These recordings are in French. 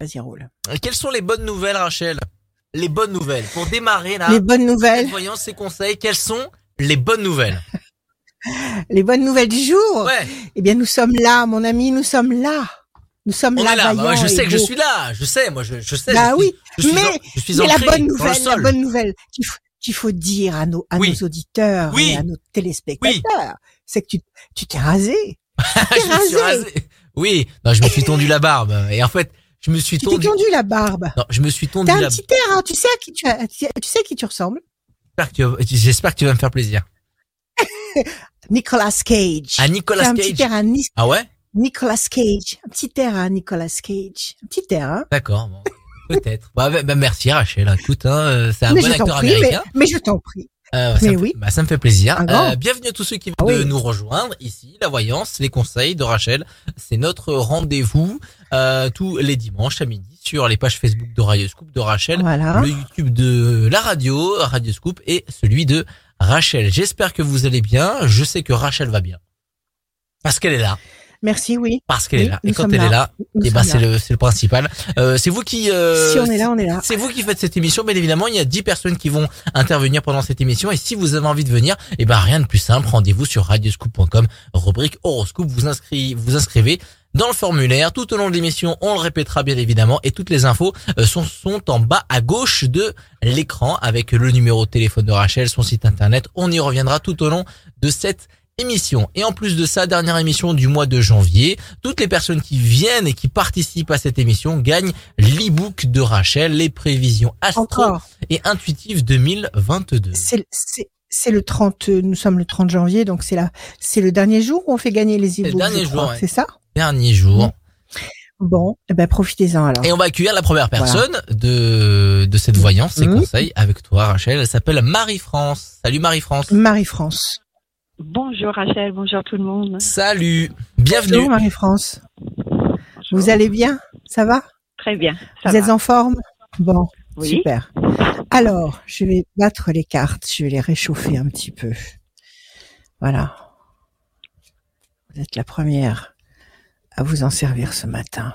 Vas-y, roule. Quelles sont les bonnes nouvelles, Rachel? Les bonnes nouvelles. Pour démarrer là, Les bonnes nouvelles. voyons ces conseils, quelles sont les bonnes nouvelles? Les bonnes nouvelles du jour? Ouais, Eh bien, nous sommes là, mon ami, nous sommes là. Nous sommes on là, est là. Bah je sais que je suis là. Je sais, moi, je, je sais. Bah je suis- oui, suis, mais- en- je suis Mais la bonne nouvelle, la bonne nouvelle qu'il faut, dire à nos, à Oui. nos auditeurs Oui. et à nos téléspectateurs, c'est que tu, tu t'es rasé. je me suis rasé. rasé. Oui, non, je me suis tondu la barbe. Et en fait, je me suis Tu t'es tondu. tondu la barbe. Non, je me suis tondu T'as un la petit air, hein, tu sais à qui tu, as- tu sais à qui tu ressembles? J'espère que tu vas- me faire plaisir. Nicolas Cage. À T'as Nicolas un petit Cage. air à Ah ouais? Nicolas Cage. Un petit air à Nicolas Cage. Un petit air, hein. D'accord. bon. Peut-être. Bah, bah, bah, merci Rachel. Écoute, hein, euh, c'est un mais bon acteur prie, mais, américain. mais je t'en prie. Euh, ça, mais me, oui. bah, ça me fait plaisir. Grand. Euh, bienvenue à tous ceux qui viennent Ah de oui. nous rejoindre ici. La voyance, les conseils de Rachel. C'est notre rendez-vous euh, tous les dimanches à midi sur les pages Facebook de Radio Scoop de Rachel, Voilà. le YouTube de la radio, Radio Scoop et celui de Rachel. J'espère que vous allez bien. Je sais que Rachel va bien. Parce qu'elle est là. Merci, oui. Parce qu'elle Oui, est là. Et quand elle là. est là, Nous et bah, sommes c'est le, le principal. Euh, c'est vous qui, euh, Si on est là, on est là. c'est vous qui faites cette émission, bien évidemment. Il y a 10 personnes qui vont intervenir pendant cette émission. Et si vous avez envie de venir, eh ben, rien de plus simple. Rendez-vous sur radioscoop.com, rubrique horoscope. Vous inscrivez, vous inscrivez dans le formulaire. Tout au long de l'émission, on le répétera, bien évidemment. Et toutes les infos euh, sont, sont en bas à gauche de l'écran avec le numéro de téléphone de Rachel, son site internet. On y reviendra tout au long de cette émission. Et en plus de ça, dernière émission du mois de janvier. Toutes les personnes qui viennent et qui participent à cette émission gagnent l'e-book de Rachel, les prévisions astro Encore. et intuitives 2022. C'est, c'est, c'est le 30, euh, nous sommes le 30 janvier, donc c'est là, c'est le dernier jour où on fait gagner les le e-books, dernier je crois. jour, ouais. C'est ça? Dernier jour. Bon, eh ben, profitez-en alors. Et on va accueillir la première Voilà. personne de, de cette voyance, ces Mhm. conseils avec toi, Rachel. Elle s'appelle Marie-France. Salut Marie-France. Marie-France. Bonjour Rachel, bonjour tout le monde. Salut. Bienvenue. Bonjour Marie-France. Vous allez bien? Ça va? Très bien. Ça Vous va. êtes en forme? Bon, Oui. super. Alors, je vais battre les cartes, je vais les réchauffer un petit peu. Voilà. Vous êtes la première à vous en servir ce matin.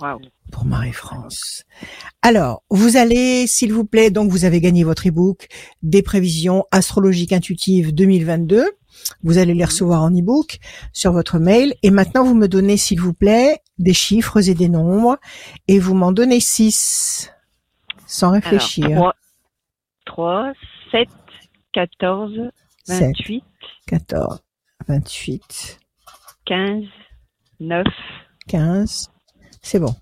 Waouh. pour Marie-France. Alors, vous allez, s'il vous plaît, donc vous avez gagné votre e-book des prévisions astrologiques intuitives 2022. Vous allez les recevoir en e-book sur votre mail. Et maintenant, vous me donnez, s'il vous plaît, des chiffres et des nombres. Et vous m'en donnez six, sans réfléchir. Alors, 3, 3, 7, 14, 7, 28, 14, 28, 15, 9. 15. C'est bon.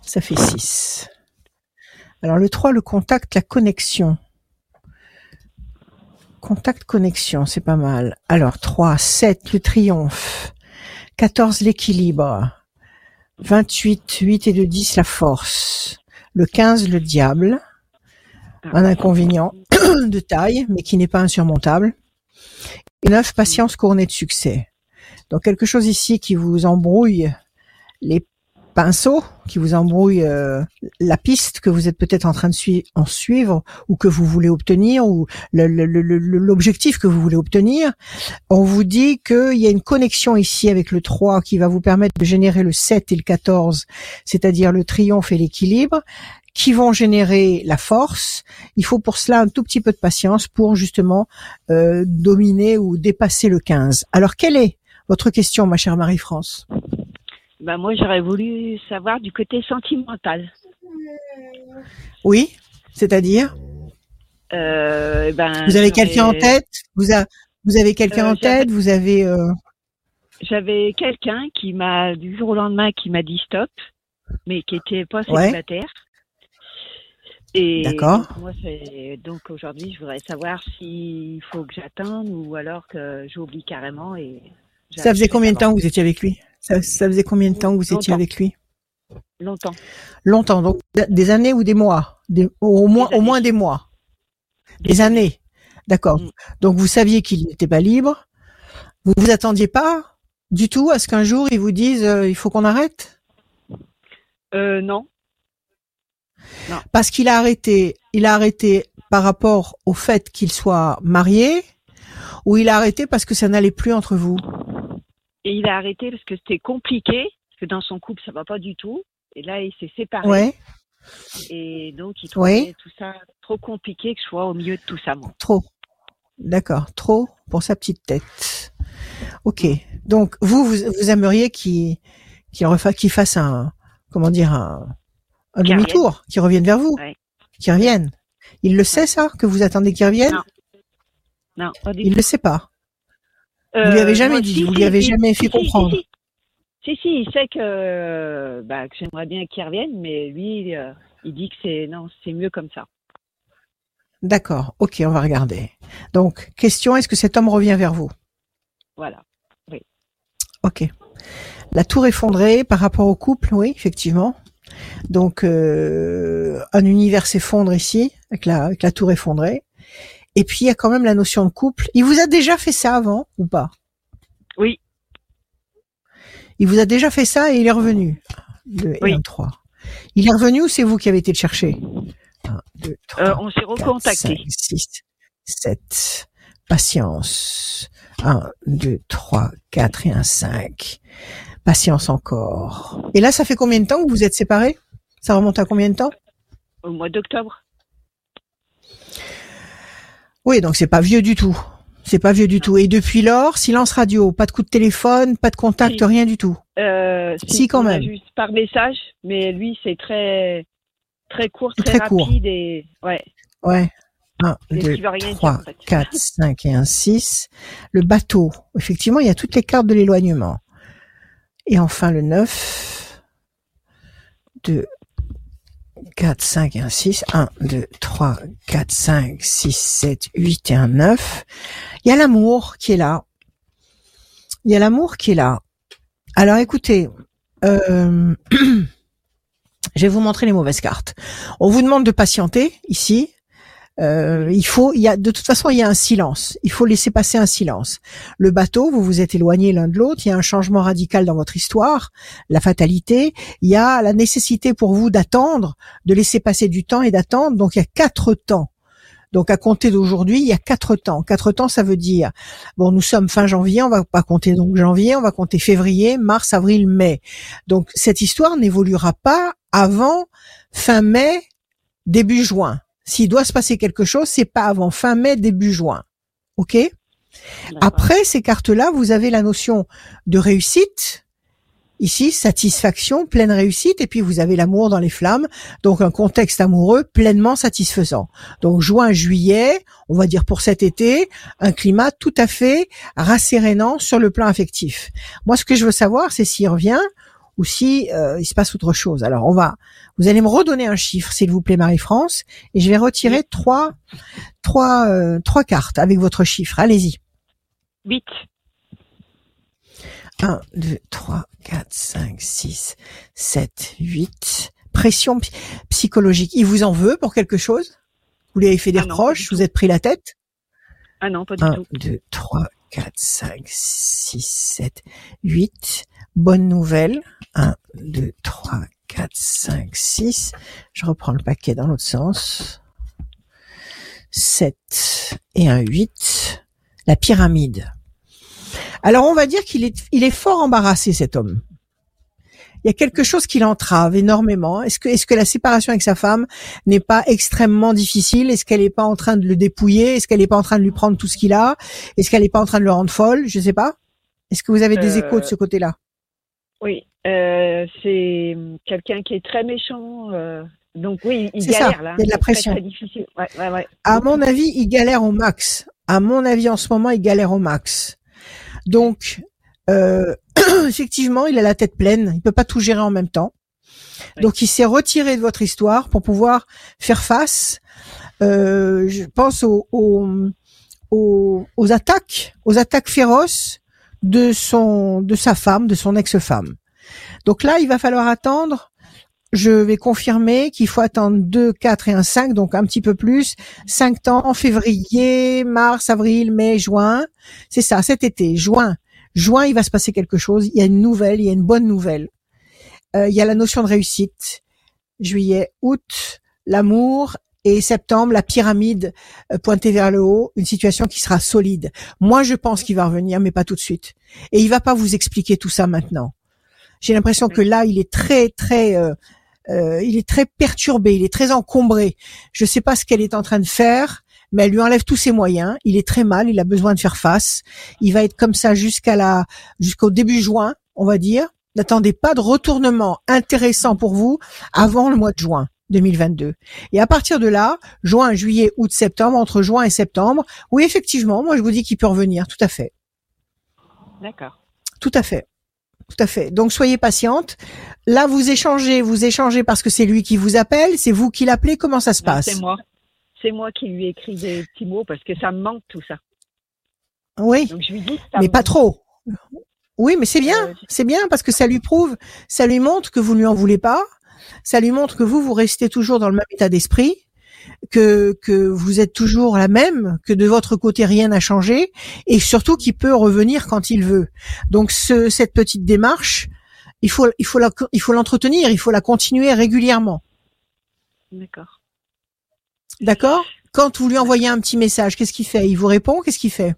Ça fait 6. Alors le 3, le contact, la connexion. Contact, connexion, c'est pas mal. Alors 3, 7, le triomphe. 14, l'équilibre. 28, 8 et 2, 10, la force. Le 15, le diable. Un inconvénient de taille, mais qui n'est pas insurmontable. Et 9, patience couronnée de succès. Donc quelque chose ici qui vous embrouille les pinceaux, qui vous embrouille euh, la piste que vous êtes peut-être en train de sui- en suivre ou que vous voulez obtenir ou l'objectif que vous voulez obtenir. On vous dit qu'il y a une connexion ici avec le 3 qui va vous permettre de générer le 7 et le 14, c'est-à-dire le triomphe et l'équilibre qui vont générer la force. Il faut pour cela un tout petit peu de patience pour justement euh, dominer ou dépasser le 15. Alors quelle est votre question, ma chère Marie-France? Ben, moi, j'aurais voulu savoir du côté sentimental. Oui, c'est-à-dire Euh, ben, Vous avez quelqu'un en tête Vous, a- vous avez quelqu'un Euh, en tête Vous avez euh, J'avais quelqu'un qui m'a, du jour au lendemain, qui m'a dit stop, mais qui était pas Ouais. célibataire. Et D'accord. moi, donc aujourd'hui, je voudrais savoir s'il faut que j'attende ou alors que j'oublie carrément. Et Ça faisait combien de temps que vous étiez avec lui? Ça, ça faisait combien de temps que vous étiez Longtemps. avec lui? Longtemps. Longtemps, donc des années ou des mois? Des- Au moins, Des au années. moins des mois. Des années. D'accord. Mm. Donc vous saviez qu'il n'était pas libre. Vous vous attendiez pas du tout à ce qu'un jour il vous dise euh, il faut qu'on arrête? Euh, non. Parce qu'il a arrêté, il a arrêté par rapport au fait qu'il soit marié, ou il a arrêté parce que ça n'allait plus entre vous? Et il a arrêté parce que c'était compliqué. que dans son couple ça va pas du tout. Et là, il s'est séparé. Ouais. Et donc, il trouvait tout ça trop compliqué que je sois au milieu de tout ça, moi. Trop. D'accord. Trop pour sa petite tête. Ok. Donc vous, vous, vous aimeriez qu'il fasse un comment dire un, demi-tour, qu'il revienne vers vous, Ouais. qu'il revienne. Il le sait ça que vous attendez qu'il revienne? Non. Non, pas du Il tout. le sait pas. Euh, Vous lui avez jamais moi, dit, si, vous lui avez si, jamais fait comprendre. Si, si, il sait que, bah, que j'aimerais bien qu'il revienne, mais lui, euh, il dit que c'est non, c'est mieux comme ça. D'accord. Ok, on va regarder. Donc question est-ce que cet homme revient vers vous? Voilà. Ok. La tour effondrée par rapport au couple, oui, effectivement. Donc euh, un univers s'effondre ici avec la, avec la tour effondrée. Et puis il y a quand même la notion de couple. Il vous a déjà fait ça avant ou pas? Oui. Il vous a déjà fait ça et il est revenu. Deux et Oui. un, trois. Il est revenu ou c'est vous qui avez été le chercher? Un, deux, trois. Euh, on s'est 4, recontacté. 5, 6, 7. Patience. 1, 2, 3, 4 et un 5. Patience encore. Et là, ça fait combien de temps que vous êtes séparés? Ça remonte à combien de temps? Au mois d'octobre. Oui, donc c'est pas vieux du tout. C'est pas vieux du tout. Et depuis lors, silence radio, pas de coup de téléphone, pas de contact, rien du tout. Euh, Si, quand même. Juste par message, mais lui, c'est très, très court, très, court. rapide et, ouais. Ouais. 1, Et 2, qui veut rien dire, 3, en fait. 4, 5 et un 6. Le bateau. Effectivement, il y a toutes les cartes de l'éloignement. Et enfin le 9. 2, 4, 5 et un 6. 1, 2, 3, 4, 5, 6, 7, 8 et un 9. Il y a l'amour qui est là. Il y a l'amour qui est là. Alors écoutez, euh, je vais vous montrer les mauvaises cartes. On vous demande de patienter ici. Euh, il faut, il y a de toute façon, il y a un silence. Il faut laisser passer un silence. Le bateau, vous vous êtes éloignés l'un de l'autre. Il y a un changement radical dans votre histoire, la fatalité. Il y a la nécessité pour vous d'attendre, de laisser passer du temps et d'attendre. Donc il y a quatre temps. Donc à compter d'aujourd'hui, il y a quatre temps. Quatre temps, ça veut dire bon, nous sommes fin janvier, on va pas compter donc janvier, on va compter février, mars, avril, mai. Donc cette histoire n'évoluera pas avant fin mai, début juin. S'il doit se passer quelque chose, c'est pas avant fin mai, début juin. OK? Après ces cartes-là, vous avez la notion de réussite. Ici, satisfaction, pleine réussite, et puis vous avez l'amour dans les flammes, donc un contexte amoureux pleinement satisfaisant. Donc juin, juillet, on va dire pour cet été, un climat tout à fait rassérénant sur le plan affectif. Moi, ce que je veux savoir, c'est s'il revient ou si euh, il se passe autre chose. Alors, on va, vous allez me redonner un chiffre, s'il vous plaît, Marie-France, et je vais retirer trois, trois, euh, trois cartes avec votre chiffre. Allez-y. 8. 1, 2, 3, 4, 5, 6, 7, 8. Pression psy- psychologique. Il vous en veut pour quelque chose? Vous lui avez fait des Ah reproches? Vous êtes pris la tête? Ah non, pas du 1, tout. 2, 3, 4, 5, 6, 7, 8. Bonne nouvelle. 1, 2, 3, 4, 5, 6. Je reprends le paquet dans l'autre sens. 7 et un 8. La pyramide. Alors on va dire qu'il est, il est fort embarrassé cet homme. Il y a quelque chose qui l'entrave énormément. Est-ce que, est-ce que la séparation avec sa femme n'est pas extrêmement difficile? Est-ce qu'elle n'est pas en train de le dépouiller? Est-ce qu'elle n'est pas en train de lui prendre tout ce qu'il a? Est-ce qu'elle n'est pas en train de le rendre folle? Je sais pas. Est-ce que vous avez des Euh, échos de ce côté-là? Oui, euh, c'est quelqu'un qui est très méchant. euh, donc oui, il ça, galère là. il y a de la très, pression. Très, difficile. Ouais, ouais, ouais. À mon avis, il galère au max. À mon avis, en ce moment, il galère au max. Donc, euh, effectivement, il a la tête pleine. Il peut pas tout gérer en même temps. Oui. Donc, il s'est retiré de votre histoire pour pouvoir faire face. euh, je pense aux, aux, aux, aux attaques, aux attaques féroces de son, de sa femme, de son ex-femme. Donc là, il va falloir attendre. Je vais confirmer qu'il faut attendre 2, 4 et un 5, donc un petit peu plus. 5 temps février, mars, avril, mai, juin. C'est ça, cet été, juin. Juin, il va se passer quelque chose. Il y a une nouvelle, il y a une bonne nouvelle. Euh, il y a la notion de réussite. Juillet, août, l'amour. Et septembre, la pyramide euh, pointée vers le haut, une situation qui sera solide. Moi, je pense qu'il va revenir, mais pas tout de suite. Et il va pas vous expliquer tout ça maintenant. J'ai l'impression que là, il est très, très, euh, euh, il est très perturbé, il est très encombré. Je ne sais pas ce qu'elle est en train de faire, mais elle lui enlève tous ses moyens. Il est très mal, il a besoin de faire face. Il va être comme ça jusqu'à la, jusqu'au début juin, on va dire. N'attendez pas de retournement intéressant pour vous avant le mois de juin 2022. Et à partir de là, juin, juillet, août, septembre, entre juin et septembre, oui, effectivement, moi je vous dis qu'il peut revenir, tout à fait. D'accord. Tout à fait. Tout à fait. Donc soyez patiente. Là, vous échangez, vous échangez parce que c'est lui qui vous appelle, c'est vous qui l'appelez. Comment ça se Non, passe C'est moi. C'est moi qui lui écris des petits mots parce que ça me manque tout ça. Oui, Donc je lui dis ça mais pas manque. trop. Oui, mais c'est bien, Euh, c'est bien parce que ça lui prouve, ça lui montre que vous ne lui en voulez pas, ça lui montre que vous vous restez toujours dans le même état d'esprit, que que vous êtes toujours la même, que de votre côté rien n'a changé et surtout qu'il peut revenir quand il veut. Donc ce cette petite démarche, il faut il faut la il faut l'entretenir, il faut la continuer régulièrement. D'accord. D'accord? Quand vous lui envoyez un petit message, qu'est-ce qu'il fait? Il vous répond? Qu'est-ce qu'il fait?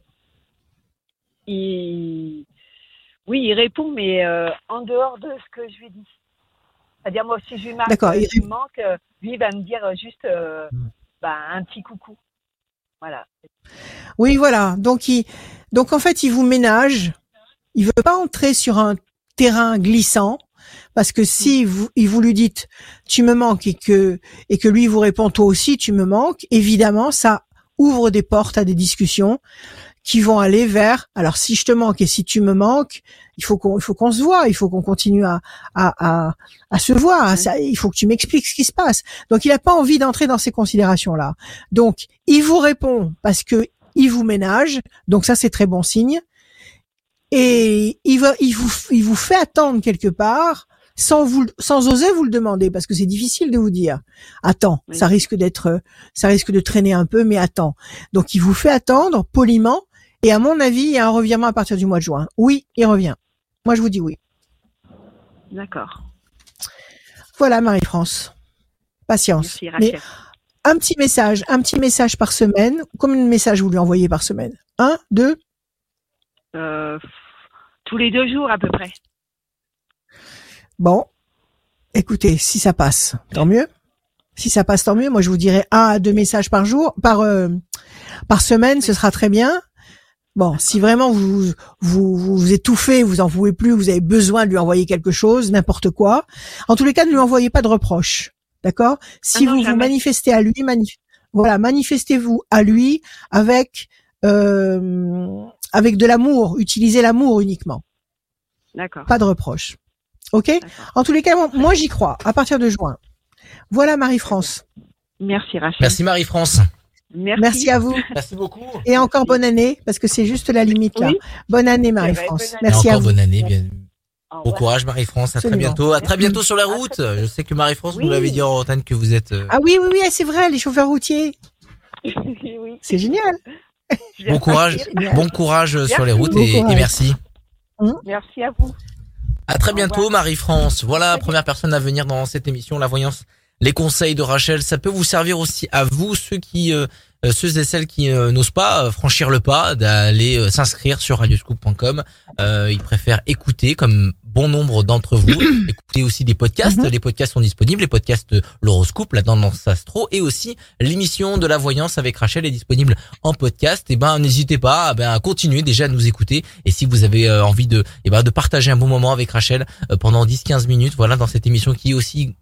Il... Oui, il répond, mais euh, en dehors de ce que je lui dis. C'est-à-dire, moi, si je lui marque euh, il me manque, euh, lui, il va me dire euh, juste euh, Mm. bah, un petit coucou. Voilà. Oui, voilà. Donc, il, donc en fait, il vous ménage. Il veut pas entrer sur un terrain glissant parce que si vous, il vous lui dites tu me manques et que et que lui vous répond toi aussi tu me manques, évidemment ça ouvre des portes à des discussions qui vont aller vers alors si je te manque et si tu me manques, il faut qu'on il faut qu'on se voit, il faut qu'on continue à à à, à se voir, ça, il faut que tu m'expliques ce qui se passe. Donc il n'a pas envie d'entrer dans ces considérations là. Donc il vous répond parce que il vous ménage, donc ça c'est très bon signe. Et il va, il vous, il vous fait attendre quelque part sans vous, sans oser vous le demander parce que c'est difficile de vous dire. Attends, Oui. ça risque d'être, ça risque de traîner un peu, mais attends. Donc il vous fait attendre poliment. Et à mon avis, il y a un revirement à partir du mois de juin. Oui, il revient. Moi, je vous dis oui. D'accord. Voilà, Marie-France. Patience. Merci, Mais Rachel. un petit message, un petit message par semaine. Combien de messages vous lui envoyez par semaine Un, deux Euh, tous les deux jours, à peu près. Bon, écoutez, si ça passe, tant mieux. Si ça passe, tant mieux. Moi, je vous dirais un à deux messages par jour, par euh, par semaine, ce sera très bien. Bon, si vraiment vous vous vous étouffez, vous en pouvez plus, vous avez besoin de lui envoyer quelque chose, n'importe quoi. En tous les cas, ne lui envoyez pas de reproches, d'accord? Si Ah non, vous vous manifestez à lui, manif- voilà, manifestez-vous à lui avec euh, avec de l'amour. Utilisez l'amour uniquement, D'accord. pas de reproches. Ok? D'accord. en tous les cas, moi, moi, j'y crois. À partir de juin. Voilà Marie-France. Merci, Rachel. Merci Marie-France. Merci. Merci à vous Merci beaucoup. et encore bonne année parce que c'est juste la limite là. Oui. Bonne année Marie-France. bonne année. Et Merci à encore vous. bonne année. Bien. Au Bon courage Marie-France. À très bientôt. À très bientôt sur la À route. Je sais que Marie-France, vous l'avez dit en antenne que vous êtes. euh, Ah oui oui oui, c'est vrai les chauffeurs routiers. oui. C'est génial. Bon courage. Bon courage euh, sur les routes Bon et, et merci. Merci à vous. À très Au bientôt. Marie-France. Voilà, première personne à venir dans cette émission, la voyance. Les conseils de Rachel, ça peut vous servir aussi à vous, ceux qui, euh, euh, ceux et celles qui euh, n'osent pas euh, franchir le pas, d'aller euh, s'inscrire sur radioscoop.com. Euh, ils préfèrent écouter, comme bon nombre d'entre vous, écouter aussi des podcasts. Mhm. Les podcasts sont disponibles, les podcasts de l'horoscope, la tendance astro, et aussi l'émission de la voyance avec Rachel est disponible en podcast. Et ben, n'hésitez pas, ben, à continuer déjà à nous écouter. Et si vous avez envie de, et ben, de partager un bon moment avec Rachel euh, pendant 10-15 minutes, voilà, dans cette émission qui est aussi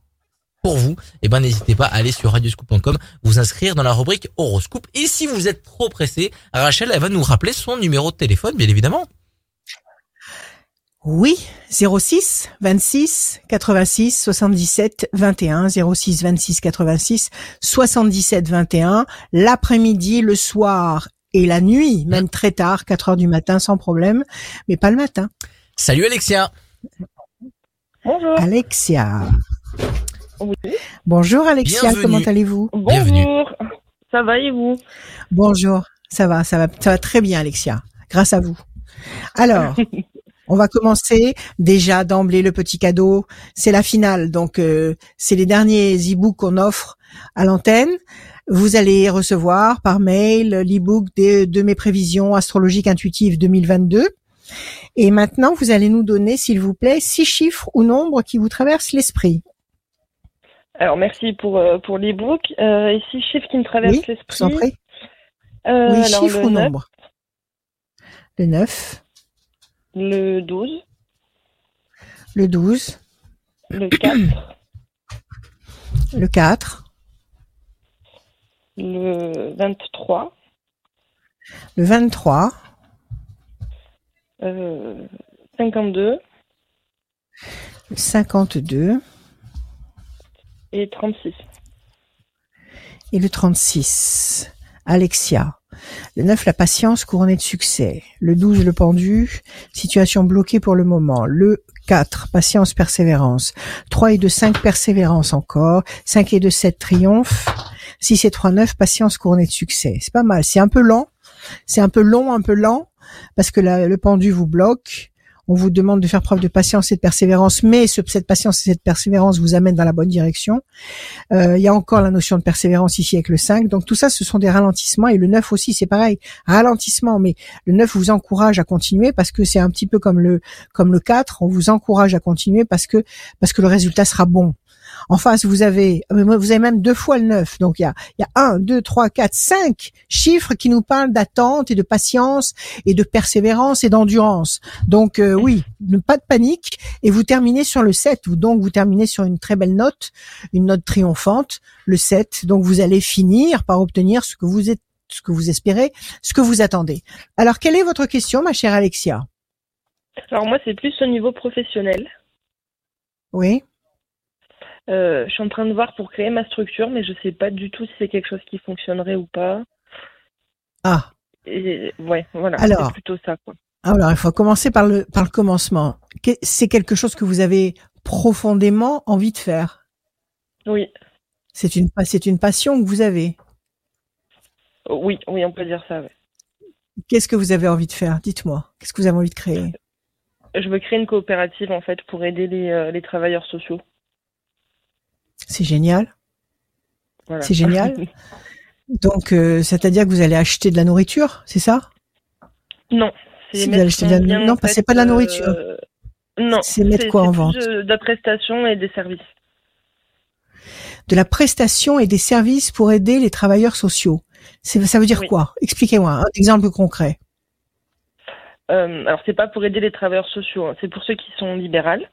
pour vous, et ben n'hésitez pas à aller sur radioscoop.com, vous inscrire dans la rubrique horoscope. Et si vous êtes trop pressé, Rachel, elle va nous rappeler son numéro de téléphone, bien évidemment. Oui, 06 26 86 77 21 06 26 86 77 21 l'après-midi, le soir et la nuit, même très tard, 4 heures du matin sans problème, mais pas le matin. Salut Alexia. Bonjour. Alexia. Oui. Bonjour Alexia, Bienvenue. comment allez-vous Bienvenue. Bonjour. Ça va et vous Bonjour, ça va, ça va, ça va très bien Alexia, grâce à vous. Alors, on va commencer déjà d'emblée le petit cadeau, c'est la finale, donc euh, c'est les derniers e-books qu'on offre à l'antenne. Vous allez recevoir par mail l'e-book de, de mes prévisions astrologiques intuitives 2022. Et maintenant, vous allez nous donner, s'il vous plaît, six chiffres ou nombres qui vous traversent l'esprit. Alors, merci pour, euh, pour l'e-book. Euh, et six chiffres qui me traversent Oui, je vous en l'esprit. prie. Euh, oui, alors, chiffres le ou 9, nombres. Le 9, le 12, le 12, le 4, le 4, le 23, le 23, euh, 52 le 52 et 36. et le 36. Alexia. Le 9, la patience couronnée de succès. Le 12, le pendu, situation bloquée pour le moment. Le 4, patience, persévérance. 3 et 2, 5, persévérance encore. 5 et 2, 7, triomphe. 6 et 3, 9, patience couronnée de succès. C'est pas mal. C'est un peu lent. C'est un peu long, un peu lent, parce que la- le pendu vous bloque. On vous demande de faire preuve de patience et de persévérance, mais ce- cette patience et cette persévérance vous amènent dans la bonne direction. Euh, il y a encore la notion de persévérance ici avec le 5. Donc tout ça, ce sont des ralentissements. Et le 9 aussi, c'est pareil. Ralentissement, mais le 9 vous encourage à continuer parce que c'est un petit peu comme le, comme le 4. On vous encourage à continuer parce que, parce que le résultat sera bon. En face, vous avez, vous avez même deux fois le 9. Donc il y a, il y a 1, 2, 3, 4, 5 chiffres qui nous parlent d'attente et de patience et de persévérance et d'endurance. Donc euh, oui, pas de panique. Et vous terminez sur le 7. Vous- Donc vous terminez sur une très belle note, une note triomphante, le 7. Donc vous allez finir par obtenir ce que vous êtes, ce que vous espérez, ce que vous attendez. Alors quelle est votre question, ma chère Alexia? Alors, moi, c'est plus au niveau professionnel. Oui. Euh, je suis en train de voir pour créer ma structure, mais je sais pas du tout si c'est quelque chose qui fonctionnerait ou pas. Ah. Et ouais, voilà, Alors. c'est plutôt ça, quoi. Alors, il faut commencer par le, par le commencement. C'est quelque chose que vous avez profondément envie de faire? Oui, C'est une, c'est une passion que vous avez? oui, oui, on peut dire ça. ouais. Qu'est-ce que vous avez envie de faire? Dites-moi. Qu'est-ce que vous avez envie de créer? Je veux créer une coopérative en fait pour aider les, euh, les travailleurs sociaux. C'est génial. Voilà. C'est génial. Donc, euh, c'est-à-dire que vous allez acheter de la nourriture, c'est ça? Non, c'est Si vous mettre allez acheter de la- bien, non, c'est pas de la euh, nourriture. non, C'est mettre quoi en vente? de, de la prestation et des services. De la prestation et des services pour aider les travailleurs sociaux. Ça veut dire Oui. quoi? Expliquez-moi un exemple concret. Euh, alors c'est pas pour aider les travailleurs sociaux, hein, c'est pour ceux qui sont libérales.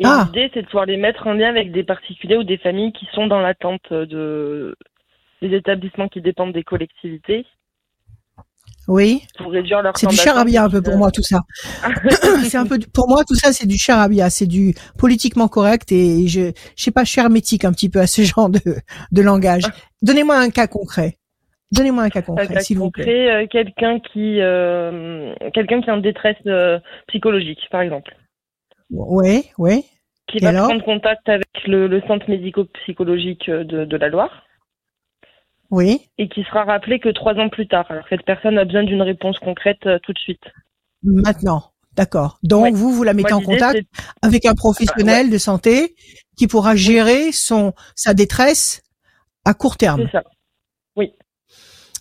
Et Ah. l'idée c'est de pouvoir les mettre en lien avec des particuliers ou des familles qui sont dans l'attente de des établissements qui dépendent des collectivités Oui, pour réduire leur c'est du charabia un peu pour moi tout ça. c'est un peu pour moi tout ça c'est du charabia, c'est du politiquement correct et je je sais pas hermétique un petit peu à ce genre de de langage. Donnez-moi un cas concret. Donnez-moi un cas concret s'il vous plaît. euh, quelqu'un qui euh, quelqu'un qui est en détresse euh, psychologique par exemple, Oui, oui. qui Et va alors prendre contact avec le, le centre médico-psychologique de, de la Loire Oui. et qui sera rappelé que trois ans plus tard. Alors cette personne a besoin d'une réponse concrète euh, tout de suite. Maintenant. D'accord. Donc Ouais. vous vous la mettez Moi, en contact avec un professionnel de santé qui pourra gérer son sa détresse à court terme. C'est ça.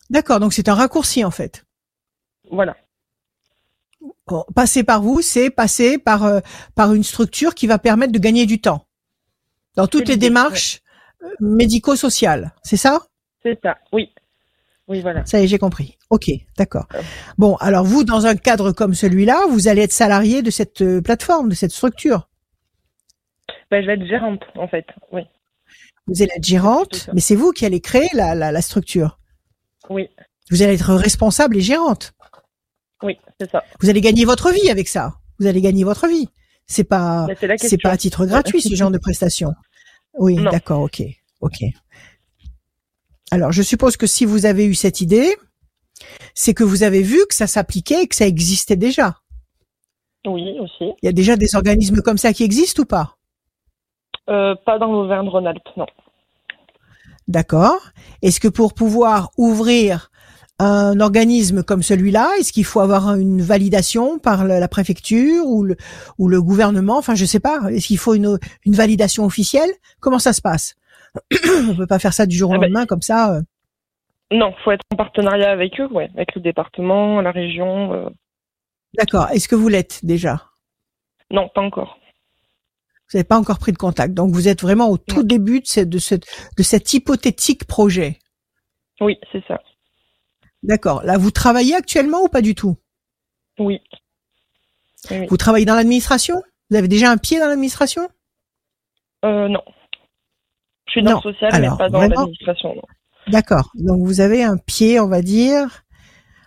D'accord, donc c'est un raccourci en fait. Voilà. Passer par vous, c'est passer par euh, par une structure qui va permettre de gagner du temps dans toutes les démarches euh, médico-sociales. C'est ça? C'est ça. Oui. Oui, voilà. Ça y est, j'ai compris. Ok, d'accord. Bon, alors vous, dans un cadre comme celui-là, vous allez être salarié de cette euh, plateforme, de cette structure. Ben, je vais être gérante, en fait. Oui. Vous allez être gérante, mais c'est vous qui allez créer la, la, la structure. Oui. Vous allez être responsable et gérante. Oui, c'est ça. Vous allez gagner votre vie avec ça. Vous allez gagner votre vie. C'est pas, Ben, c'est pas à titre gratuit ce genre de prestation. Oui, d'accord, ok, ok. Alors, je suppose que si vous avez eu cette idée, c'est que vous avez vu que ça s'appliquait et que ça existait déjà. Oui, aussi. Il y a déjà des organismes comme ça qui existent ou pas? Euh, pas dans l'Auvergne-Rhône-Alpes, non. D'accord. Est-ce que pour pouvoir ouvrir un organisme comme celui-là, est-ce qu'il faut avoir une validation par la préfecture ou le, ou le gouvernement? Enfin, je sais pas. Est-ce qu'il faut une, une validation officielle? Comment ça se passe? On peut pas faire ça du jour au Ah ben, lendemain comme ça. euh. Non, faut être en partenariat avec eux, ouais, avec le département, la région. euh. D'accord. Est-ce que vous l'êtes déjà? Non, pas encore. Vous n'avez pas encore pris de contact. Donc vous êtes vraiment au tout début de cet hypothétique projet? Oui, c'est ça. D'accord. Là, vous travaillez actuellement ou pas du tout? Oui. Vous travaillez dans l'administration? Vous avez déjà un pied dans l'administration? Euh, non. Je suis dans Non. le social, Alors, mais pas dans l'administration. D'accord. Donc vous avez un pied, on va dire,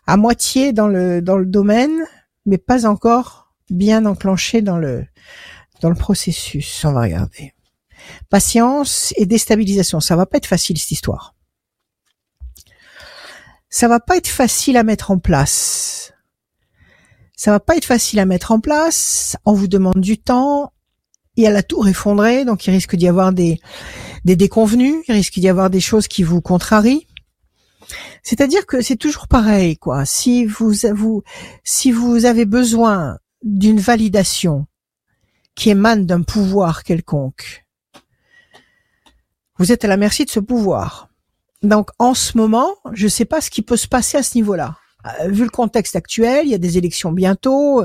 à moitié dans le dans le domaine, mais pas encore bien enclenché dans le dans le processus. On va regarder. Patience et déstabilisation. Ça va pas être facile cette histoire. Ça va pas être facile à mettre en place. Ça va pas être facile à mettre en place. On vous demande du temps. Il y a la tour effondrée, donc il risque d'y avoir des des déconvenus, il risque d'y avoir des choses qui vous contrarient. C'est-à-dire que c'est toujours pareil, quoi. Si vous, vous, si vous avez besoin d'une validation qui émane d'un pouvoir quelconque, vous êtes à la merci de ce pouvoir. Donc, en ce moment, je ne sais pas ce qui peut se passer à ce niveau-là. Euh, Vu le contexte actuel, il y a des élections bientôt.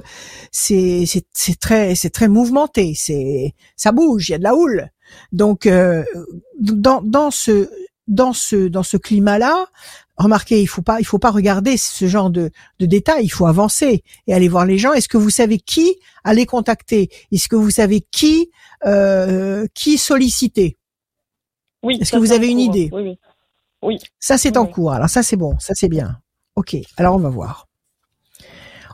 C'est c'est très c'est très mouvementé. C'est ça bouge. Il y a de la houle. Donc euh, dans dans ce dans ce dans ce climat-là, remarquez, il faut pas il faut pas regarder ce genre de de détails. Il faut avancer et aller voir les gens. Est-ce que vous savez qui aller contacter? Est-ce que vous savez qui euh, qui solliciter? Oui. Est-ce que vous avez une idée? Oui, oui. Ça, c'est en Oui. cours. Alors ça, c'est bon. Ça, c'est bien. Ok. Alors on va voir.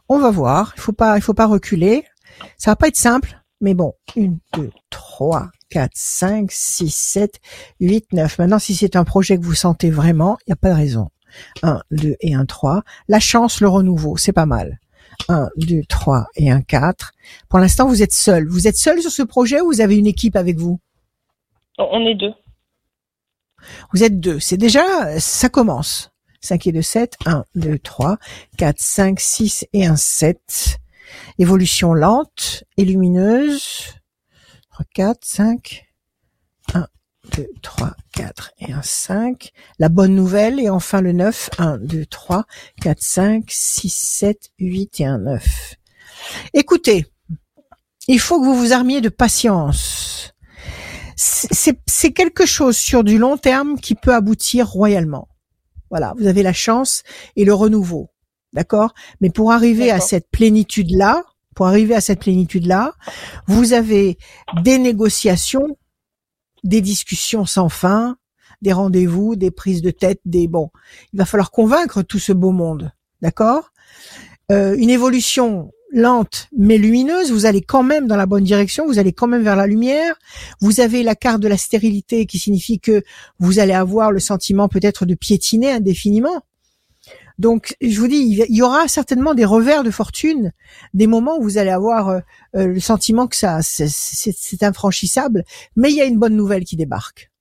On va voir. Il faut pas, il faut pas reculer. Ça va pas être simple, mais bon. Une, deux, trois, quatre, cinq, six, sept, huit, neuf. Maintenant, si c'est un projet que vous sentez vraiment, il n'y a pas de raison. Un, deux et un trois. La chance, le renouveau, c'est pas mal. Un, deux, trois et un quatre. Pour l'instant, vous êtes seul. Vous êtes seul sur ce projet ou vous avez une équipe avec vous? On est deux. Vous êtes deux. C'est déjà, ça commence. 5 et 2, 7. 1, 2, 3, 4, 5, 6 et un 7. Évolution lente et lumineuse. 3, 4, 5. 1, 2, 3, 4 et un 5. La bonne nouvelle et enfin le 9. 1, 2, 3, 4, 5, 6, 7, 8 et un 9. Écoutez, il faut que vous vous armiez de patience. C'est- quelque chose sur du long terme qui peut aboutir royalement. Voilà, vous avez la chance et le renouveau. D'accord? Mais pour arriver à cette plénitude-là, pour arriver à cette plénitude-là, vous avez des négociations, des discussions sans fin, des rendez-vous, des prises de tête, des bon. Il va falloir convaincre tout ce beau monde. D'accord? Euh, Une évolution lente mais lumineuse, vous allez quand même dans la bonne direction, vous allez quand même vers la lumière. Vous avez la carte de la stérilité qui signifie que vous allez avoir le sentiment peut-être de piétiner indéfiniment. Donc, je vous dis, il y aura certainement des revers de fortune, des moments où vous allez avoir euh, euh, le sentiment que ça, c'est- infranchissable, mais il y a une bonne nouvelle qui débarque.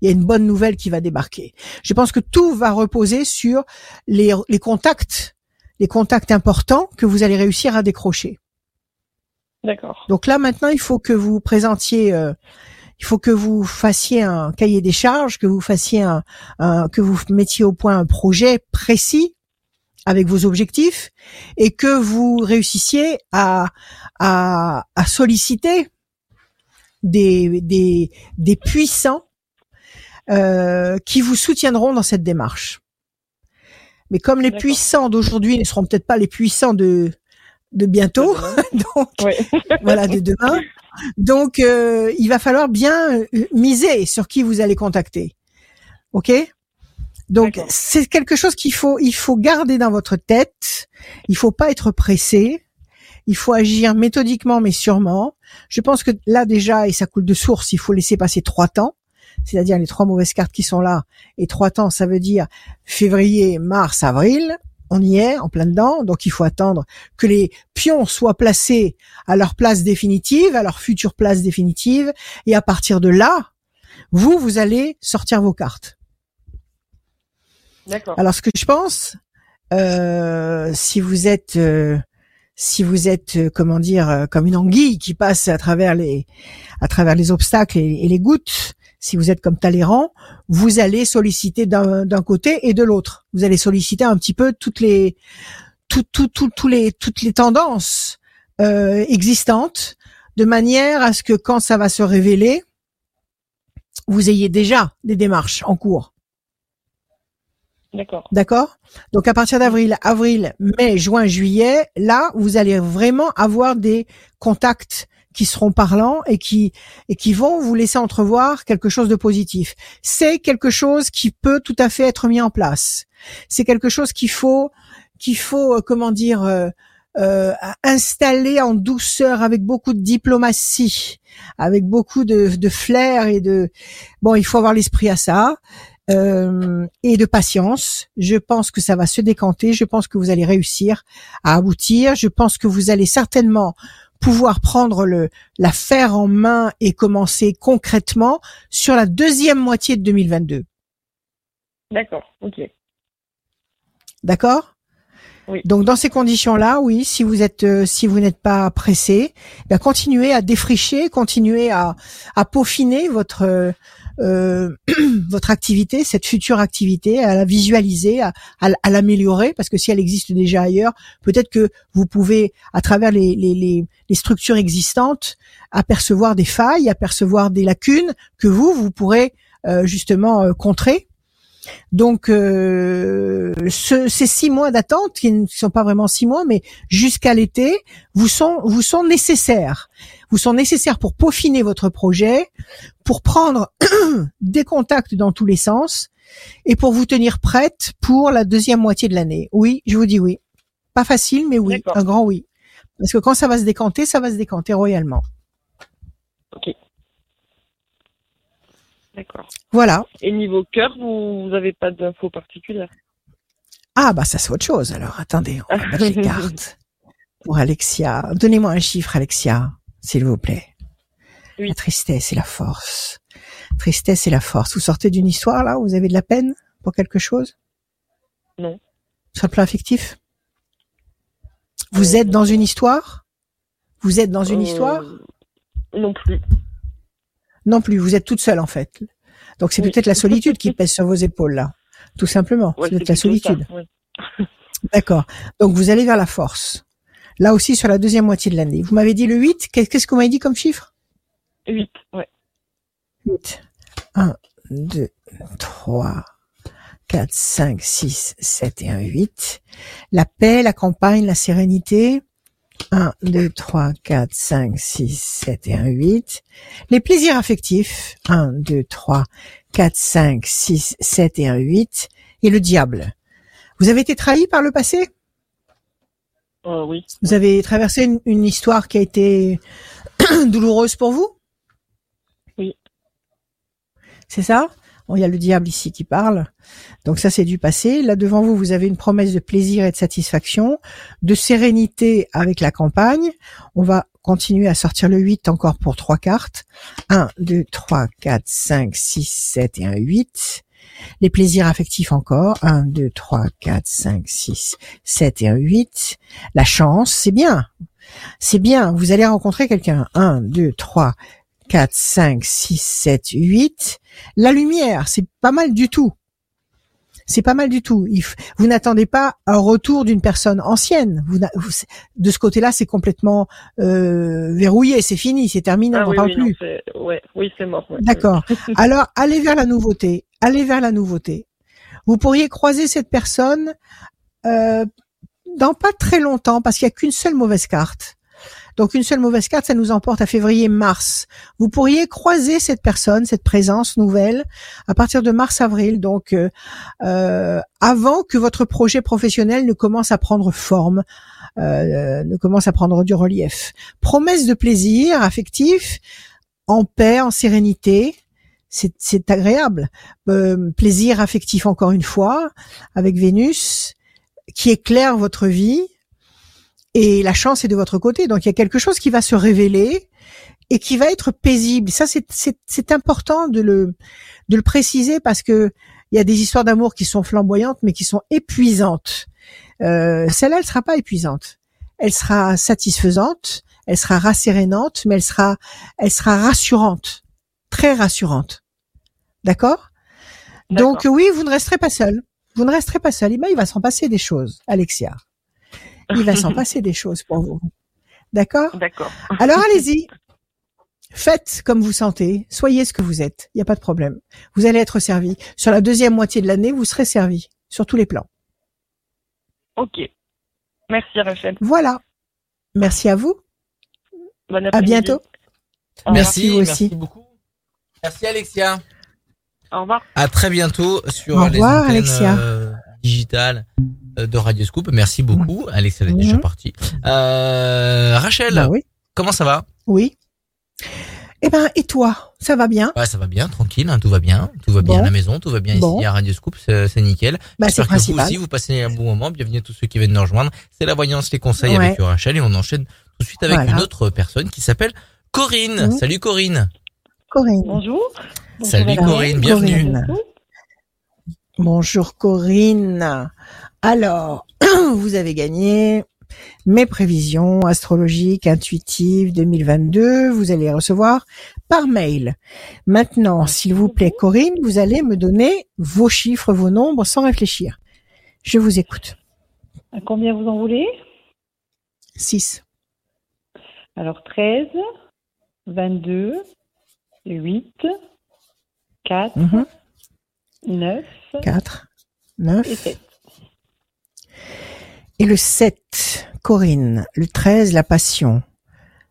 Il y a une bonne nouvelle qui va débarquer. Je pense que tout va reposer sur les, les contacts, les contacts importants que vous allez réussir à décrocher. D'accord. Donc là maintenant, il faut que vous présentiez, euh, il faut que vous fassiez un cahier des charges, que vous fassiez un, un- que vous mettiez au point un projet précis avec vos objectifs et que vous réussissiez à à, à solliciter des des des puissants euh, qui vous soutiendront dans cette démarche. Mais comme les puissants d'aujourd'hui ne seront peut-être pas les puissants de de bientôt, donc voilà de demain. Donc euh, il va falloir bien euh, miser sur qui vous allez contacter. OK? Donc c'est quelque chose qu'il faut il faut garder dans votre tête. Il faut pas être pressé. Il faut agir méthodiquement mais sûrement. Je pense que là déjà et ça coule de source, il faut laisser passer trois temps. C'est-à-dire les trois mauvaises cartes qui sont là et trois temps ça veut dire février, mars, avril. On y est en plein dedans, donc il faut attendre que les pions soient placés à leur place définitive, à leur future place définitive, et à partir de là, vous, vous allez sortir vos cartes. D'accord. Alors, ce que je pense, euh, si vous êtes, euh, si vous êtes, euh, comment dire, comme une anguille qui passe à travers les, à travers les obstacles et, et les gouttes, si vous êtes comme Talleyrand, vous allez solliciter d'un d'un côté et de l'autre. Vous allez solliciter un petit peu toutes les, tout, tout, tout, tous les, toutes les tendances euh, existantes, de manière à ce que quand ça va se révéler, vous ayez déjà des démarches en cours. D'accord. D'accord? Donc à partir d'avril, avril, mai, juin, juillet, là, vous allez vraiment avoir des contacts qui seront parlants et qui et qui vont vous laisser entrevoir quelque chose de positif. C'est quelque chose qui peut tout à fait être mis en place. C'est quelque chose qu'il faut qu'il faut euh, comment dire euh, euh, installer en douceur avec beaucoup de diplomatie, avec beaucoup de, de flair et de bon, il faut avoir l'esprit à ça. euh, et de patience. Je pense que ça va se décanter. Je pense que vous allez réussir à aboutir. Je pense que vous allez certainement pouvoir prendre le l'affaire en main et commencer concrètement sur la deuxième moitié de 2022. D'accord. Ok. D'accord? Oui. Donc dans ces conditions-là, oui, si vous êtes euh, si vous n'êtes pas pressé, ben, continuez à défricher, continuez à à peaufiner votre euh, votre activité, cette future activité, à la visualiser, à, l'améliorer, parce que si elle existe déjà ailleurs, peut-être que vous pouvez, à travers les, structures existantes, apercevoir des failles, apercevoir des lacunes que vous, vous pourrez euh, justement euh, contrer. Donc, euh, ce- ces six mois d'attente, qui ne sont pas vraiment six mois, mais jusqu'à l'été, vous sont nécessaires. Vous sont nécessaires pour peaufiner votre projet, pour prendre des contacts dans tous les sens et pour vous tenir prête pour la deuxième moitié de l'année. Oui, je vous dis oui. Pas facile, mais oui, un grand oui. Parce que quand ça va se décanter, ça va se décanter royalement. D'accord. Voilà. Et niveau cœur, vous n'avez pas d'infos particulières? Ah bah ça c'est autre chose. Alors attendez, on va mettre les cartes pour Alexia. Donnez-moi un chiffre, Alexia, s'il vous plaît. Oui. La tristesse et la force. Tristesse et la force. Vous sortez d'une histoire là où vous avez de la peine pour quelque chose? Non. Sur le plan affectif Vous Euh, êtes dans une histoire? Vous êtes dans une Euh, histoire? Non plus. Non plus. Vous êtes toute seule en fait. Donc c'est Oui. peut-être la solitude qui pèse sur vos épaules là. Tout simplement. Ouais, c'est peut-être la solitude. ouais. D'accord. Donc vous allez vers la force. Là aussi sur la deuxième moitié de l'année. Vous m'avez dit le 8. Qu'est- Qu'est-ce que vous m'avez dit comme chiffre? 8, ouais. 8. 1, 2, 3, 4, 5, 6, 7 et un 8. La paix, la campagne, la sérénité. 1, 2, 3, 4, 5, 6, 7 et un 8. Les plaisirs affectifs. 1, 2, 3, 4, 5, 6, 7 et un 8. Et le diable. Vous avez été trahi par le passé? Euh, oui. Vous avez traversé une, une histoire qui a été douloureuse pour vous? Oui. C'est ça? Bon, il y a le diable ici qui parle. Donc ça, c'est du passé. Là, devant vous, vous avez une promesse de plaisir et de satisfaction, de sérénité avec la campagne. On va continuer à sortir le 8 encore pour trois cartes. 1, 2, 3, 4, 5, 6, 7 et un 8. Les plaisirs affectifs encore. 1, 2, 3, 4, 5, 6, 7 et un 8. La chance, c'est bien. C'est bien. Vous allez rencontrer quelqu'un. 1, 2, 3, 4, 5, 6, 7, 8. La lumière, c'est pas mal du tout. C'est pas mal du tout. Il f- vous n'attendez pas un retour d'une personne ancienne. Vous, n'a- vous- de ce côté-là, c'est complètement euh, verrouillé, c'est fini, c'est terminé, on Ah n'en oui, parle oui, plus. ouais, oui, c'est mort. ouais. D'accord. Alors, allez vers la nouveauté. Allez vers la nouveauté. Vous pourriez croiser cette personne euh, dans pas très longtemps, parce qu'il y a qu'une seule mauvaise carte. Donc, une seule mauvaise carte, ça nous emporte à février-mars. Vous pourriez croiser cette personne, cette présence nouvelle, à partir de mars-avril. Donc, euh, euh, avant que votre projet professionnel ne commence à prendre forme, euh, ne commence à prendre du relief. Promesse de plaisir affectif, en paix, en sérénité. C'est, agréable. Plaisir affectif encore une fois avec Vénus qui éclaire votre vie et la chance est de votre côté. Donc il y a quelque chose qui va se révéler et qui va être paisible. Ça c'est, important de le de le préciser parce que il y a des histoires d'amour qui sont flamboyantes mais qui sont épuisantes. Euh, celle-là elle sera pas épuisante. Elle sera satisfaisante, elle sera rassérénante, mais elle sera elle sera rassurante, très rassurante. D'accord? Donc oui, vous ne resterez pas seul. Vous ne resterez pas seul. Eh ben, il va s'en passer des choses, Alexia. Il va s'en passer des choses pour vous. D'accord? D'accord. Alors allez-y. Faites comme vous sentez, soyez ce que vous êtes, il n'y a pas de problème. Vous allez être servi. Sur la deuxième moitié de l'année, vous serez servi, sur tous les plans. Ok. Merci Rachel. Voilà. Merci à vous. Bon À bientôt. Merci, vous merci aussi. beaucoup. Merci Alexia. Au revoir. À très bientôt sur Au les revoir, antennes Alexia. euh, digitales de Radio Scoop. Merci beaucoup. Alexia elle est déjà partie. Euh, Rachel, Bah oui. comment ça va? Oui. Eh ben, et toi? Ça va bien? Ouais, ça va bien, tranquille, hein, tout va bien, tout va bien Bon. à la maison, tout va bien Bon. ici à Radio Scoop, c'est nickel. Bah, c'est J'espère que vous principal. aussi, vous passez un bon moment. Bienvenue à tous ceux qui viennent nous rejoindre. C'est la voyance, les conseils Ouais. avec Rachel et on enchaîne tout de suite avec Voilà. une autre personne qui s'appelle Corinne. Salut Corinne. Corinne. Bonjour. Salut Bonjour, Corinne, bienvenue. Corinne. Bonjour Corinne. Alors, vous avez gagné mes prévisions astrologiques intuitives 2022. Vous allez les recevoir par mail. Maintenant, s'il vous plaît, Corinne, vous allez me donner vos chiffres, vos nombres sans réfléchir. Je vous écoute. À combien vous en voulez? 6. Alors 13, 22, 8, 4, Mhm. 9 4, et 9. 7. Et le 7, Corinne. Le 13, la passion.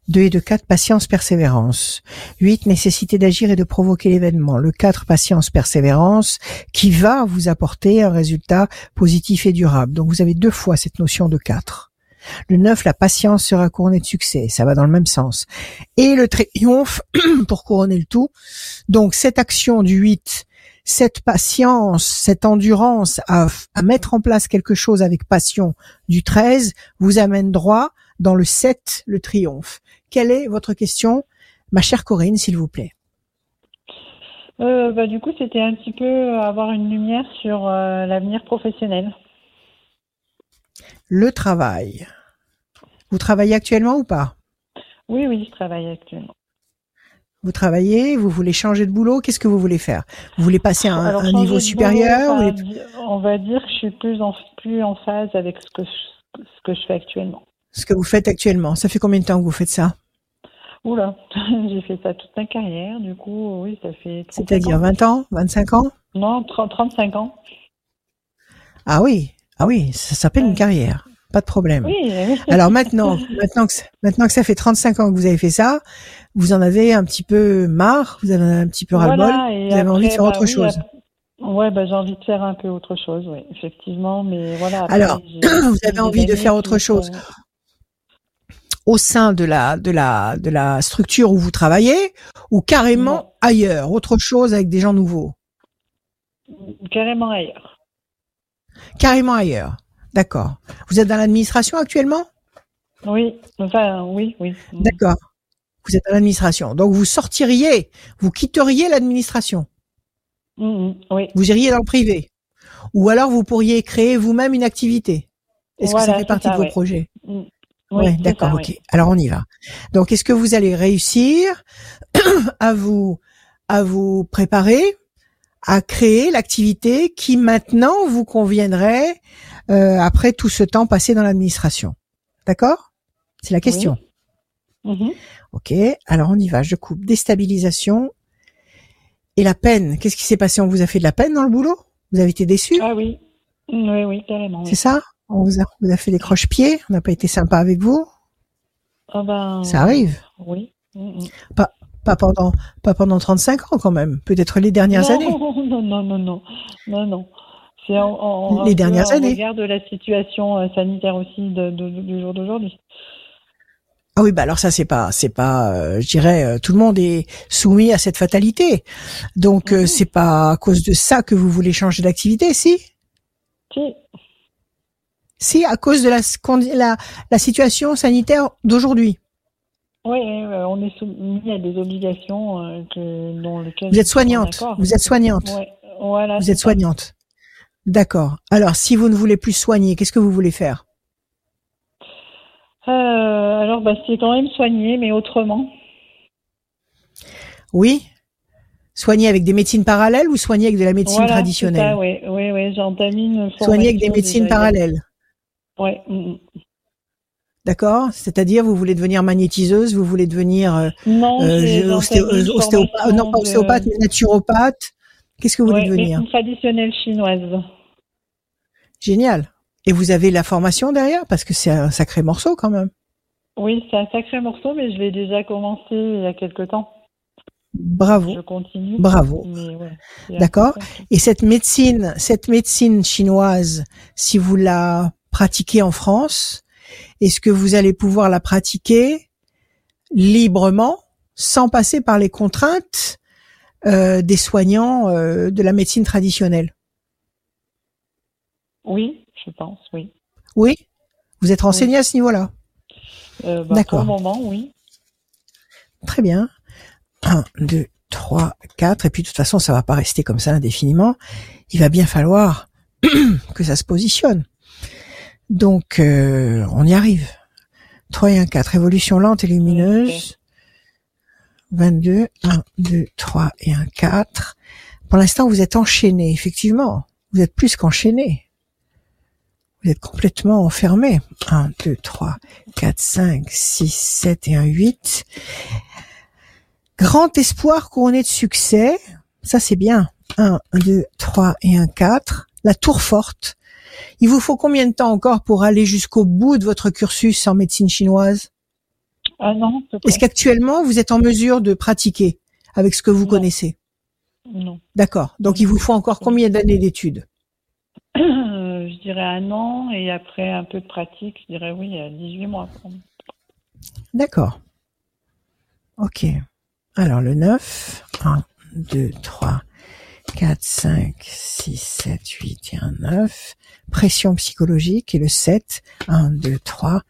2 et 2, 4, patience, persévérance. 8, nécessité d'agir et de provoquer l'événement. Le 4, patience, persévérance, qui va vous apporter un résultat positif et durable. Donc vous avez deux fois cette notion de 4. Le 9, la patience sera couronnée de succès. Ça va dans le même sens. Et le triomphe, pour couronner le tout. Donc cette action du 8, cette patience, cette endurance à, à mettre en place quelque chose avec passion du 13 vous amène droit dans le 7, le triomphe. Quelle est votre question, ma chère Corinne, s'il vous plaît? Euh, bah, du coup, c'était un petit peu avoir une lumière sur euh, l'avenir professionnel. Le travail. Vous travaillez actuellement ou pas? Oui, oui, je travaille actuellement. Vous travaillez, vous voulez changer de boulot, qu'est-ce que vous voulez faire? Vous voulez passer à un, Alors, un changer niveau supérieur boulot, voulez- On va dire que je suis plus en, plus en phase avec ce que, je, ce que je fais actuellement. Ce que vous faites actuellement, ça fait combien de temps que vous faites ça? Oula, j'ai fait ça toute ma carrière, du coup, oui, ça fait 35 C'est-à-dire ans. 20 ans 25 ans? Non, 30, 35 ans. Ah oui, ah oui, ça s'appelle une carrière, pas de problème. Oui. Alors maintenant, maintenant que, ça- maintenant que ça fait 35 ans que vous avez fait ça, vous en avez un petit peu marre, vous avez un petit peu ras-le-bol, Voilà, vous avez envie de faire bah autre oui, chose. Ouais, bah, j'ai envie de faire un peu autre chose, oui, effectivement, mais voilà. après, Alors, vous avez envie de faire autre chose. Au sein de la, de la, de la structure où vous travaillez, ou carrément Non. ailleurs, autre chose avec des gens nouveaux? Carrément ailleurs. Carrément ailleurs. D'accord. Vous êtes dans l'administration actuellement? Oui, enfin, oui, oui. D'accord. Vous êtes dans l'administration. Donc vous sortiriez, vous quitteriez l'administration? Mm, mm, oui. Vous iriez dans le privé? Ou alors vous pourriez créer vous-même une activité? Est-ce que ça fait partie ça, de vos ouais. projets? Mm. Oui, d'accord, ok. oui. Alors on y va. Donc est-ce que vous allez réussir à vous à vous préparer à créer l'activité qui maintenant vous conviendrait euh, après tout ce temps passé dans l'administration D'accord? C'est la question. Mhm. Ok. Alors on y va. Je coupe déstabilisation et la peine. Qu'est-ce qui s'est passé? On vous a fait de la peine dans le boulot? Vous avez été déçu? Ah oui. Mm, Oui, oui, carrément. oui. C'est ça? On vous a, on vous a fait des croche-pieds On n'a pas été sympa avec vous? Ah ben, Ça arrive. Oui. Mm, mm. Pas pendant, pas pendant 35 ans quand même. Peut-être les dernières non, années. Non, non, non, non, non, non. C'est en, en- Les dernières en années. regard de la situation euh, sanitaire aussi de, de- du jour d'aujourd'hui. Ah oui, bah alors ça c'est pas, c'est pas, euh, je dirais, euh, tout le monde est soumis à cette fatalité. Donc euh, Mhm. c'est pas à cause de ça que vous voulez changer d'activité, si? Si, Si, à cause de la, la, la situation sanitaire d'aujourd'hui. oui, on est soumis à des obligations euh, que, dont lesquelles Vous êtes soignante. Vous êtes soignante. Ouais, voilà. Vous êtes ça. soignante. D'accord. Alors, si vous ne voulez plus soigner, qu'est-ce que vous voulez faire? Euh, alors, bah, c'est quand même soigné, mais autrement. Oui? Soigner avec des médecines parallèles ou soigner avec de la médecine Voilà, traditionnelle? ça, oui, oui, oui, j'entamine Soigner avec des médecines déjà. parallèles. Ouais. mm, mm. D'accord C'est-à-dire, vous voulez devenir magnétiseuse, vous voulez devenir euh, Non, euh, ostéopathe, non pas ostéopathe, mais naturopathe. Qu'est-ce que vous voulez Ouais, devenir médecine traditionnelle chinoise. Génial. Et vous avez la formation derrière parce que c'est un sacré morceau quand même. Oui, c'est un sacré morceau, mais je l'ai déjà commencé il y a quelque temps. Bravo, Je continue. bravo. ouais, D'accord. Et cette médecine, cette médecine chinoise, si vous la pratiquez en France, est-ce que vous allez pouvoir la pratiquer librement, sans passer par les contraintes des soignants euh, de la médecine traditionnelle Oui, je pense, oui. Oui? Vous êtes renseigné à ce niveau-là? Euh, bah, D'accord. Pour le moment, oui. Très bien. 1, 2, 3, 4. Et puis de toute façon, ça va pas rester comme ça indéfiniment. Il va bien falloir que ça se positionne. Donc, euh, on y arrive. 3 et 1, 4. Évolution lente et lumineuse. 22, 1, 2, 3 et 1, 4. Pour l'instant, vous êtes enchaîné, effectivement. Vous êtes plus qu'enchaîné. Vous êtes complètement enfermé. 1, 2, 3, 4, 5, 6, 7 et 1, 8. Grand espoir couronné de succès. Ça, c'est bien. 1, 2, 3 et 1, 4. La tour forte. Il vous faut combien de temps encore pour aller jusqu'au bout de votre cursus en médecine chinoise? Ah non, à peu Est-ce qu'actuellement, vous êtes en mesure de pratiquer avec ce que vous Non. connaissez? Non. D'accord. Donc, il vous faut encore combien d'années d'études? Je dirais un an et après un peu de pratique, je dirais oui, à 18 mois. D'accord. Ok. Alors, le 9. 1, 2, 3, 4, 5, 6, 7, 8 et un 9. Pression psychologique. Et le 7. 1, 2, 3,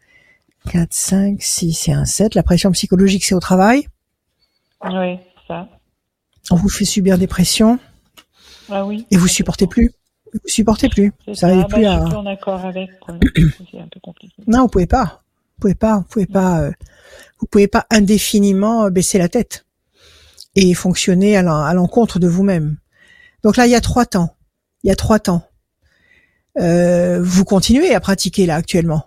4, 5, 6 et un 7. La pression psychologique, c'est au travail. Oui, ça. On vous fait subir des pressions Ah oui. et vous supportez plus. Vous supportez plus. Bah, plus je à... suis plus en accord avec. quoi. C'est un peu compliqué. Non, vous pouvez pas. Vous pouvez pas. Vous pouvez pas. euh, vous pouvez pas indéfiniment euh, baisser la tête et fonctionner à l'encontre de vous-même. Donc là, il y a trois temps. Il y a trois temps. Euh, vous continuez à pratiquer là actuellement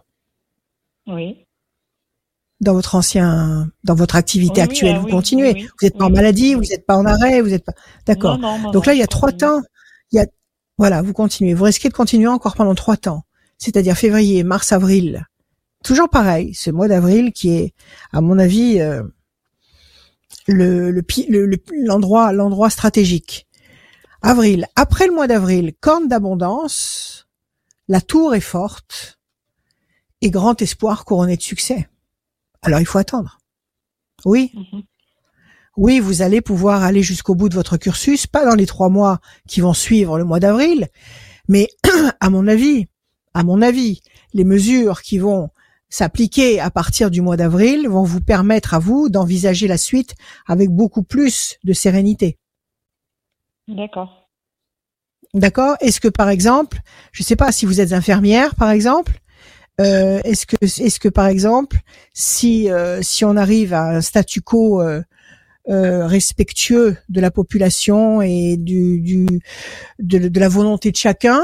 Oui. Dans votre ancien, dans votre activité Oui, actuelle. ah vous oui, continuez. vous n'êtes pas en maladie, vous n'êtes pas en arrêt, vous n'êtes pas. D'accord. Donc là, il y a trois continue. temps. Il y a, voilà, vous continuez. Vous risquez de continuer encore pendant trois temps. C'est-à-dire février, mars, avril. Toujours pareil. Ce mois d'avril qui est, à mon avis, euh, le, le, pi- le- le- l'endroit, l'endroit stratégique. Avril. Après le mois d'avril, corne d'abondance. La tour est forte. Et grand espoir couronné de succès. Alors il faut attendre. Oui. Mhm. Oui, vous allez pouvoir aller jusqu'au bout de votre cursus, pas dans les trois mois qui vont suivre le mois d'avril, mais à mon avis, à mon avis, les mesures qui vont s'appliquer à partir du mois d'avril vont vous permettre à vous d'envisager la suite avec beaucoup plus de sérénité. D'accord. D'accord? Est-ce que par exemple, je ne sais pas si vous êtes infirmière par exemple, euh, est-ce que est-ce que par exemple, si euh, si on arrive à un statu quo euh, euh, respectueux de la population et du, du de, de la volonté de chacun,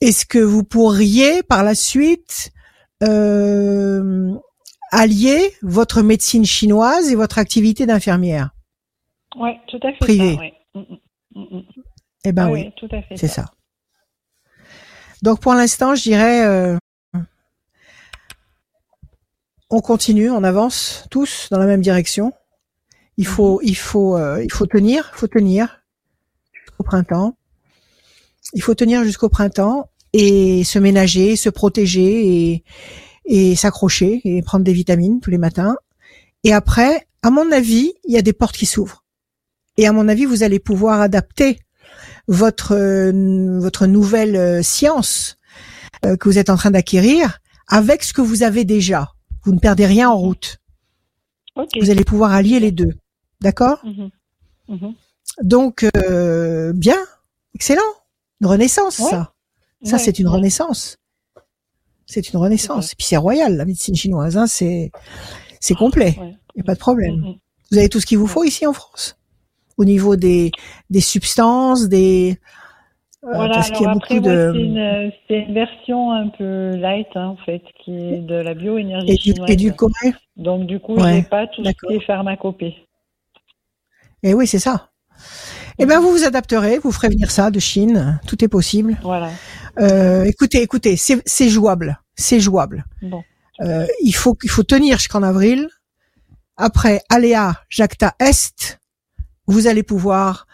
est-ce que vous pourriez par la suite euh, allier votre médecine chinoise et votre activité d'infirmière? Oui, tout à fait. Privé. Ça, ouais. Mm, mm, mm. Eh ben oui. oui, tout à fait. C'est ça. Donc pour l'instant, je dirais, euh, on continue, on avance tous dans la même direction. Il faut, il faut, euh, il faut tenir, faut tenir jusqu'au printemps. Il faut tenir jusqu'au printemps et se ménager, se protéger et, et s'accrocher et prendre des vitamines tous les matins. Et après, à mon avis, il y a des portes qui s'ouvrent. Et à mon avis, vous allez pouvoir adapter votre euh, votre nouvelle euh, science euh, que vous êtes en train d'acquérir avec ce que vous avez déjà. Vous ne perdez rien en route. Vous allez pouvoir allier les deux. D'accord Mhm. Mhm. Donc euh, bien, excellent. Une renaissance Ouais. ça. Ça c'est une renaissance. C'est une renaissance. Et puis c'est royal la médecine chinoise hein, c'est c'est complet. Il n'y a pas de problème. Mhm. Vous avez tout ce qu'il vous faut ici en France au niveau des, des substances, des, Voilà, parce qu'il y a beaucoup de c'est une, version un peu light, hein, en fait, qui est de la bioénergie et du, chinoise. édulcoré. Donc, du coup, Ouais, j'ai pas tout ce qui est pharmacopée. Et oui, c'est ça. Eh ben, vous vous adapterez, vous ferez venir ça de Chine. Tout est possible. Voilà. Euh, écoutez, écoutez, c'est c'est jouable, c'est jouable. Bon. Euh, il faut il faut tenir jusqu'en avril. Après, aléa Jacta Est, vous allez pouvoir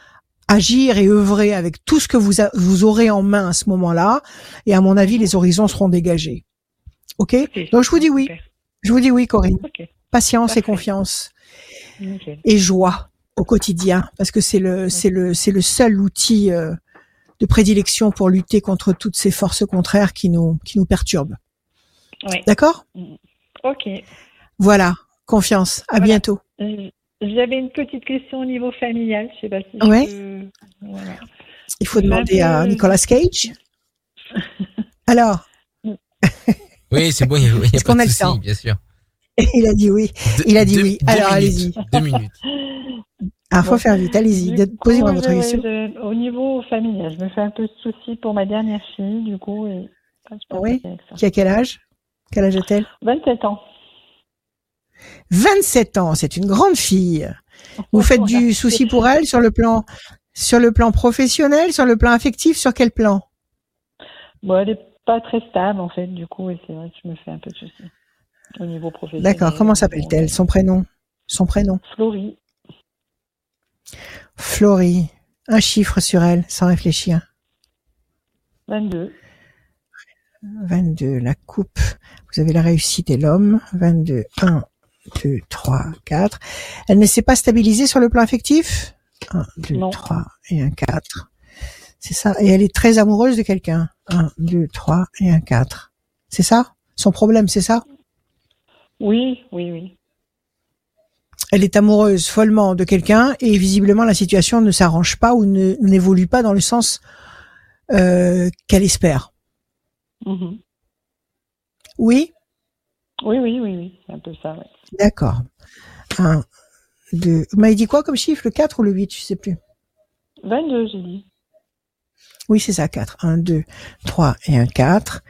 agir et œuvrer avec tout ce que vous a- vous aurez en main à ce moment-là. Et à mon avis, les horizons seront dégagés. Ok? Ok. Donc je vous dis oui. Je vous dis oui, Corinne. Ok. Patience et confiance et joie au quotidien, parce que c'est le c'est le c'est le seul outil euh, de prédilection pour lutter contre toutes ces forces contraires qui nous qui nous perturbent. Ouais. D'accord? Ok. Voilà, confiance. À Voilà. bientôt. J'avais une petite question au niveau familial. Je sais pas si Ouais. je peux... Voilà. Il faut demander à Nicolas Cage. Alors, Oui, c'est bon, il n'y a, il y a Est-ce pas qu'on de a le souci, temps bien sûr. il a dit oui. Il a dit deux- oui. deux Alors, minutes, allez-y. Deux minutes. Ah, faut Bon. faire vite. Allez-y. Posez-moi votre question. je- au niveau familial, je me fais un peu de soucis pour ma dernière fille, du coup. Et... Ah, je pense Oui. Qui a quel âge? Quel âge a-t-elle? 27 ans. 27 ans. C'est une grande fille. Vous faites du souci pour elle sur le plan sur le plan professionnel, sur le plan affectif, sur quel plan? Bon, elle est pas très stable, en fait, du coup, et c'est vrai que je me fais un peu de soucis au niveau professionnel. D'accord. Comment s'appelle-t-elle? Son prénom? Son prénom? Florie. Florie. Un chiffre sur elle, sans réfléchir. 22. 22, la coupe. Vous avez la réussite et l'homme. 22, 1, 2, 3, 4. Elle ne s'est pas stabilisée sur le plan affectif? 1, 2, Non. 3 et un 4. C'est ça. Et elle est très amoureuse de quelqu'un. 1, 2, 3 et un 4. C'est ça? Son problème, c'est ça? Oui, oui, oui. Elle est amoureuse follement de quelqu'un et visiblement la situation ne s'arrange pas ou ne n'évolue pas dans le sens euh, qu'elle espère. Mhm. Oui? Oui, oui, oui, oui. C'est un peu ça, ouais. D'accord. 1, 2. Vous m'avez dit quoi comme chiffre Le 4 ou le 8 Je sais plus. 22, j'ai dit. Oui, c'est ça, 4. 1, 2, 3 et un 4.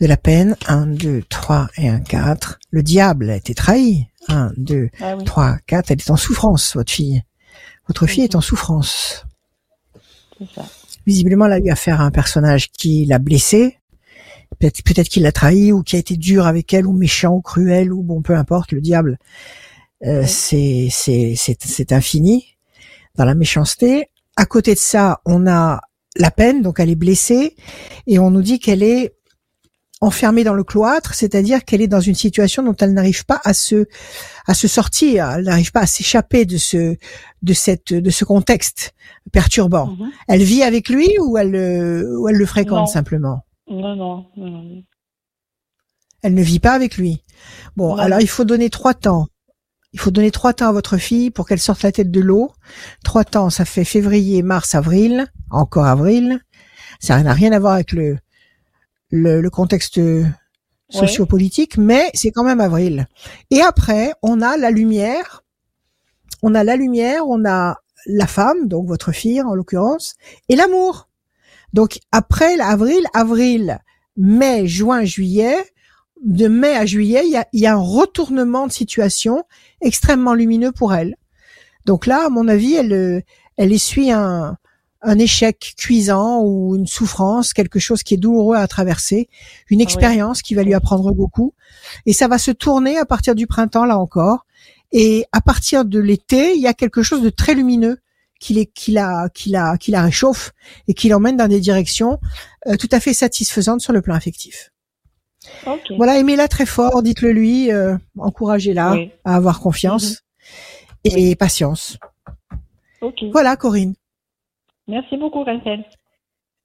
De la peine. 1, 2, 3 et un 4. Le diable a été trahi. 1, 2, Ah oui, 3, 4. Elle est en souffrance, votre fille. Votre fille est en souffrance. c'est ça. Visiblement, elle a eu affaire à un personnage qui l'a blessée. Peut-être peut-être qu'il l'a trahi ou qui a été dur avec elle ou méchant ou cruel ou bon, peu importe, le diable. Euh, c'est c'est c'est c'est infini dans la méchanceté. À côté de ça, on a la peine, donc elle est blessée et on nous dit qu'elle est enfermée dans le cloître, c'est-à-dire qu'elle est dans une situation dont elle n'arrive pas à se à se sortir, elle n'arrive pas à s'échapper de ce de cette de ce contexte perturbant. Mhm. Elle vit avec lui ou elle le, ou elle le fréquente Non. simplement? Non, non. Elle ne vit pas avec lui. Bon, Non. alors il faut donner trois temps. Il faut donner trois temps à votre fille pour qu'elle sorte la tête de l'eau. Trois temps, ça fait février, mars, avril, encore avril. Ça n'a rien à voir avec le le, le contexte sociopolitique, mais c'est quand même avril. Et après, on a la lumière. On a la lumière, on a la femme, donc votre fille en l'occurrence, et l'amour. Donc après avril, avril, mai, juin, juillet, de mai à juillet, il y a, il y a un retournement de situation extrêmement lumineux pour elle. Donc là, à mon avis, elle, elle essuie un, un échec cuisant ou une souffrance, quelque chose qui est douloureux à traverser, une expérience qui va lui apprendre beaucoup. Et ça va se tourner à partir du printemps, là encore. Et à partir de l'été, il y a quelque chose de très lumineux qui, les, qui, la, qui, la, qui la réchauffe et qui l'emmène dans des directions euh, tout à fait satisfaisantes sur le plan affectif. Voilà, aimez-la très fort, dites-le lui, euh, encouragez-la Oui. à avoir confiance et patience. Voilà, Corinne. Merci beaucoup, Rachel.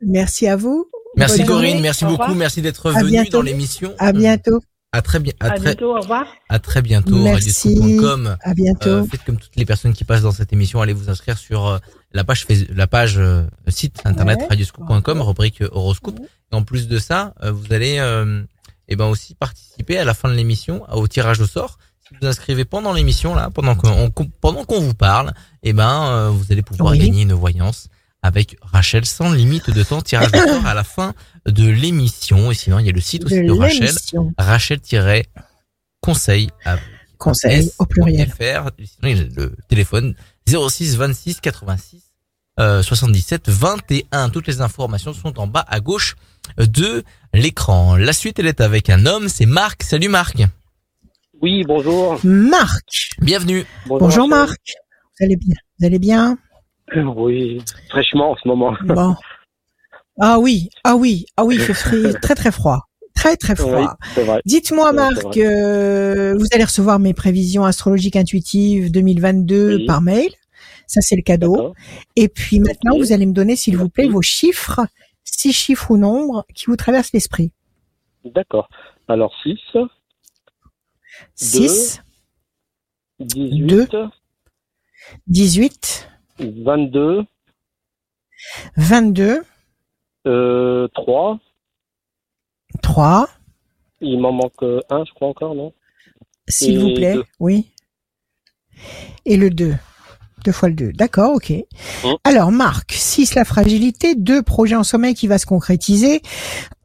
Merci à vous. Merci Bonne Corinne, journée. merci Au beaucoup, revoir. merci d'être venue dans l'émission. À bientôt. À très bien, à, À très, bientôt, au revoir. à très bientôt. Merci. radioscoop.com. À bientôt. Euh, faites comme toutes les personnes qui passent dans cette émission, allez vous inscrire sur euh, la page la page euh, site internet Ouais. radioscoop.com, rubrique horoscope. Et en plus de ça, euh, vous allez euh, eh ben aussi participer à la fin de l'émission au tirage au sort. Si vous inscrivez pendant l'émission là, pendant qu'on pendant qu'on vous parle, eh ben euh, vous allez pouvoir Oui. gagner une voyance avec Rachel sans limite de temps. Tirage au sort à la fin de l'émission. Et sinon, il y a le site aussi De de, Rachel. Rachel-conseil à Conseil au pluriel. FR. Sinon, il y a le téléphone 06 26 86 euh, 77 21. Toutes les informations sont en bas à gauche de l'écran. La suite, elle est avec un homme, c'est Marc. Salut Marc. Oui, bonjour. Marc. Bienvenue. Bonjour Rachel. Marc. Vous allez bien? Vous allez bien? Oui, fraîchement en ce moment. Bon. Ah oui, ah oui, ah oui, il fait frais- très très froid. Très très froid. Oui. Dites-moi Marc, euh, vous allez recevoir mes prévisions astrologiques intuitives 2022 Oui. par mail. Ça c'est le cadeau. Et puis maintenant, vous allez me donner, s'il vous plaît, vos chiffres, six chiffres ou nombres qui vous traversent l'esprit. D'accord. Alors 6, 6, 18, Deux. 18, 22, 22, euh, 3. 3, Il m'en manque un, je crois encore, non? S'il vous plaît. deux. Oui. Et le 2. Deux fois le 2. D'accord, ok. Hum. Alors, Marc, 6, la fragilité. 2, projet en sommeil qui va se concrétiser.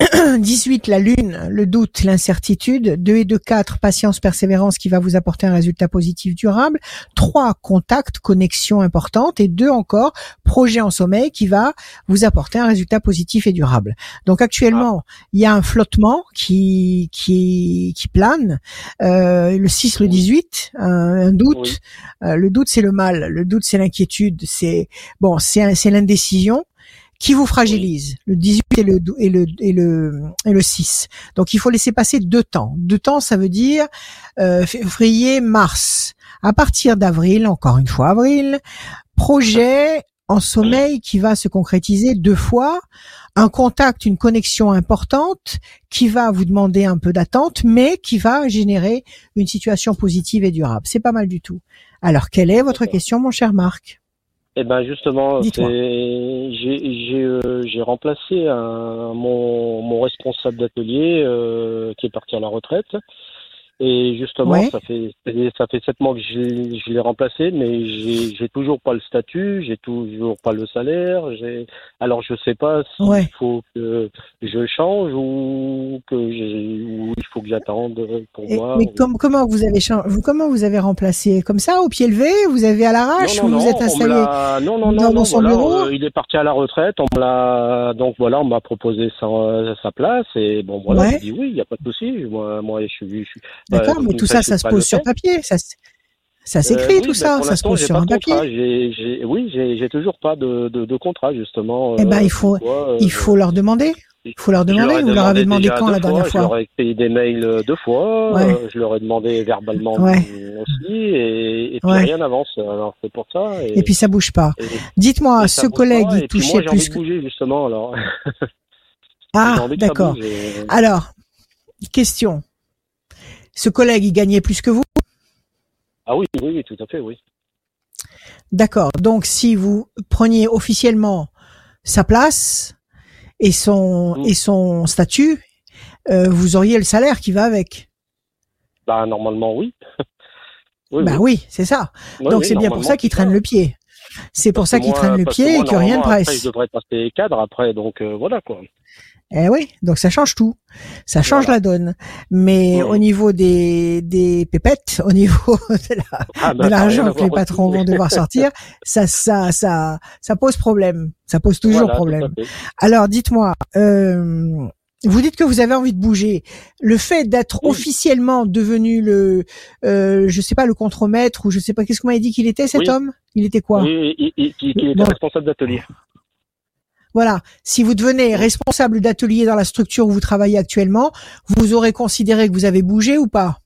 18, la lune, le doute, l'incertitude. 2 et 2, 4, patience, persévérance qui va vous apporter un résultat positif durable. 3, contact, connexion importante. Et 2 encore, projet en sommeil qui va vous apporter un résultat positif et durable. Donc actuellement, il y a un flottement qui qui qui plane. Euh, le 6, le 18, un, un doute. Oui. Euh, le doute, c'est le mal. Le doute, c'est l'inquiétude. C'est bon, c'est c'est l'indécision qui vous fragilise. Le 18 et le et le et le et le 6. Donc il faut laisser passer deux temps. Deux temps, ça veut dire euh, février, mars. À partir d'avril, encore une fois avril, projet en sommeil qui va se concrétiser deux fois, un contact, une connexion importante qui va vous demander un peu d'attente, mais qui va générer une situation positive et durable. C'est pas mal du tout. Alors, quelle est votre question, mon cher Marc? Eh ben justement, j'ai euh, j'ai remplacé un, mon mon responsable d'atelier euh, qui est parti à la retraite. Et justement, Ouais. ça fait ça fait sept mois que je, je l'ai remplacé, mais j'ai j'ai toujours pas le statut, j'ai toujours pas le salaire. J'ai alors je sais pas s'il Ouais. faut que je change ou que ou il faut que j'attende pour Et- moi. Mais com- comment vous avez chan- vous comment vous avez remplacé? Comme ça au pied levé? Vous avez à l'arrache non, ou non, vous non, êtes installé non, non, non, dans non, son voilà, bureau? euh, il est parti à la retraite, on l'a, donc voilà, on m'a proposé sa, sa place et bon voilà, Ouais. j'ai dit oui, il n'y a pas de souci, moi, moi je suis, je suis D'accord, euh, mais tout ça, je ça se pose sur papier. Ça, ça Euh, s'écrit oui, tout ben, ça. Ça se pose sur un papier. j'ai, j'ai, oui, j'ai, toujours pas de, de, de contrat justement. Eh ben, euh, il faut- quoi, euh, Il faut leur demander. Il faut leur je leur demander. ai Vous leur avez demandé quand la dernière Je fois leur ai écrit des mails euh, deux fois, Ouais. euh, je leur ai demandé verbalement Ouais. aussi et, et puis Ouais. rien n'avance. Alors c'est pour ça. Et, Et puis ça bouge pas. Dites-moi, ce collègue, pas, il touchait moi, plus que. bouger justement alors. Ah, d'accord. Alors, question. Ce collègue, il gagnait plus que vous? Ah oui, oui, oui, tout à fait, oui. D'accord. Donc, si vous preniez officiellement sa place et son Mm. et son statut, euh, vous auriez le salaire qui va avec. Bah normalement oui. oui, bah oui, c'est ça. oui. Donc c'est bien pour ça qu'il traîne le pied. C'est pour ça qu'il traîne le pied moi, et que rien ne normalement, après, presse. je devrais passer cadre après, donc euh, voilà quoi. Eh oui, donc ça change tout. Ça change Voilà. la donne. Mais au niveau des, des pépettes, au niveau de la- Ah, de bah, l'argent que les patrons vont devoir sortir, ça, ça, ça, ça pose problème. Ça pose toujours Voilà, problème. Alors, dites-moi, euh, vous dites que vous avez envie de bouger. Le fait d'être Oui. officiellement devenu le, euh, je sais pas, le contremaître ou je sais pas, qu'est-ce que vous m'avez dit qu'il était cet Oui. homme? Il était quoi? Oui, il, il, il- il était Bon. responsable d'atelier. Voilà. Si vous devenez responsable d'atelier dans la structure où vous travaillez actuellement, vous aurez considéré que vous avez bougé ou pas?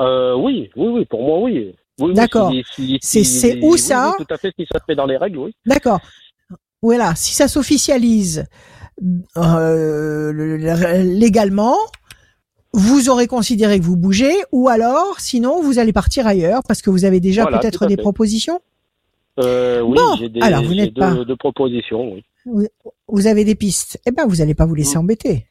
Euh, oui, oui, oui, pour moi oui. Oui, oui, D'accord. si- si- C'est- si- c'est où oui, ça? Tout à fait, si ça se fait dans les règles, oui. D'accord. Voilà. Si ça s'officialise euh, le- le- légalement, vous aurez considéré que vous bougez, ou alors, sinon, vous allez partir ailleurs parce que vous avez déjà Voilà, peut-être des fait. propositions? Euh, oui, Bon, j'ai des, alors, vous n'êtes deux, pas- deux propositions, oui. Vous, vous avez des pistes. Eh ben, vous n'allez pas vous laisser Mm. embêter.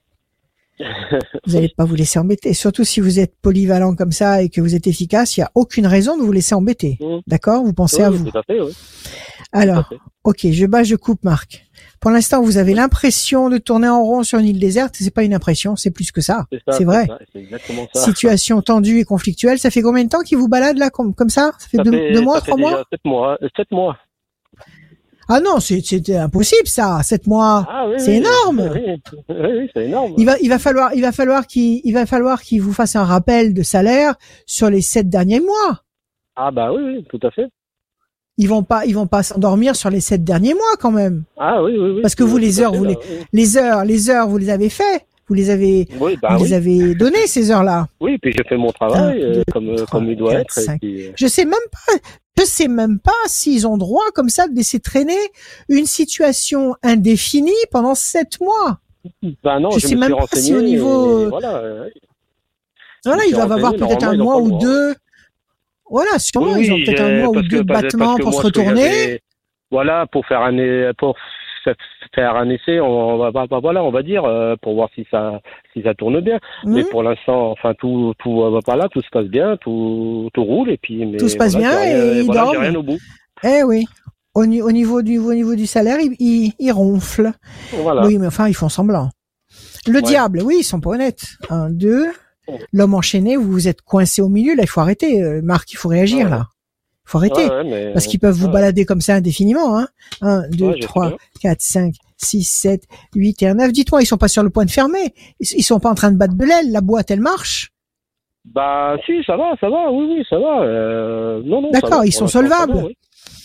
Vous n'allez pas vous laisser embêter. Surtout si vous êtes polyvalent comme ça et que vous êtes efficace, il n'y a aucune raison de vous laisser embêter. Mm. D'accord? Vous pensez Oui, à vous. Tout à fait, oui. Alors, Tout à fait. Ok, je bats, je coupe, Marc. Pour l'instant, vous avez l'impression de tourner en rond sur une île déserte. C'est pas une impression, c'est plus que ça. C'est vrai. ça, ça. Situation tendue et conflictuelle. Ça fait combien de temps qu'il vous balade là, comme, comme ça? Ça fait Ça deux, fait- deux mois, trois mois? Sept mois. euh, Sept mois. Ah non, c'est c'est impossible ça. Sept mois. Ah oui. C'est oui, énorme. Oui, oui, oui, c'est énorme. Il va, il va falloir, il va falloir qu'il, il va falloir qu'il vous fasse un rappel de salaire sur les sept derniers mois. Ah bah oui, oui, tout à fait. Ils vont pas, ils vont pas s'endormir sur les sept derniers mois quand même. Ah oui, oui, oui. Parce que vous, les heures, fait, vous là, Les heures, les heures, vous les avez fait. Vous les avez, Oui, bah vous oui. les avez données ces heures-là. Oui, puis j'ai fait mon travail deux, comme, euh, trois, comme il doit quatre, être. et cinq. puis, euh, Je sais même pas, je sais même pas s'ils ont droit comme ça de laisser traîner une situation indéfinie pendant sept mois. Bah non, Je je, sais me même suis pas si au niveau- et Voilà. euh, Voilà, ils suis doivent avoir peut-être un mois ou deux. Voilà, sûrement, oui, ils ont peut-être un mois ou deux de parce- battement parce que pour se retourner. Voilà, pour faire un pour faire un essai, on va bah, bah, voilà, on va dire euh, pour voir si ça si ça tourne bien. Mais pour l'instant, enfin tout tout va pas là, tout se passe bien, tout tout roule et puis mais Tout se passe voilà, bien rien- et voilà, dorment. rien au bout. Eh oui. Au, ni- au niveau du au niveau du salaire, ils, ils, ils ronflent. Voilà. Oui, mais enfin, ils font semblant. Le Ouais. diable, oui, ils sont pas honnêtes. Un, deux. Ouais. L'homme enchaîné, vous vous êtes coincé au milieu. Là, il faut arrêter. Euh, Marc, il faut réagir Ouais. là. Faut arrêter. Ouais, ouais, mais- Parce qu'ils peuvent vous balader comme ça indéfiniment. Hein. 1, 2, Ouais, je sais 3, bien. 4, 5, 6, 7, 8 et un 9. Dites-moi, ils sont pas sur le point de fermer. Ils, ils sont pas en train de battre de l'aile. La boîte, elle marche. Bah si, ça va, ça va, oui, oui, ça va. Euh, non, non. D'accord, ils sont va, solvables. oui.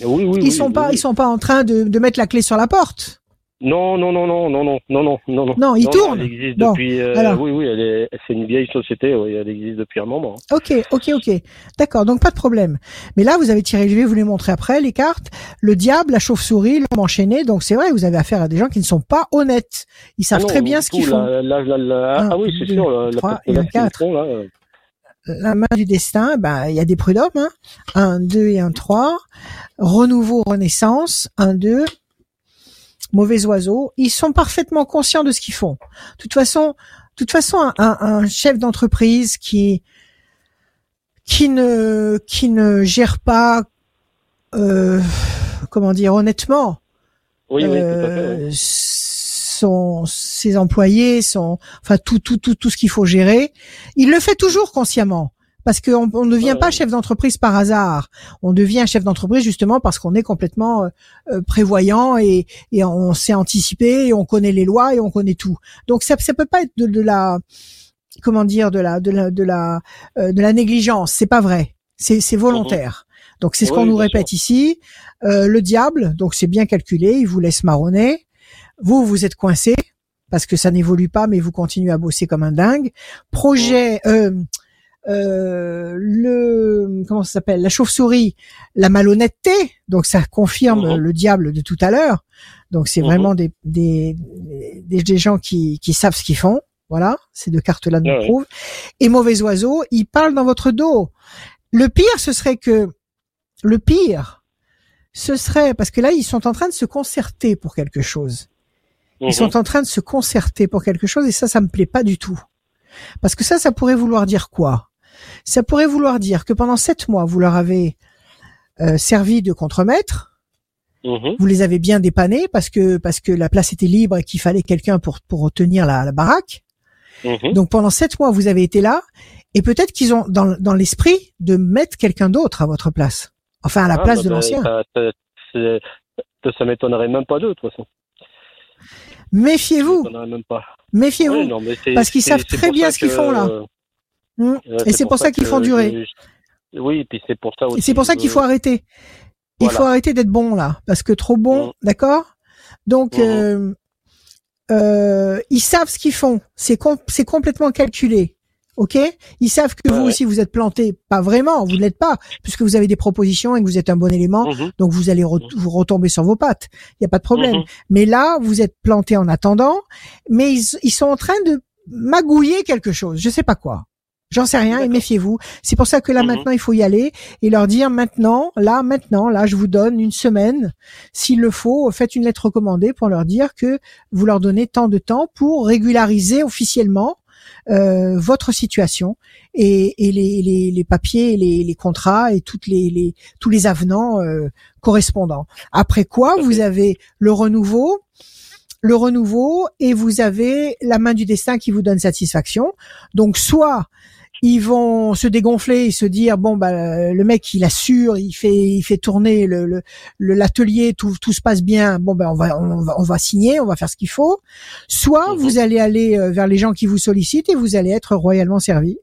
Oui, oui, ils sont pas, ils sont pas en train de, de mettre la clé sur la porte. Non, non, non, non, non, non, non, non, non, non. Non, ils tournent. Elle existe Bon, depuis. euh, alors. Oui, oui, elle est. C'est une vieille société. Oui, elle existe depuis un moment. Ok, ok, ok. D'accord, donc pas de problème. Mais là, vous avez tiré, je vais vous les montrer après, les cartes. Le diable, la chauve-souris, l'homme enchaîné. Donc c'est vrai, vous avez affaire à des gens qui ne sont pas honnêtes. Ils savent Ah non, très bien ce qu'ils font. la- la- la- la- Un, ah oui, c'est sûr. La, trois et la quatre. font, là, euh, La main du destin, ben, il y a des prud'hommes. Hein. Un, deux et un trois. Renouveau, renaissance. Un, deux. Mauvais oiseau. Ils sont parfaitement conscients de ce qu'ils font. De toute façon, de toute façon, un, un- chef d'entreprise qui qui ne qui ne gère pas, euh, comment dire, honnêtement, Oui, oui, tout à fait. euh, oui. son, ses employés, son, enfin tout, tout, tout, tout ce qu'il faut gérer. Il le fait toujours consciemment. Parce qu'on on ne devient pas chef d'entreprise par hasard. On devient chef d'entreprise justement parce qu'on est complètement euh, euh, prévoyant et, et on sait anticiper et on connaît les lois et on connaît tout. Donc ça, ça peut pas être de, de la, comment dire, de la, de la, de la, euh, de la négligence. C'est pas vrai. C'est, c'est volontaire. Donc c'est ce Oui, qu'on nous répète ici. Euh, le diable, donc c'est bien calculé. Il vous laisse marronner. Vous, vous êtes coincé parce que ça n'évolue pas, mais vous continuez à bosser comme un dingue. Projet, euh, euh, le comment ça s'appelle? La chauve-souris, la malhonnêteté. Donc ça confirme Mhm. le diable de tout à l'heure. Donc c'est Mhm. vraiment des, des des des gens qui qui savent ce qu'ils font. Voilà, ces deux cartes-là nous ouais. prouvent. Et mauvais oiseau, il parle dans votre dos. Le pire, ce serait que le pire, ce serait parce que là, ils sont en train de se concerter pour quelque chose. Ils Mhm. sont en train de se concerter pour quelque chose et ça, ça me plaît pas du tout. Parce que ça, ça pourrait vouloir dire quoi? Ça pourrait vouloir dire que pendant sept mois, vous leur avez euh, servi de contremaître, Mhm. vous les avez bien dépannés parce que parce que la place était libre et qu'il fallait quelqu'un pour pour tenir la, la baraque. Mhm. Donc pendant sept mois, vous avez été là et peut-être qu'ils ont dans dans l'esprit de mettre quelqu'un d'autre à votre place. Enfin, à la Ah, place bah, de bah, l'ancien. ça- ça- ça, m'étonnerait même pas d'eux, de toute façon. Méfiez-vous, méfiez-vous. Parce qu'ils savent très bien ce qu'ils font, là. Hmm. Euh, Et c'est pour ça qu'ils font durer. je- Oui, et puis c'est pour ça aussi. Et c'est pour ça qu'il faut arrêter. Il Voilà. faut arrêter d'être bon là, parce que trop bon, Mhm. d'accord? Donc, Mhm. euh, euh, ils savent ce qu'ils font. C'est com- c'est complètement calculé. Ok? Ils savent que Ouais, vous ouais. aussi vous êtes planté. Pas vraiment, vous ne l'êtes pas, puisque vous avez des propositions et que vous êtes un bon élément. Donc vous allez re- vous retomber sur vos pattes. Il n'y a pas de problème. Mais là, vous êtes planté en attendant. Mais ils, ils sont en train de magouiller quelque chose. Je sais pas quoi. J'en sais rien et méfiez-vous. C'est pour ça que là Mhm. maintenant il faut y aller et leur dire maintenant, là maintenant, là je vous donne une semaine. S'il le faut, faites une lettre recommandée pour leur dire que vous leur donnez tant de temps pour régulariser officiellement euh, votre situation et, et les, les, les papiers, les, les contrats et toutes les, les tous les avenants euh, correspondants. Après quoi, vous avez le renouveau, le renouveau et vous avez la main du destin qui vous donne satisfaction. Donc soit ils vont se dégonfler et se dire bon bah le mec il assure, il fait il fait tourner le le- le- l'atelier, tout tout se passe bien. Bon ben on va on va on va signer, on va faire ce qu'il faut. Soit Mhm. vous allez aller euh, vers les gens qui vous sollicitent et vous allez être royalement servi.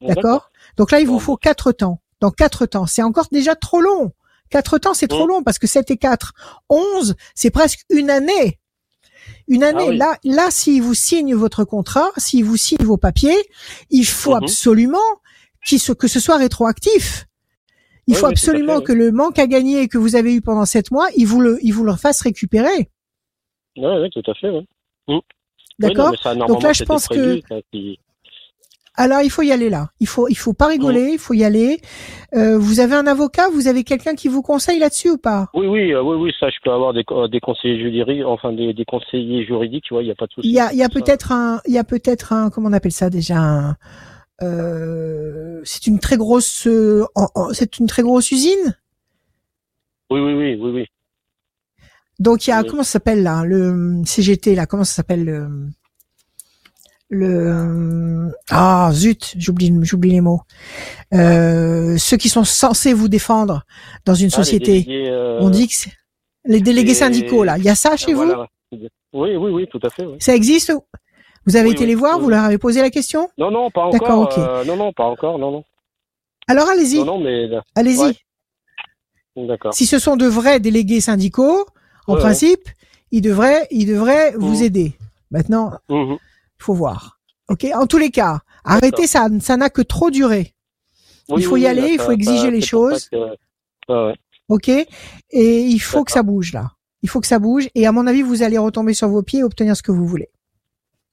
D'accord Donc là il vous faut quatre temps. Dans quatre temps, c'est encore déjà trop long. Quatre temps, c'est trop long parce que 7 et 4, 11, c'est presque une année. Une année. Ah oui. Là, là, s'il vous signe votre contrat, s'il vous signe vos papiers, il faut Mhm. absolument qu'il se- que ce soit rétroactif. Il Oui, faut oui, absolument fait, que le manque à gagner que vous avez eu pendant sept mois, il vous le, il vous le fasse récupérer. Oui, oui, tout à fait. Oui, non, D'accord? Donc là, je pense prévu, que ça, qui- alors il faut y aller là. Il faut, il faut pas rigoler, il faut y aller. Euh, vous avez un avocat, vous avez quelqu'un qui vous conseille là-dessus ou pas? Oui, oui, euh, oui, oui, ça, je peux avoir des, des conseillers juridiques, enfin des, des conseillers juridiques, tu vois, il n'y a pas de souci. Il y a, il y a peut-être un, il y a peut-être un, comment on appelle ça déjà un, euh, c'est une très grosse, euh, c'est une très grosse usine? Oui, oui, oui, oui, oui. Donc il y a, Oui. comment ça s'appelle là, le CGT là, comment ça s'appelle le, le, ah zut, j'oublie, j'oublie les mots. Euh, ceux qui sont censés vous défendre dans une Ah, société, délégués, euh, on dit que c'est les délégués et- syndicaux là. Il y a ça chez vous. Oui, oui, oui, tout à fait. Oui. Ça existe Vous avez Oui, été oui, les voir Vous leur avez posé la question? Non, non, pas encore. D'accord, ok. euh, non, non, pas encore, non, non. Alors allez-y, Non, non, mais allez-y. ouais. d'accord. Si ce sont de vrais délégués syndicaux, en Ouais, ouais. principe, ils devraient, ils devraient vous Mhm. aider. Maintenant, Mhm. Il faut voir. Ok? En tous les cas, arrêtez ça. Ça n'a que trop duré. Oui, Il faut oui, y aller, il faut exiger ça- les choses. que- ouais, ouais. Ok? Et il faut que ça bouge là. Il faut que ça bouge. Et à mon avis, vous allez retomber sur vos pieds et obtenir ce que vous voulez.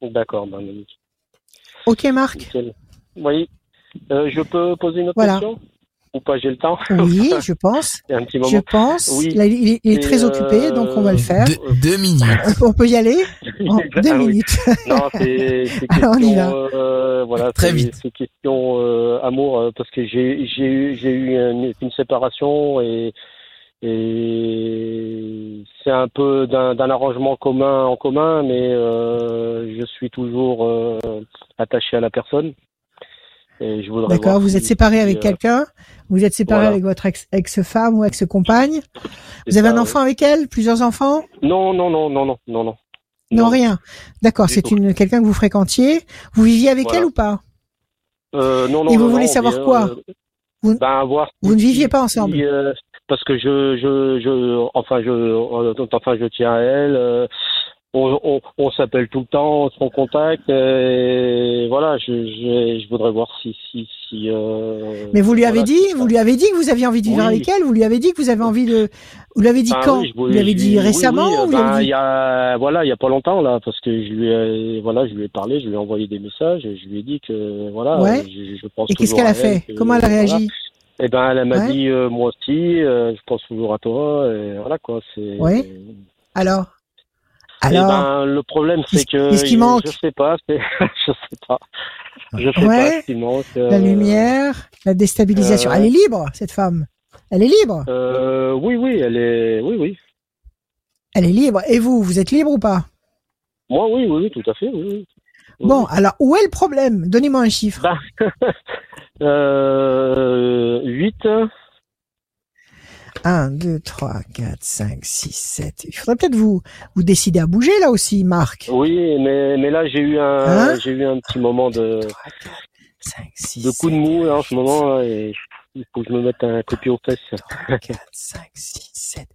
D'accord, ben, nickel. Ok, Marc? Nickel. Oui. Euh, je peux poser une autre Voilà. question? Ou pas, j'ai le temps Oui, je pense. Il y a un petit Je moment. pense. Oui. Là, il est, il est Et, très euh, occupé, donc on va le faire. Deux, deux minutes. On peut, y aller en deux Ah oui. minutes. Non, c'est c'est Alors, on y question, euh, voilà, Très vite. C'est question euh, amour euh, parce que j'ai j'ai eu j'ai eu une, une séparation et et c'est un peu d'un d'un arrangement commun en commun, mais euh, je suis toujours euh, attaché à la personne. Et je voudrais D'accord. Vous si- êtes séparé avec euh, quelqu'un. Vous êtes séparé voilà. avec votre ex- ex-femme ou ex-compagne. Vous avez ça, un ouais. enfant avec elle Plusieurs enfants? Non, non, non, non, non, non, non. Non, rien. D'accord, c'est une quelqu'un que vous fréquentiez. Vous viviez avec Voilà. elle ou pas? Euh, non, non. Et vous non, voulez non, savoir quoi? euh, Vous- ben, voir Vous ne viviez pas ensemble euh, parce que je, je, je, enfin, je, enfin, je tiens à elle. Euh, on, on, on s'appelle tout le temps, on se en contact. Et voilà, je, je, je voudrais voir si, si, si. euh, Mais vous lui avez voilà, dit, vous lui avez dit que vous aviez envie de vivre Oui. avec elle. Vous lui avez dit que vous avez envie de. Vous l'avez dit Ben quand? oui, Vous l'avez dit récemment oui, ou ben, avez il dit y a, voilà, il y a pas longtemps là, parce que je lui ai, voilà, je lui ai parlé, je lui ai envoyé des messages, et je lui ai dit que voilà, Ouais. je, je pense Et qu'est-ce qu'elle a fait? que- Comment elle a voilà. réagi? Eh ben, elle m'a Ouais. dit euh, moi aussi, euh, je pense toujours à toi, et voilà quoi. C'est. Ouais. Alors? Alors ben, le problème c'est que qui je- manque Je sais pas, je sais pas, je sais Ouais. pas ce qui manque. La euh, lumière, la déstabilisation. euh, Elle est libre, cette femme. Elle est libre. Euh, oui, oui, elle est, oui, oui. Elle est libre. Et vous, vous êtes libre ou pas? Moi, oui, oui, oui, tout à fait, oui. Bon, alors où est le problème? Donnez-moi un chiffre. Bah, euh, 8, 1, 2, 3, 4, 5, 6, 7. Il faudrait peut-être vous, vous décider à bouger là aussi, Marc. oui, mais, mais là j'ai eu un, Hein j'ai eu un petit moment de, 3, 4, 5, 6, de coup de mou là, en ce moment, là, et il faut que je me mette un copier aux fesses. 4, 5, 6, 7.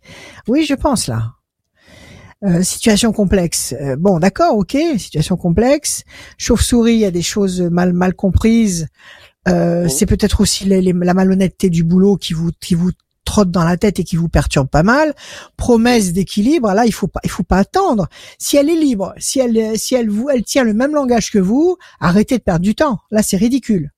Oui, je pense là. Euh, situation complexe. Euh, bon, d'accord, ok, situation complexe. Chauve-souris, il y a des choses mal mal comprises. Euh, Mhm. C'est peut-être aussi les- les- la malhonnêteté du boulot qui vous qui vous trotte dans la tête et qui vous perturbe pas mal. Promesse d'équilibre, là il faut pas il faut pas attendre. Si elle est libre, si elle si elle vous elle tient le même langage que vous, arrêtez de perdre du temps. Là c'est ridicule.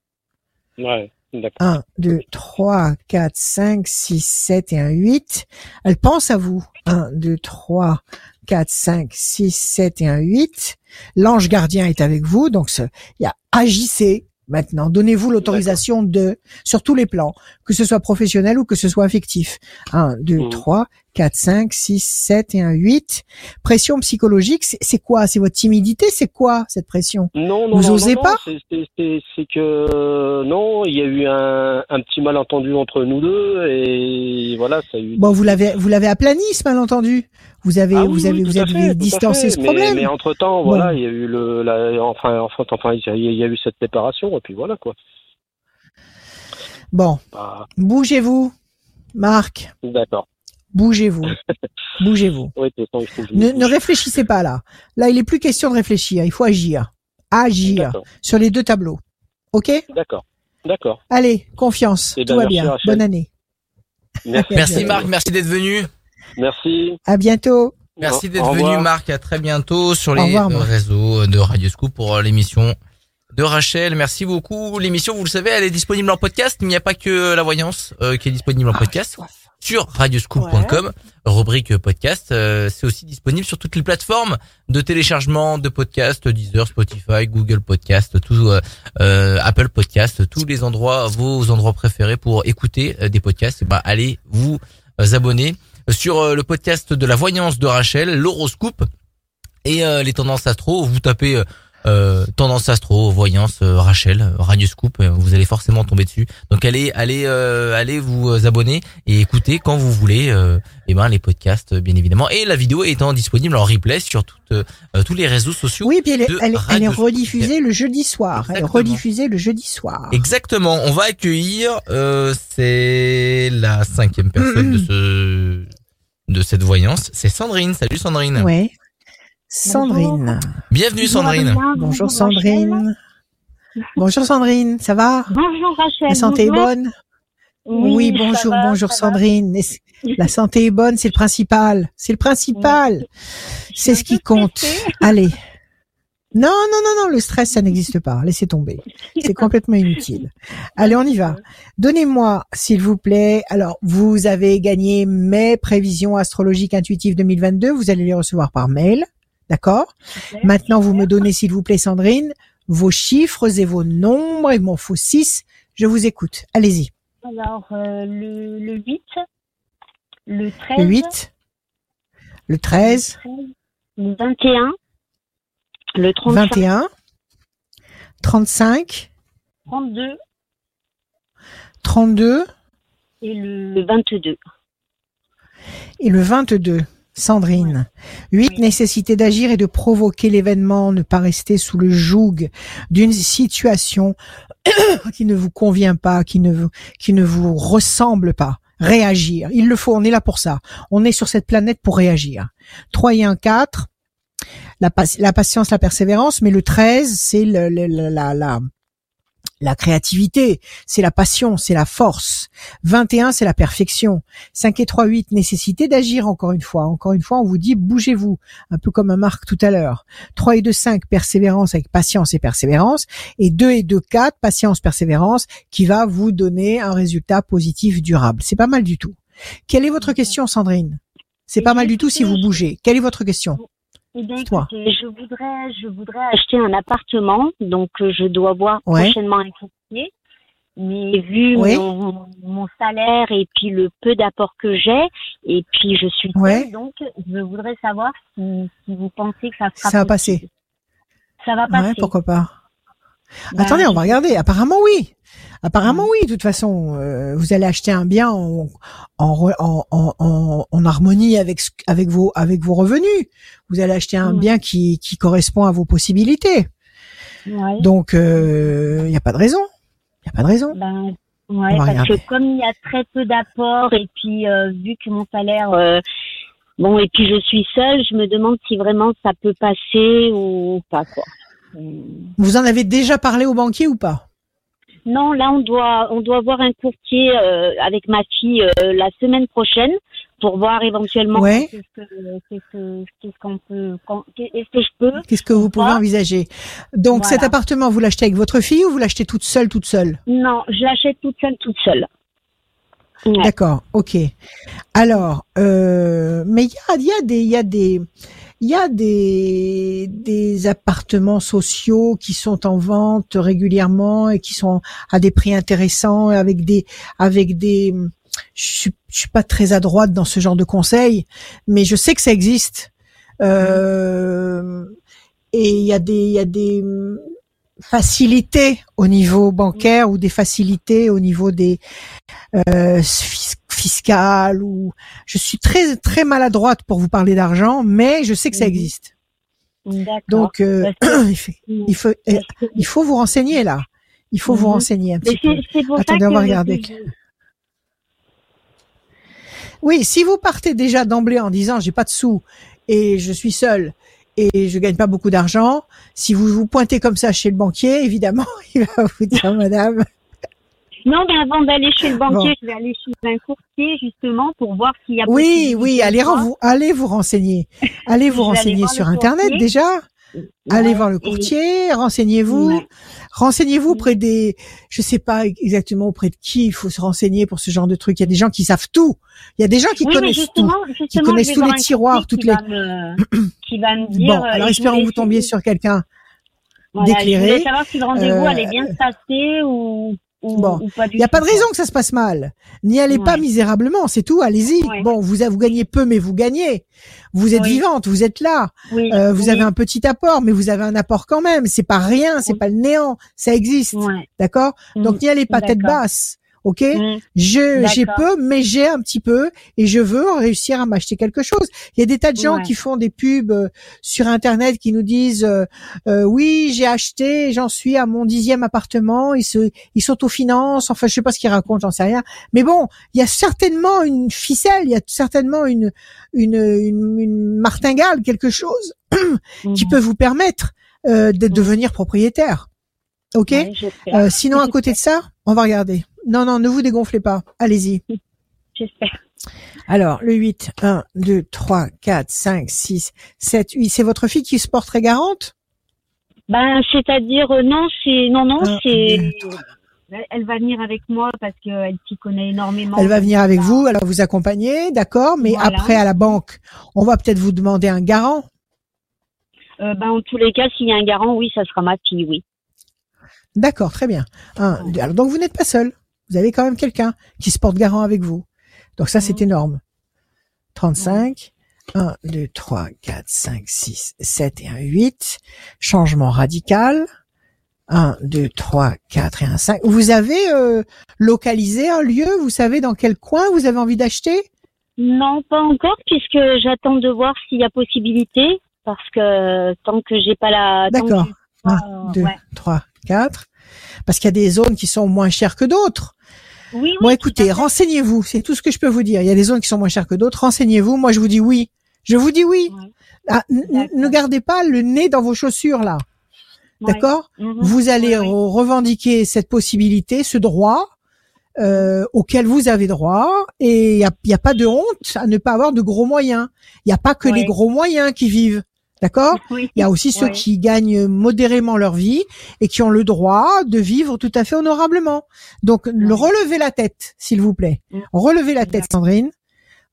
Ouais, d'accord. 1, 2, 3, 4, 5, 6, 7 et un 8. Elle pense à vous. 1, 2, 3, 4, 5, 6, 7 et un 8. L'ange gardien est avec vous, donc il y a agissez maintenant. Donnez-vous l'autorisation de, sur tous les plans, que ce soit professionnel ou que ce soit affectif. 1, 2, Mhm. 3, 4, 5, 6, 7 et un 8. Pression psychologique, c'est quoi? C'est votre timidité? C'est quoi cette pression? Non, non, Vous non, osez non, pas? c'est- que euh, non, il y a eu un, un petit malentendu entre nous deux et voilà, ça a eu. Bon, vous l'avez, vous l'avez aplani ce malentendu. Vous avez, Ah oui, vous avez, vous avez fait, distancé ce Mais- problème. Mais, entre temps, Bon. voilà, il y a eu le, la, enfin, enfin, enfin, il y, a- il y a eu cette séparation et puis voilà quoi. Bon, Bah, bougez-vous, Marc. D'accord. Bougez-vous, bougez-vous. Oui, Ne, réfléchissez pas là. Là, il est plus question de réfléchir. Il faut agir, agir sur les deux tableaux. Ok? D'accord. D'accord. Allez, confiance. Eh ben, Tout va bien. Rachel. Bonne année. Merci. Marc, merci d'être venu. Merci. À bientôt. Merci d'être venu. Marc, à très bientôt sur les revoir, réseaux de Radio Scoop pour l'émission de Rachel. Merci beaucoup. L'émission, vous le savez, elle est disponible en podcast. Il n'y a pas que la voyance euh, qui est disponible en Ah, podcast. Sur radioscoop.com, rubrique podcast. Euh, c'est aussi disponible sur toutes les plateformes de téléchargement de podcasts, Deezer, Spotify, Google Podcast, tout, euh, euh, Apple Podcast, tous les endroits, vos endroits préférés pour écouter des podcasts. Et ben, allez vous abonner sur le podcast de la voyance de Rachel, l'horoscope et les tendances astro. Vous tapez euh, tendance astro, voyance, euh, Rachel, euh, Radioscoop, euh, vous allez forcément tomber dessus. Donc allez, allez, euh, allez vous abonner et écoutez quand vous voulez. Euh, et ben les podcasts, bien évidemment, et la vidéo étant disponible en replay sur toutes, tous les réseaux sociaux. Oui, puis elle de elle est, elle est Radio rediffusée le jeudi soir. Elle est Exactement. rediffusée le jeudi soir. Exactement. On va accueillir, euh, c'est la cinquième personne de ce de cette voyance. C'est Sandrine. Salut Sandrine. Ouais. Sandrine. Bienvenue Sandrine. Bonjour Sandrine. Bonjour Sandrine, ça va? Bonjour Rachel. La santé est bonne? Oui, bonjour, va, bonjour va. Sandrine. La santé est bonne, c'est le principal. C'est le principal. C'est ce qui compte. Allez. Non, non, non, non, le stress, ça n'existe pas. Laissez tomber. C'est complètement inutile. Allez, on y va. Donnez-moi, s'il vous plaît. Alors, vous avez gagné mes prévisions astrologiques intuitives 2022. Vous allez les recevoir par mail. D'accord? Maintenant, vous me donnez, s'il vous plaît, Sandrine, vos chiffres et vos nombres. Il m'en faut six. Je vous écoute. Allez-y. Alors, euh, le, le 8, le 13, Le 8, le 13, le 21, le 35, 21, 35, 32 32 et le 22. et le 22. Sandrine. 8. Nécessité d'agir et de provoquer l'événement, ne pas rester sous le joug d'une situation qui ne vous convient pas, qui ne vous, qui ne vous ressemble pas. Réagir. Il le faut, on est là pour ça. On est sur cette planète pour réagir. 3 et 1, 4. La, la patience, la persévérance, mais le 13, c'est le, le- le- la, la, la créativité, c'est la passion, c'est la force. 21, c'est la perfection. 5 et 3, 8, nécessité d'agir encore une fois. Encore une fois, on vous dit bougez-vous, un peu comme un Marc tout à l'heure. 3 et 2, 5, persévérance avec patience et persévérance. Et 2 et 2, 4, patience, persévérance, qui va vous donner un résultat positif durable. C'est pas mal du tout. Quelle est votre question, Sandrine? C'est pas mal du tout si vous bougez. Quelle est votre question? Eh bien, Toi. écoutez, je voudrais, je voudrais acheter un appartement, donc euh, je dois voir Ouais. prochainement un courtier. Mais vu mon, mon salaire et puis le peu d'apport que j'ai, et puis je suis Ouais. donc je voudrais savoir si, si vous pensez que ça sera Ça va possible. passer. Ça va passer. Pourquoi pas Bah, Attendez, on va regarder. Apparemment oui. Apparemment oui. De toute façon, euh, vous allez acheter un bien en, en, re- en, en, en- en harmonie avec avec vos avec vos revenus. Vous allez acheter un bien qui qui correspond à vos possibilités. Ouais. Donc il n'y a pas de raison. Il y a pas de raison. Ben, ouais, parce regarder. que comme il y a très peu d'apports et puis euh, vu que mon salaire, euh, bon, et puis je suis seule, je me demande si vraiment ça peut passer ou pas quoi. Vous en avez déjà parlé au banquier ou pas? Non, là on doit on doit voir un courtier euh, avec ma fille euh, la semaine prochaine pour voir éventuellement Ouais. qu'est-ce que qu'est-ce qu'est-ce qu'on peut quand- est-ce que je peux Qu'est-ce que vous pouvez envisager Donc Voilà. cet appartement, vous l'achetez avec votre fille ou vous l'achetez toute seule, toute seule? Non, je l'achète toute seule, toute seule. Ouais. D'accord, ok. Alors, euh, mais il y a, il y a des, il y a des, il y a des, des appartements sociaux qui sont en vente régulièrement et qui sont à des prix intéressants avec des, avec des, je suis, je suis pas très à droite dans ce genre de conseils, mais je sais que ça existe. Euh, et il y a des, il y a des facilités au niveau bancaire ou des facilités au niveau des euh, fis- fiscales ou je suis très très maladroite pour vous parler d'argent, mais je sais que ça existe. Donc euh, il faut- il faut il faut vous renseigner là. Il faut vous Mhm. renseigner un petit peu. pour Attendez, ça on va regarder. Oui, si vous partez déjà d'emblée en disant j'ai pas de sous et je suis seule et je gagne pas beaucoup d'argent, si vous vous pointez comme ça chez le banquier, évidemment, il va vous dire madame. Non, mais avant d'aller chez le banquier, Bon. je vais aller chez un courtier justement pour voir s'il y a Oui, oui, ou allez allez vous renseigner. Allez vous renseigner sur internet courtier. déjà. Allez Ouais, voir le et- courtier, renseignez-vous. Ouais. Renseignez-vous auprès des, je sais pas exactement auprès de qui il faut se renseigner pour ce genre de truc. Il y a des gens qui savent tout. Il y a des gens qui oui, connaissent tout. justement, justement, connaissent je tous les tiroirs, toutes qui les- Va me, qui va me dire. Bon, euh, alors je espérons que vous tombiez sur quelqu'un Voilà, Je d'éclairé. voulais savoir si le rendez-vous Euh, allait bien se passer ou, ou, Bon, Il n'y a pas de raison que ça se passe mal. N'y allez pas misérablement, c'est tout. Allez-y. Ouais. Bon, vous, vous gagnez peu, mais vous gagnez. Vous êtes Oui. vivante, vous êtes là. Oui, Euh, vous oui, avez un petit apport, mais vous avez un apport quand même. C'est pas rien, c'est pas le néant. Ça existe, d'accord? Donc n'y allez pas tête basse, ok? Mm. Je j'ai peu, mais j'ai un petit peu, et je veux réussir à m'acheter quelque chose. Il y a des tas de gens Ouais. qui font des pubs euh, sur internet qui nous disent euh, euh, oui j'ai acheté, j'en suis à mon dixième appartement, ils se ils s'autofinancent, enfin je sais pas ce qu'ils racontent, j'en sais rien. Mais bon, il y a certainement une ficelle, il y a certainement une une une, une martingale, quelque chose qui Mhm. peut vous permettre euh, de Mhm. devenir propriétaire. Ok? Ouais. Euh, sinon, à côté de ça, on va regarder. Non, non, ne vous dégonflez pas. Allez-y. J'espère. Alors, le 8, 1, 2, 3, 4, 5, 6, 7, 8. C'est votre fille qui se porterait garante? Ben, c'est-à-dire, euh, non, c'est, non, non, c'est, elle- va venir avec moi parce qu'elle s'y connaît énormément. Elle va venir avec Ben, vous, elle va vous accompagner, d'accord Mais Voilà. après, à la banque, on va peut-être vous demander un garant. Euh, ben, en tous les cas, s'il y a un garant, oui, ça sera ma fille, oui. D'accord, très bien. Un, deux. Alors, donc, vous n'êtes pas seul. Vous avez quand même quelqu'un qui se porte garant avec vous. Donc ça, c'est Mhm. énorme. 35. 1, 2, 3, 4, 5, 6, 7 et un 8. Changement radical. 1, 2, 3, 4 et un 5. Vous avez euh, localisé un lieu? Vous savez dans quel coin vous avez envie d'acheter? Non, pas encore, puisque j'attends de voir s'il y a possibilité, parce que tant que j'ai pas la. D'accord. j'ai pas, 1, euh, 2, ouais. 3, 4. Parce qu'il y a des zones qui sont moins chères que d'autres. Oui, oui. Bon, écoutez, renseignez-vous. C'est tout ce que je peux vous dire. Il y a des zones qui sont moins chères que d'autres. Renseignez-vous. Moi, je vous dis oui. Je vous dis oui. Ouais. Ah, ne gardez pas le nez dans vos chaussures là. Ouais. D'accord? Mhm. Vous allez Ouais, revendiquer cette possibilité, ce droit euh, auquel vous avez droit. Et il n'y a, il y a pas de honte à ne pas avoir de gros moyens. Il n'y a pas que les gros moyens qui vivent. D'accord? Oui. il y a aussi ceux qui gagnent modérément leur vie et qui ont le droit de vivre tout à fait honorablement. Donc, le relevez la tête, s'il vous plaît. Mm. Relevez la tête, Sandrine.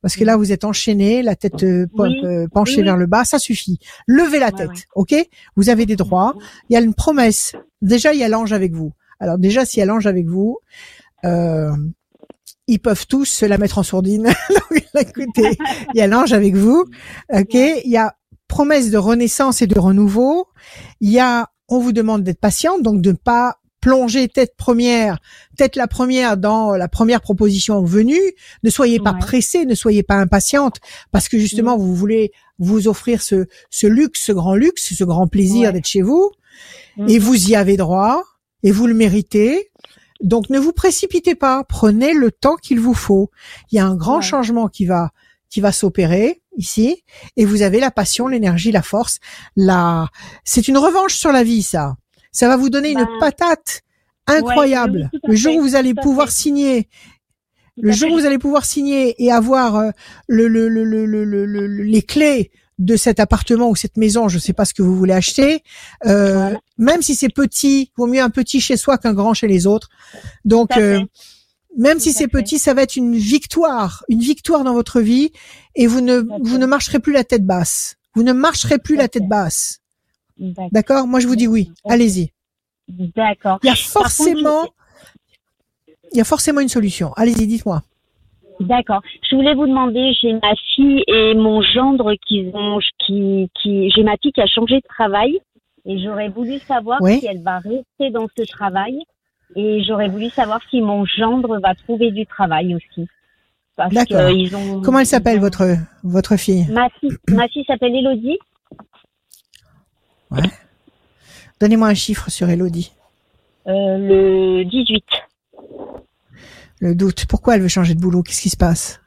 Parce que Mm. là, vous êtes enchaînée, la tête euh, Oui. euh, penchée vers le bas, ça suffit. Levez la tête, ok? Vous avez des droits. Il y a une promesse. Déjà, il y a l'ange avec vous. Alors déjà, s'il y a l'ange avec vous, euh, ils peuvent tous se la mettre en sourdine. Donc, écoutez, il y a l'ange avec vous, ok? Il y a promesse de renaissance et de renouveau. Il y a, on vous demande d'être patiente, donc de ne pas plonger tête première, tête la première dans la première proposition venue. Ne soyez pas Ouais. pressée, ne soyez pas impatiente, parce que justement, vous voulez vous offrir ce, ce luxe, ce grand luxe, ce grand plaisir Ouais. d'être chez vous, Mhm. et vous y avez droit, et vous le méritez. Donc ne vous précipitez pas, prenez le temps qu'il vous faut. Il y a un grand Ouais. changement qui va qui va s'opérer ici, et vous avez la passion, l'énergie, la force. La, c'est une revanche sur la vie, ça. Ça va vous donner une Ben, patate incroyable. oui, le jour où vous allez pouvoir fait. signer, le jour où vous allez pouvoir signer et avoir euh, le, le, le, le, le, le- le- les clés de cet appartement ou cette maison, je sais pas ce que vous voulez acheter, euh, Voilà. même si c'est petit, vaut mieux un petit chez soi qu'un grand chez les autres. Donc, euh. Même si c'est petit, ça va être une victoire, une victoire dans votre vie, et vous ne, vous ne marcherez plus la tête basse. Vous ne marcherez plus la tête basse. D'accord. Moi, je vous dis oui. Allez-y. D'accord. Il y a forcément, il y a forcément une solution. Allez-y, dites-moi. D'accord. Je voulais vous demander, j'ai ma fille et mon gendre qui ont, qui, qui, j'ai ma fille qui a changé de travail et j'aurais voulu savoir Oui. si elle va rester dans ce travail et j'aurais voulu savoir si mon gendre va trouver du travail aussi. D'accord. ont. Comment elle s'appelle votre votre fille Ma fille, ma fille s'appelle Elodie. Donnez-moi un chiffre sur Elodie. Euh, le 18. Le doute. Pourquoi elle veut changer de boulot? Qu'est-ce qui se passe?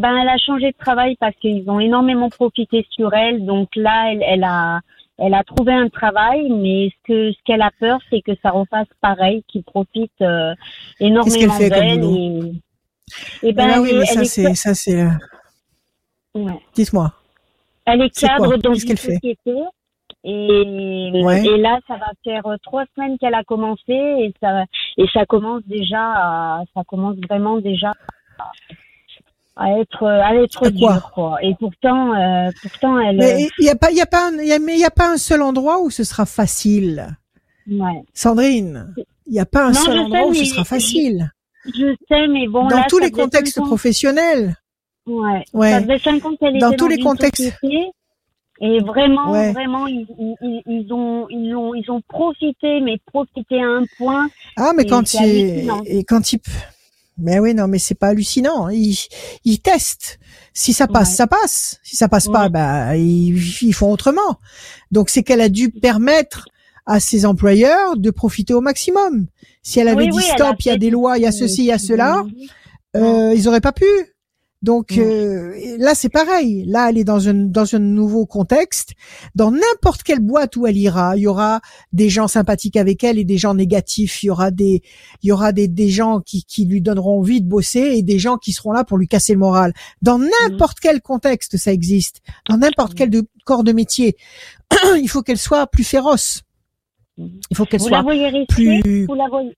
Ben, elle a changé de travail parce qu'ils ont énormément profité sur elle. Donc là, elle, elle a, elle a trouvé un travail, mais ce que, ce qu'elle a peur, c'est que ça refasse pareil, qu'ils profitent euh, énormément d'elle. Et, et ben, Ah oui, elle, mais ça c'est ça c'est. euh, ouais. Dites-moi. elle est C'est cadre dans une fait? société. Et, Ouais. et là, ça va faire euh, trois semaines qu'elle a commencé et ça, et ça commence déjà à, ça commence vraiment déjà à, à être, à être À quoi. Et pourtant, euh, pourtant, elle, Mais il y a pas il y a pas un, y a, mais il y a pas un seul endroit où ce sera facile. ouais. Sandrine, il y a pas un Non, seul endroit sais, où ce sera facile. Je sais, mais bon, Dans là, tous les contextes professionnels. Ouais. Ouais. Ça faisait cinq ans qu'elle Dans était tous les une contextes. société. Et vraiment, Ouais. vraiment, ils, ils, ils- ont, ils ont, ils ont profité, mais profité à un point. Ah, mais quand il, et quand il, mais oui, non, mais c'est pas hallucinant. Ils, ils testent. Si ça passe, Ouais. ça passe. Si ça passe pas, bah, ils, ils font autrement. Donc, c'est qu'elle a dû permettre à ses employeurs de profiter au maximum. Si elle avait Oui, dit oui, stop, il y a des lois, il y a ce ceci, il y a cela, euh, ils auraient pas pu. Donc Ouais. euh, là, c'est pareil. Là, elle est dans un dans un nouveau contexte. Dans n'importe quelle boîte où elle ira, il y aura des gens sympathiques avec elle et des gens négatifs. Il y aura des il y aura des des gens qui qui lui donneront envie de bosser et des gens qui seront là pour lui casser le moral. Dans n'importe quel contexte, ça existe. Dans n'importe quel de- corps de métier, il faut qu'elle soit plus féroce. Il faut qu'elle soit plus. Vous la voyez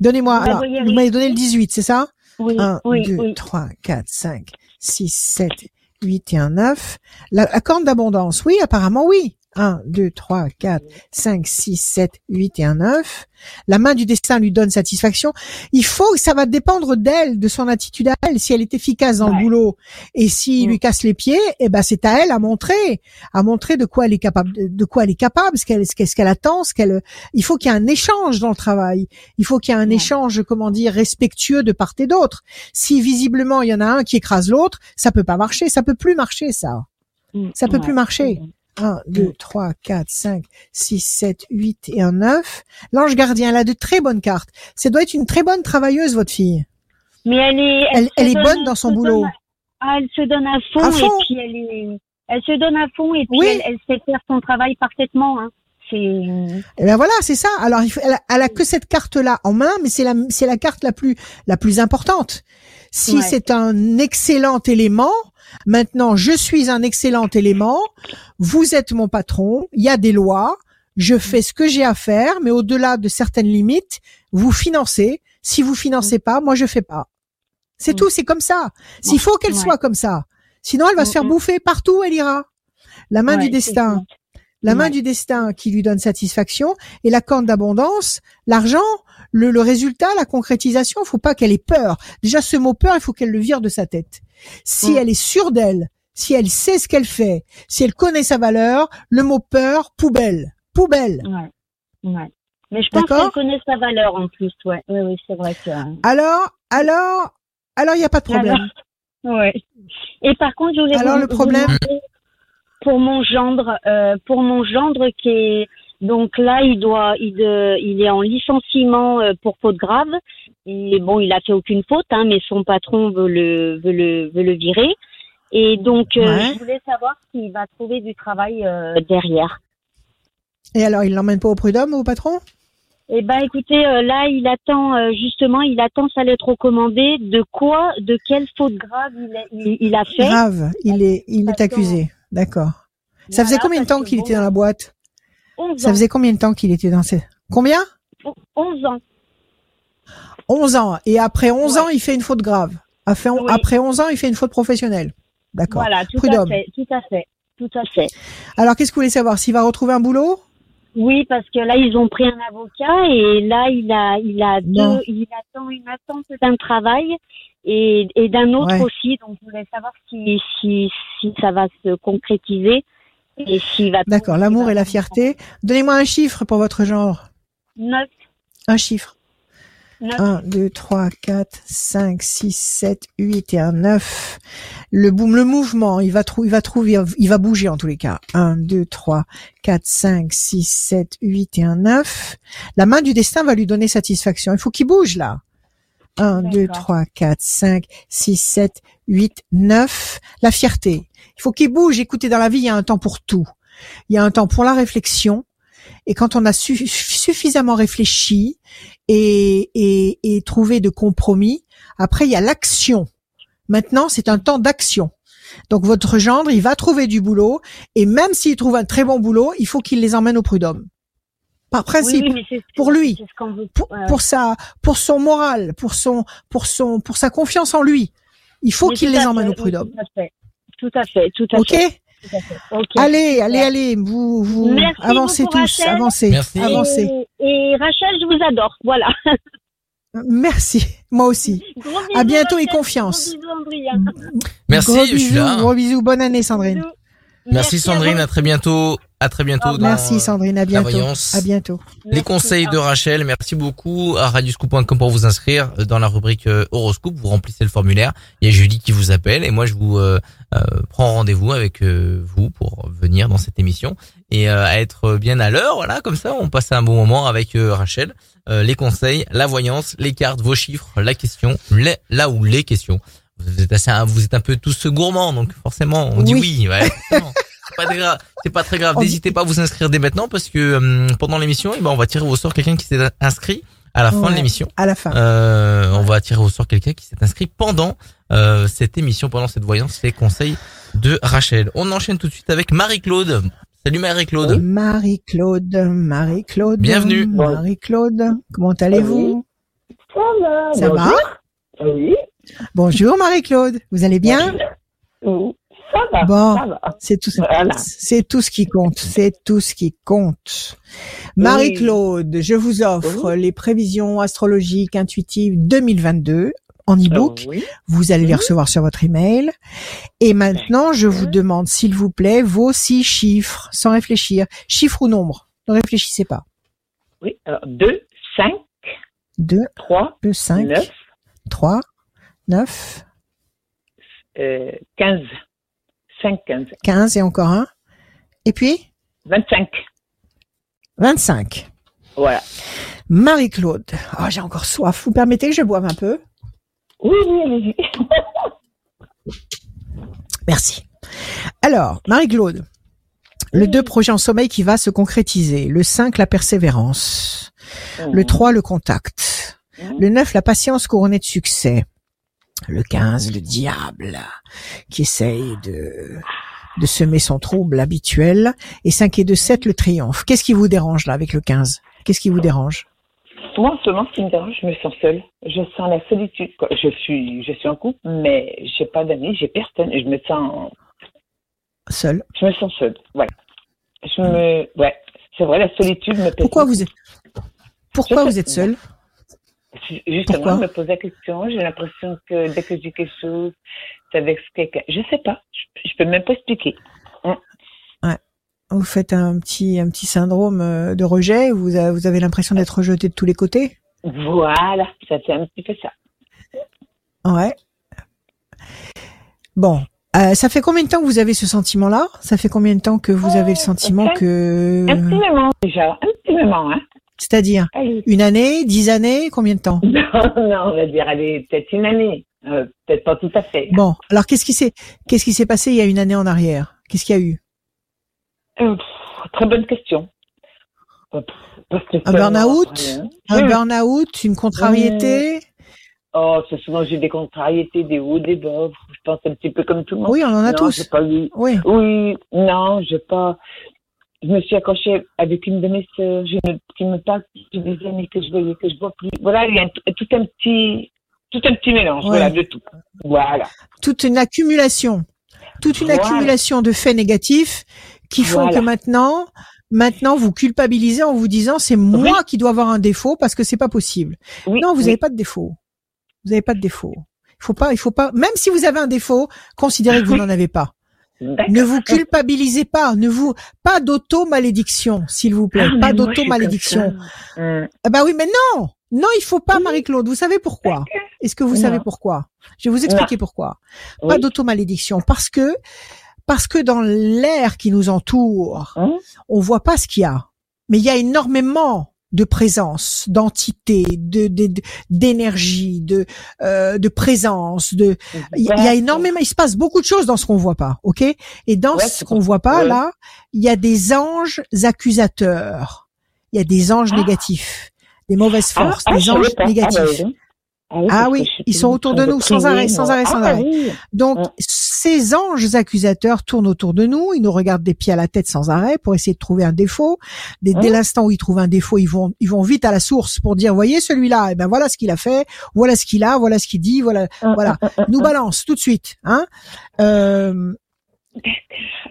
Donnez-moi. vous m'avez donné le rester 18, c'est ça? Oui, 1, oui, 2, oui. 3, 4, 5, 6, 7, 8 et un 9. La, la corne d'abondance, oui, apparemment oui. 1, 2, 3, 4, 5, 6, 7, 8 et un 9. La main du destin lui donne satisfaction. Il faut, ça va dépendre d'elle, de son attitude à elle. Si elle est efficace dans le boulot et s'il Mm. lui casse les pieds, eh ben c'est à elle à montrer, à montrer de quoi elle est capable, de, quoi elle est capable, ce qu'elle, ce qu'elle, attend, ce qu'elle. Il faut qu'il y ait un échange dans le travail. Il faut qu'il y ait un Ouais. échange, comment dire, respectueux de part et d'autre. Si visiblement il y en a un qui écrase l'autre, ça peut pas marcher, ça peut plus marcher ça. Ça peut plus marcher. 1, 2, 3, 4, 5, 6, 7, 8 et un 9. L'ange gardien, elle a de très bonnes cartes. Ça doit être une très bonne travailleuse, votre fille. Mais elle est, Elle, se elle est donne- bonne dans son boulot. donne- Ah, elle se donne à fond, À fond. et puis elle est, elle se donne à fond et puis Oui. elle, elle sait faire son travail parfaitement. Hein. Et ben voilà, c'est ça. Alors, il faut, elle, a, elle a que cette carte-là en main, mais c'est la, c'est la carte la plus, la plus importante. Si Ouais. c'est un excellent élément, maintenant, je suis un excellent élément, vous êtes mon patron, il y a des lois, je fais ce que j'ai à faire, mais au-delà de certaines limites, vous financez. Si vous financez pas, moi, je fais pas. C'est Mm. tout, c'est comme ça. S'il faut qu'elle Ouais. soit comme ça. Sinon, elle va se faire Mm, mm. bouffer partout où elle ira. La main Ouais, du destin la main Ouais. du destin qui lui donne satisfaction et la corne d'abondance, l'argent, le, le résultat, la concrétisation, faut pas qu'elle ait peur. Déjà, ce mot peur, il faut qu'elle le vire de sa tête. Si Mm. elle est sûre d'elle, si elle sait ce qu'elle fait, si elle connaît sa valeur, le mot peur, poubelle, poubelle. Ouais. Ouais. Mais je pense qu'elle connaît sa valeur en plus. Ouais. Oui, oui, c'est vrai que. Alors, alors, alors, il n'y a pas de problème. Alors, ouais. Et par contre, je voulais Alors, vous, le problème pour mon gendre, euh, pour mon gendre qui est donc là, il doit, il, de, il est en licenciement euh, pour faute grave. Et bon, il a fait aucune faute, hein, mais son patron veut le, veut le, veut le virer. Et donc, euh, je voulais savoir s'il va trouver du travail euh, derrière. Et alors, il l'emmène pas au prud'homme, au patron? Eh ben, écoutez, euh, là, il attend euh, justement, il attend sa lettre recommandée. De quoi, de quelle faute grave il a, il, il a fait? Grave, il est, il est accusé. D'accord. Ça faisait combien de temps qu'il était dans la boîte? 11 Ça faisait combien de temps qu'il était dans cette... Combien 11 ans. 11 ans. Et après 11 Ouais. ans, il fait une faute grave. Après, Oui. après 11 ans, il fait une faute professionnelle. D'accord. Voilà, tout à fait, tout à fait, tout à fait. Alors, qu'est-ce que vous voulez savoir? S'il va retrouver un boulot? Oui, parce que là, ils ont pris un avocat et là, il a, il a deux, il attend une attente d'un travail et, et d'un autre Ouais. aussi. Donc, je voulais savoir si, si, si ça va se concrétiser et s'il va. D'accord. L'amour et la fierté. Donnez-moi un chiffre pour votre genre. Neuf, Un chiffre. neuf. 1, 2, 3, 4, 5, 6, 7, 8 et un 9. Le boom, le mouvement, il va trouver, il va trouver, il va bouger en tous les cas. 1, 2, 3, 4, 5, 6, 7, 8 et un 9. La main du destin va lui donner satisfaction. Il faut qu'il bouge là. 1, 2, D'accord. 3, 4, 5, 6, 7, 8, 9. La fierté. Il faut qu'il bouge. Écoutez, dans la vie, il y a un temps pour tout. Il y a un temps pour la réflexion. Et quand on a su- suffisamment réfléchi et, et, et trouvé de compromis, après il y a l'action. Maintenant, c'est un temps d'action. Donc votre gendre, il va trouver du boulot et même s'il trouve un très bon boulot, il faut qu'il les emmène au prud'homme. Par principe, Oui, oui, pour lui. veut. pour, sa, pour son moral, pour son, pour son, pour sa confiance en lui, il faut qu'il les emmène fait, au prud'homme. oui, Tout à fait, tout à fait. Allez, allez, allez, vous, vous Merci avancez tous, Rachel. avancez, Merci. avancez. Et, et Rachel, je vous adore. Voilà. Merci, moi aussi. Gros À bisous, bientôt et confiance. Gros bisous, Andrea. Merci, gros je suis bisous, là. Gros bisous, bonne année Sandrine. Merci Sandrine, à très bientôt. À très bientôt. Dans, revoir. Merci Sandrine, à bientôt. À bientôt. Les Merci. conseils de Rachel, merci beaucoup à radioscoop.com pour vous inscrire dans la rubrique euh, horoscope. Vous remplissez le formulaire. Il y a Julie qui vous appelle et moi je vous euh, euh, prends rendez-vous avec euh, vous pour venir dans cette émission et euh, à être bien à l'heure. Voilà, comme ça on passe un bon moment avec euh, Rachel. Euh, les conseils, la voyance, les cartes, vos chiffres, la question, les, là où les questions. Vous êtes assez, vous êtes un peu tous gourmands donc forcément on dit Oui. ouais, pas très grave. C'est pas très grave. N'hésitez pas à vous inscrire dès maintenant parce que euh, pendant l'émission, eh ben, on va tirer au sort quelqu'un qui s'est inscrit à la fin Ouais. de l'émission. À la fin. Euh, on va tirer au sort quelqu'un qui s'est inscrit pendant euh, cette émission, pendant cette voyance, les conseils de Rachel. On enchaîne tout de suite avec Marie-Claude. Salut Marie-Claude. Marie-Claude, Marie-Claude. Bienvenue. Marie-Claude, comment allez-vous? Ça va. Ça va? Oui. Bonjour Marie-Claude, vous allez bien? Oui. Ça va. Bon. C'est tout, Voilà. c'est tout ce qui compte. C'est tout ce qui compte. Marie-Claude, je vous offre les prévisions astrologiques intuitives 2022 en e-book. Oui. Vous allez les Mhm. recevoir sur votre email. Et maintenant, je vous demande, s'il vous plaît, vos six chiffres, sans réfléchir. Chiffre ou nombre? Ne réfléchissez pas. Oui. Alors, 2, 5, 2, 3, 2, 5, 9, 3, 9, euh, 15. 5, 15. 15 et encore un. Et puis, 25. 25. Voilà. Marie-Claude. Oh, j'ai encore soif. Vous permettez que je boive un peu? Oui, oui, allez-y. Merci. Alors, Marie-Claude, le 2, projet en sommeil qui va se concrétiser. Le 5, la persévérance. Le 3, le contact. Mhm. Le 9, la patience couronnée de succès. Le 15, le diable, qui essaye de, de semer son trouble habituel. Et 5 et 2, 7, le triomphe. Qu'est-ce qui vous dérange là avec le 15 Qu'est-ce qui vous dérange? Moi, en ce moment, ce qui me dérange, je me sens seule. Je sens la solitude. quoi. Je suis, je suis en couple, mais j'ai pas d'amis, j'ai personne. Je me sens, Seul. je me sens seule. Ouais. Je me, ouais. C'est vrai, la solitude me Pourquoi vous êtes, pourquoi Je vous êtes seul Justement, Pourquoi je me pose la question. J'ai l'impression que dès que je dis quelque chose, c'est avec quelqu'un. Je sais pas. Je, je peux même pas expliquer. Vous faites un petit, un petit syndrome euh, de rejet. Vous avez, vous avez l'impression d'être rejeté de tous les côtés? Voilà, ça fait un petit peu ça. Ouais. Bon. Euh, ça fait combien de temps que vous avez ce sentiment-là? Ça fait combien de temps que vous avez le sentiment que... Un petit moment déjà, un petit moment, hein. C'est-à-dire Allez. une année, dix années, combien de temps Non, non, on va dire, allez, peut-être une année. Euh, peut-être pas tout à fait. Bon. Alors qu'est-ce qui s'est, qu'est-ce qui s'est passé il y a une année en arrière? Qu'est-ce qu'il y a eu? Euh, pff, très bonne question. Euh, pff, Un burn-out? Un Oui. burn-out Une contrariété? Oh, c'est souvent j'ai des contrariétés, des hauts, des bas. Je pense un petit peu comme tout le monde. Oui, on en a non, tous. pas eu. Oui. Oui, non, j'ai pas. Je me suis accrochée avec une de mes sœurs, je ne, qui me parle depuis des années que je voyais, que je vois plus. Voilà, il y a un- tout un petit, tout un petit mélange, Ouais. voilà, de tout. Voilà. toute une accumulation, toute une Voilà. accumulation de faits négatifs qui font Voilà. que maintenant, maintenant vous culpabilisez en vous disant c'est moi qui dois avoir un défaut parce que c'est pas possible. Oui, non, vous oui. n'avez pas de défaut. Vous n'avez pas de défaut. Il faut pas, il faut pas. Même si vous avez un défaut, considérez que vous n'en avez pas. Ne vous culpabilisez pas. Ne vous pas d'auto-malédiction, s'il vous plaît. Ah, pas d'auto-malédiction. Hum. Ah bah oui, mais non, non, il faut pas, Marie-Claude. Vous savez pourquoi? Est-ce que vous Non. savez pourquoi? Je vais vous expliquer pourquoi. Pas Oui. d'automalédiction, parce que parce que dans l'air qui nous entoure, Hum. on voit pas ce qu'il y a, mais il y a énormément de présence, d'entité, de de- de- d'énergie, de euh, de présence, de il y, a- énormément, il se passe beaucoup de choses dans ce qu'on voit pas, ok? Et dans Ouais, ce qu'on voit pas ouais. là, il y a des anges accusateurs, il y a des anges Ah. négatifs, des mauvaises Ah, forces, ah, des anges savais pas. Ah, oui. Ah oui, ils sont autour de nous, sans arrêt, sans arrêt, sans Ah, arrêt. oui. Donc, Mm. ces anges accusateurs tournent autour de nous, ils nous regardent des pieds à la tête sans arrêt pour essayer de trouver un défaut. Dès, dès l'instant où ils trouvent un défaut, ils vont, ils vont vite à la source pour dire, voyez celui-là, eh ben voilà ce qu'il a fait, voilà ce qu'il a, voilà ce qu'il dit, voilà, voilà. Nous balance tout de suite, hein. Euh,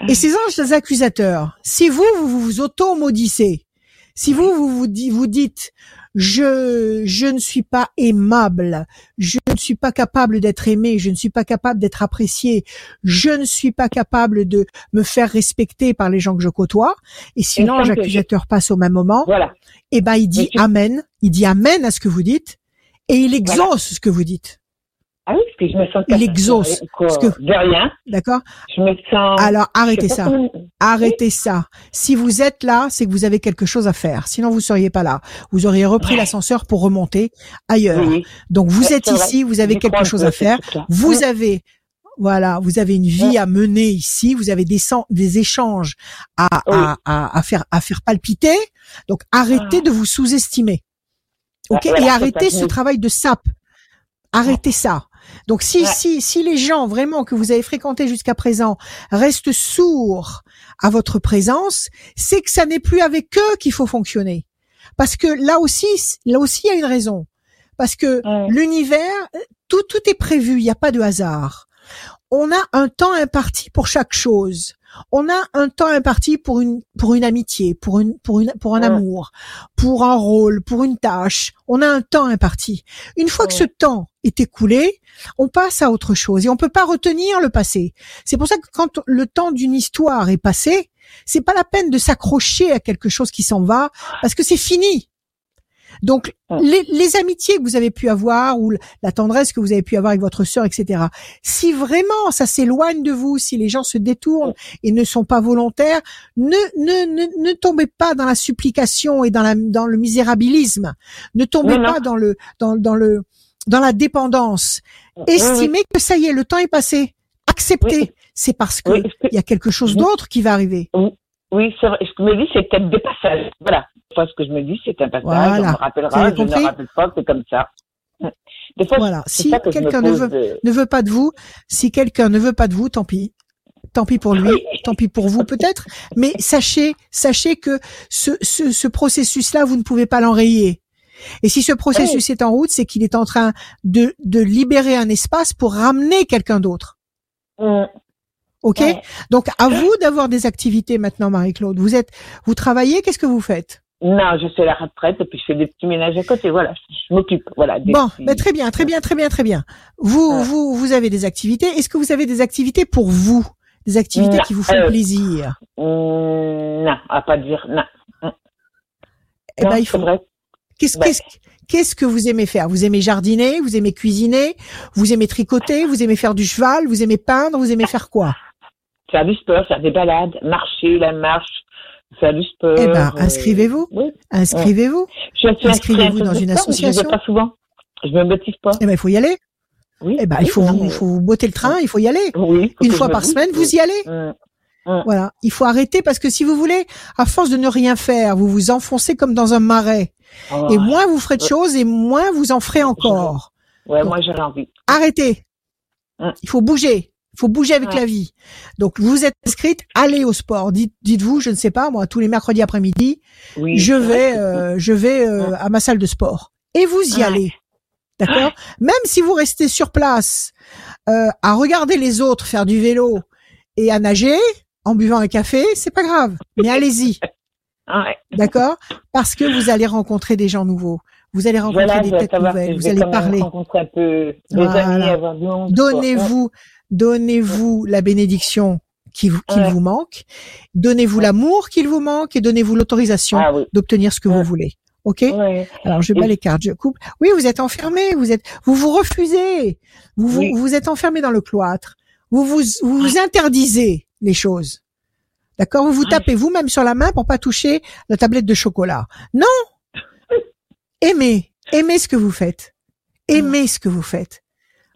et ces anges accusateurs, si vous, vous vous auto-maudissez, si vous, vous vous dites, je, je ne suis pas aimable, je ne suis pas capable d'être aimé, je ne suis pas capable d'être apprécié, je ne suis pas capable de me faire respecter par les gens que je côtoie, et si l'ange accusateur passe au même moment, Voilà. eh ben, il dit tu- amen, il dit amen à ce que vous dites, et il exauce ce que vous dites. Ah oui, parce que je me sens Il capable exauce, de- que- rien. D'accord? Je me sens. Alors, arrêtez ça. comment- Arrêtez ça. Si vous êtes là, c'est que vous avez quelque chose à faire. Sinon, vous seriez pas là. Vous auriez repris Ouais. l'ascenseur pour remonter ailleurs. Oui. Donc, vous Ouais, êt c'est vrai. ici, vous avez quelque chose à faire. Vous avez, voilà, vous avez une vie à mener ici. Vous avez des, des échanges à, à, à, à faire, à faire palpiter. Donc, arrêtez Ah. de vous sous-estimer. Ok? Voilà, Et arrêtez ce travail de sape. Arrêtez ça. Donc si, Ouais. si, si les gens vraiment que vous avez fréquentés jusqu'à présent restent sourds à votre présence, c'est que ça n'est plus avec eux qu'il faut fonctionner. Parce que là aussi, là aussi, il y a une raison. Parce que Ouais. l'univers, tout, tout est prévu, il n'y a pas de hasard. On a un temps imparti pour chaque chose. On a un temps imparti pour une pour une amitié, pour une pour une pour un Ouais. amour, pour un rôle, pour une tâche. On a un temps imparti. Une fois que ce temps est écoulé, on passe à autre chose et on peut pas retenir le passé. C'est pour ça que quand le temps d'une histoire est passé, c'est pas la peine de s'accrocher à quelque chose qui s'en va parce que c'est fini. Donc Ouais. les, les amitiés que vous avez pu avoir ou la tendresse que vous avez pu avoir avec votre sœur, etc. Si vraiment ça s'éloigne de vous, si les gens se détournent et ne sont pas volontaires, ne ne ne, ne tombez pas dans la supplication et dans la dans le misérabilisme. Ne tombez Non, non. pas dans le dans dans le dans la dépendance. Oui, oui. Estimez que ça y est, le temps est passé. Acceptez. Oui. C'est parce que il y a quelque chose d'autre qui va arriver. Oui, c'est vrai. Ce que je me dis, c'est peut-être des passages. Voilà. Enfin, ce que je me dis, c'est un passage. Voilà. On me rappellera. Je ne me rappelle pas. C'est comme ça. Des fois, Voilà. Si que quelqu'un ne veut de- ne veut pas de vous, si quelqu'un ne veut pas de vous, tant pis. Tant pis pour lui, tant pis pour vous peut-être, mais sachez, sachez que ce, ce, ce processus-là, vous ne pouvez pas l'enrayer. Et si ce processus est en route, c'est qu'il est en train de, de libérer un espace pour ramener quelqu'un d'autre. Hum, Ok? Donc à vous d'avoir des activités maintenant, Marie-Claude. Vous êtes, vous travaillez, qu'est-ce que vous faites? Non, je suis à la retraite et puis je fais des petits ménages à côté. Voilà, je, m'occupe. Voilà. des Bon, petits- ben très bien, très bien, très bien, très bien. Vous, vous, vous avez des activités. Est-ce que vous avez des activités pour vous, des activités Non, qui vous font euh, plaisir? Hum, non, à pas dire non. Eh Non, ben, il faut. vrai. Qu'est-ce, Ouais. qu'est-ce, qu'est-ce que vous aimez faire? Vous aimez jardiner Vous aimez cuisiner Vous aimez tricoter Vous aimez faire du cheval Vous aimez peindre Vous aimez faire quoi? Faire du sport, faire des balades, marcher, la marche, faire du sport. Eh ben, euh, inscrivez-vous. Oui. Inscrivez-vous. Je suis Inscrivez-vous dans une sport, mais Je ne association. pas souvent. Je me motive pas. Eh ben, il faut y aller. Oui. Eh ben, oui, il faut non, mais- faut botter le train. Il faut y aller. Oui. faut Une fois par semaine, oui. vous y allez. Voilà. Il faut arrêter parce que si vous voulez, à force de ne rien faire, vous vous enfoncez comme dans un marais. oh, Et moins vous ferez de Ouais. choses et moins vous en ferez encore. Ouais, moi j'ai envie. Arrêtez. Il faut bouger. faut bouger avec Ouais. la vie. Donc vous êtes inscrite, allez au sport. Dites, dites-vous, je ne sais pas, moi, tous les mercredis après-midi, Oui. je vais, euh, je vais euh, à ma salle de sport. Et vous y Ouais. allez, d'accord? Même si vous restez sur place euh, à regarder les autres faire du vélo et à nager en buvant un café, c'est pas grave. Mais allez-y, Ouais. d'accord? Parce que vous allez rencontrer des gens nouveaux. Vous allez rencontrer Voilà, des têtes nouvelles. Vous allez parler. un peu Voilà. Donnez-vous, donnez-vous la bénédiction qui vous- qu'il Ouais. vous manque. Donnez-vous l'amour qu'il vous manque et donnez-vous l'autorisation Ah oui. d'obtenir ce que vous voulez. Ok? Alors je bats Et- les cartes, je coupe. Oui, vous êtes enfermé, vous êtes, vous vous refusez, vous vous, vous êtes enfermé dans le cloître. Vous vous, vous, vous interdisez les choses. D'accord? Vous vous tapez vous-même sur la main pour pas toucher la tablette de chocolat. Non Aimez, aimez ce que vous faites. Aimez ce que vous faites.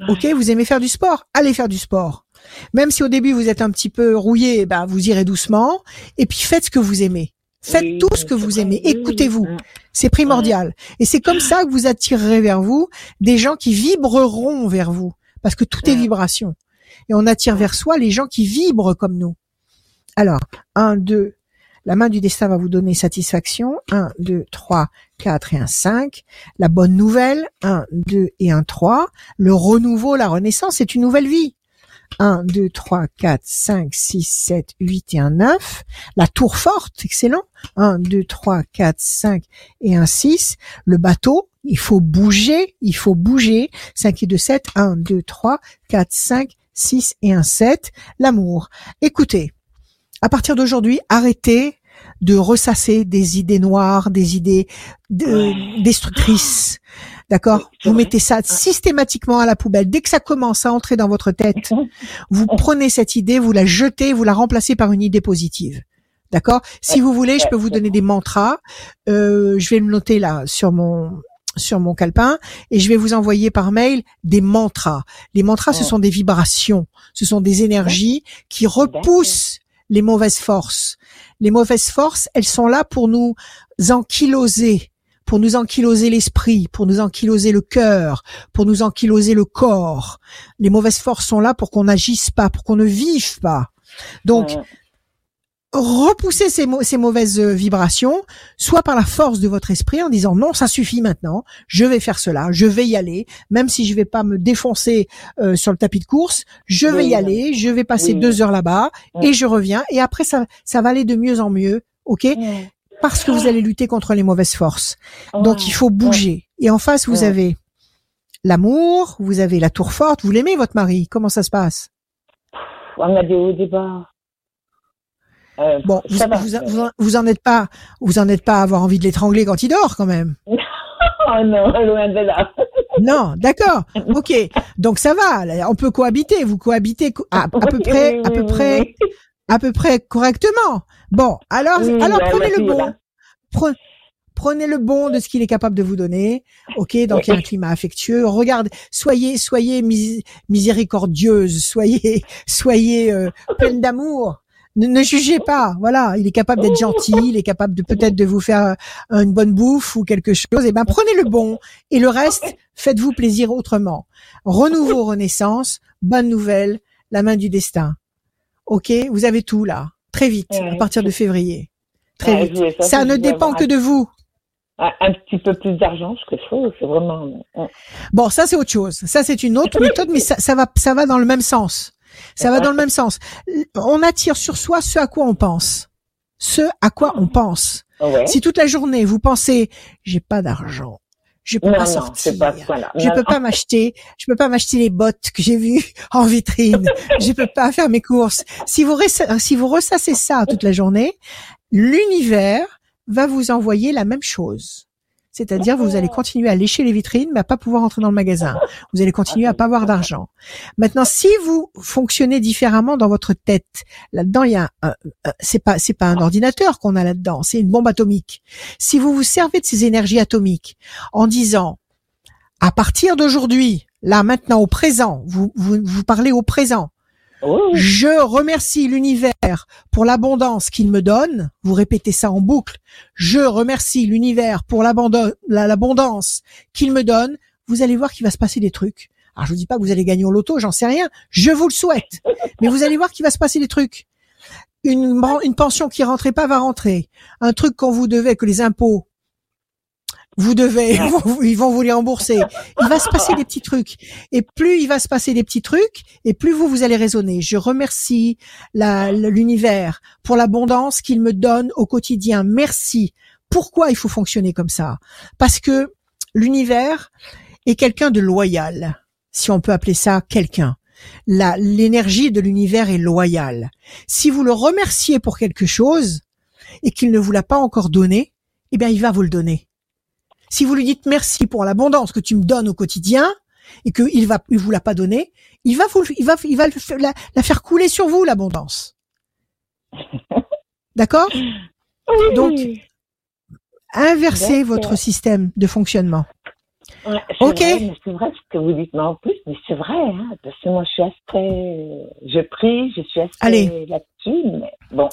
Ok, vous aimez faire du sport, allez faire du sport. Même si au début vous êtes un petit peu rouillé, ben vous irez doucement. Et puis faites ce que vous aimez. Faites Oui, tout ce que vous aimez. Écoutez-vous. C'est primordial. Et c'est comme ça que vous attirerez vers vous des gens qui vibreront vers vous. Parce que tout est vibration. Et on attire vers soi les gens qui vibrent comme nous. Alors, un, deux. La main du destin va vous donner satisfaction. Un, deux, trois, quatre et un cinq. La bonne nouvelle. Un, deux et un trois. Le renouveau, la renaissance, c'est une nouvelle vie. 1, 2, 3, 4, 5, 6, 7, 8 et un 9. La tour forte, excellent. 1, 2, 3, 4, 5 et un 6. Le bateau, il faut bouger, il faut bouger. 5 et 2, 7. 1, 2, 3, 4, 5, 6 et un 7. L'amour. Écoutez, à partir d'aujourd'hui, arrêtez de ressasser des idées noires, des idées de- destructrices. D'accord Vous vrai. mettez ça systématiquement à la poubelle. Dès que ça commence à entrer dans votre tête, vous prenez cette idée, vous la jetez, vous la remplacez par une idée positive. D'accord Si vous voulez, je peux vous donner des mantras. Euh, je vais le noter là sur mon sur mon calepin et je vais vous envoyer par mail des mantras. Les mantras, ce Ouais. sont des vibrations, ce sont des énergies qui repoussent les mauvaises forces. Les mauvaises forces, elles sont là pour nous ankyloser, pour nous ankyloser l'esprit, pour nous ankyloser le cœur, pour nous ankyloser le corps. Les mauvaises forces sont là pour qu'on n'agisse pas, pour qu'on ne vive pas. Donc, Ouais. Repoussez ces, mau- ces mauvaises euh, vibrations, soit par la force de votre esprit en disant non, ça suffit maintenant, je vais faire cela, je vais y aller, même si je vais pas me défoncer euh, sur le tapis de course, je vais Oui, y aller, je vais passer Oui. deux heures là-bas Oui. et je reviens et après ça, ça va aller de mieux en mieux, ok? Parce que vous allez lutter contre les mauvaises forces. Donc il faut bouger. Et en face vous avez l'amour, vous avez la tour forte. Vous l'aimez votre mari Comment ça se passe? On a des hauts débats. Euh, Bon, vous, va. vous, vous en, vous en êtes pas, vous en êtes pas à avoir envie de l'étrangler quand il dort quand même. Oh non, loin de là. Non, d'accord. Ok. Donc ça va. là, On peut cohabiter. Vous cohabitez co- à, à peu près, oui, à peu près, à peu près correctement. Bon, alors, Oui, alors ouais, prenez le bon. Pre- Prenez le bon de ce qu'il est capable de vous donner. Ok, donc il y a un climat affectueux. Regarde, soyez, soyez mis- miséricordieuse, soyez, soyez euh, pleine d'amour. Ne, ne jugez pas. Voilà, il est capable d'être gentil, il est capable de peut-être de vous faire euh, une bonne bouffe ou quelque chose. Et ben prenez le bon et le reste, faites-vous plaisir autrement. Renouveau, renaissance, bonne nouvelle, la main du destin. Ok, vous avez tout là, très vite, à partir de février. Très Ouais, vite. Ça ne dépend que de vous. Un, petit peu plus d'argent, ce que je trouve, c'est vraiment. Bon, ça c'est autre chose. Ça c'est une autre méthode, mais ça, ça va, ça va dans le même sens. Ça va dans le même sens. On attire sur soi ce à quoi on pense. Ce à quoi on pense. Ouais. Si toute la journée vous pensez, j'ai pas d'argent, je peux non, pas non, sortir, c'est pas voilà. je peux pas m'acheter, je peux pas m'acheter les bottes que j'ai vues en vitrine, je peux pas faire mes courses. Si vous si vous ressassez ça toute la journée, l'univers va vous envoyer la même chose. C'est-à-dire, vous allez continuer à lécher les vitrines, mais à pas pouvoir entrer dans le magasin. Vous allez continuer à pas avoir d'argent. Maintenant, si vous fonctionnez différemment dans votre tête, là-dedans, il y a un, un- c'est pas, c'est pas un ordinateur qu'on a là-dedans, c'est une bombe atomique. Si vous vous servez de ces énergies atomiques en disant, à partir d'aujourd'hui, là, maintenant, au présent, vous, vous, vous parlez au présent, Je remercie l'univers pour l'abondance qu'il me donne. Vous répétez ça en boucle. Je remercie l'univers pour l'abondance qu'il me donne. Vous allez voir qu'il va se passer des trucs. Alors je vous dis pas que vous allez gagner au loto, j'en sais rien. Je vous le souhaite. Mais vous allez voir qu'il va se passer des trucs. Une, une pension qui rentrait pas va rentrer. Un truc qu'on vous devait, que les impôts, vous devez, ils vont vous les rembourser. Il va se passer des petits trucs. Et plus il va se passer des petits trucs, et plus vous, vous allez raisonner. Je remercie l'univers pour l'abondance qu'il me donne au quotidien. Merci. Pourquoi il faut fonctionner comme ça? Parce que l'univers est quelqu'un de loyal, si on peut appeler ça quelqu'un. La l'énergie de l'univers est loyale. Si vous le remerciez pour quelque chose et qu'il ne vous l'a pas encore donné, eh bien il va vous le donner. Si vous lui dites merci pour l'abondance que tu me donnes au quotidien et qu'il va il vous l'a pas donné, il va vous il va il va la, la faire couler sur vous l'abondance. D'accord? Oui. Donc, Inversez votre système de fonctionnement. Ouais, Ok. c'est vrai ce que vous dites, mais en plus, mais c'est vrai, hein, parce que moi je suis assez, je prie, je suis assez Allez. là-dessus, mais bon.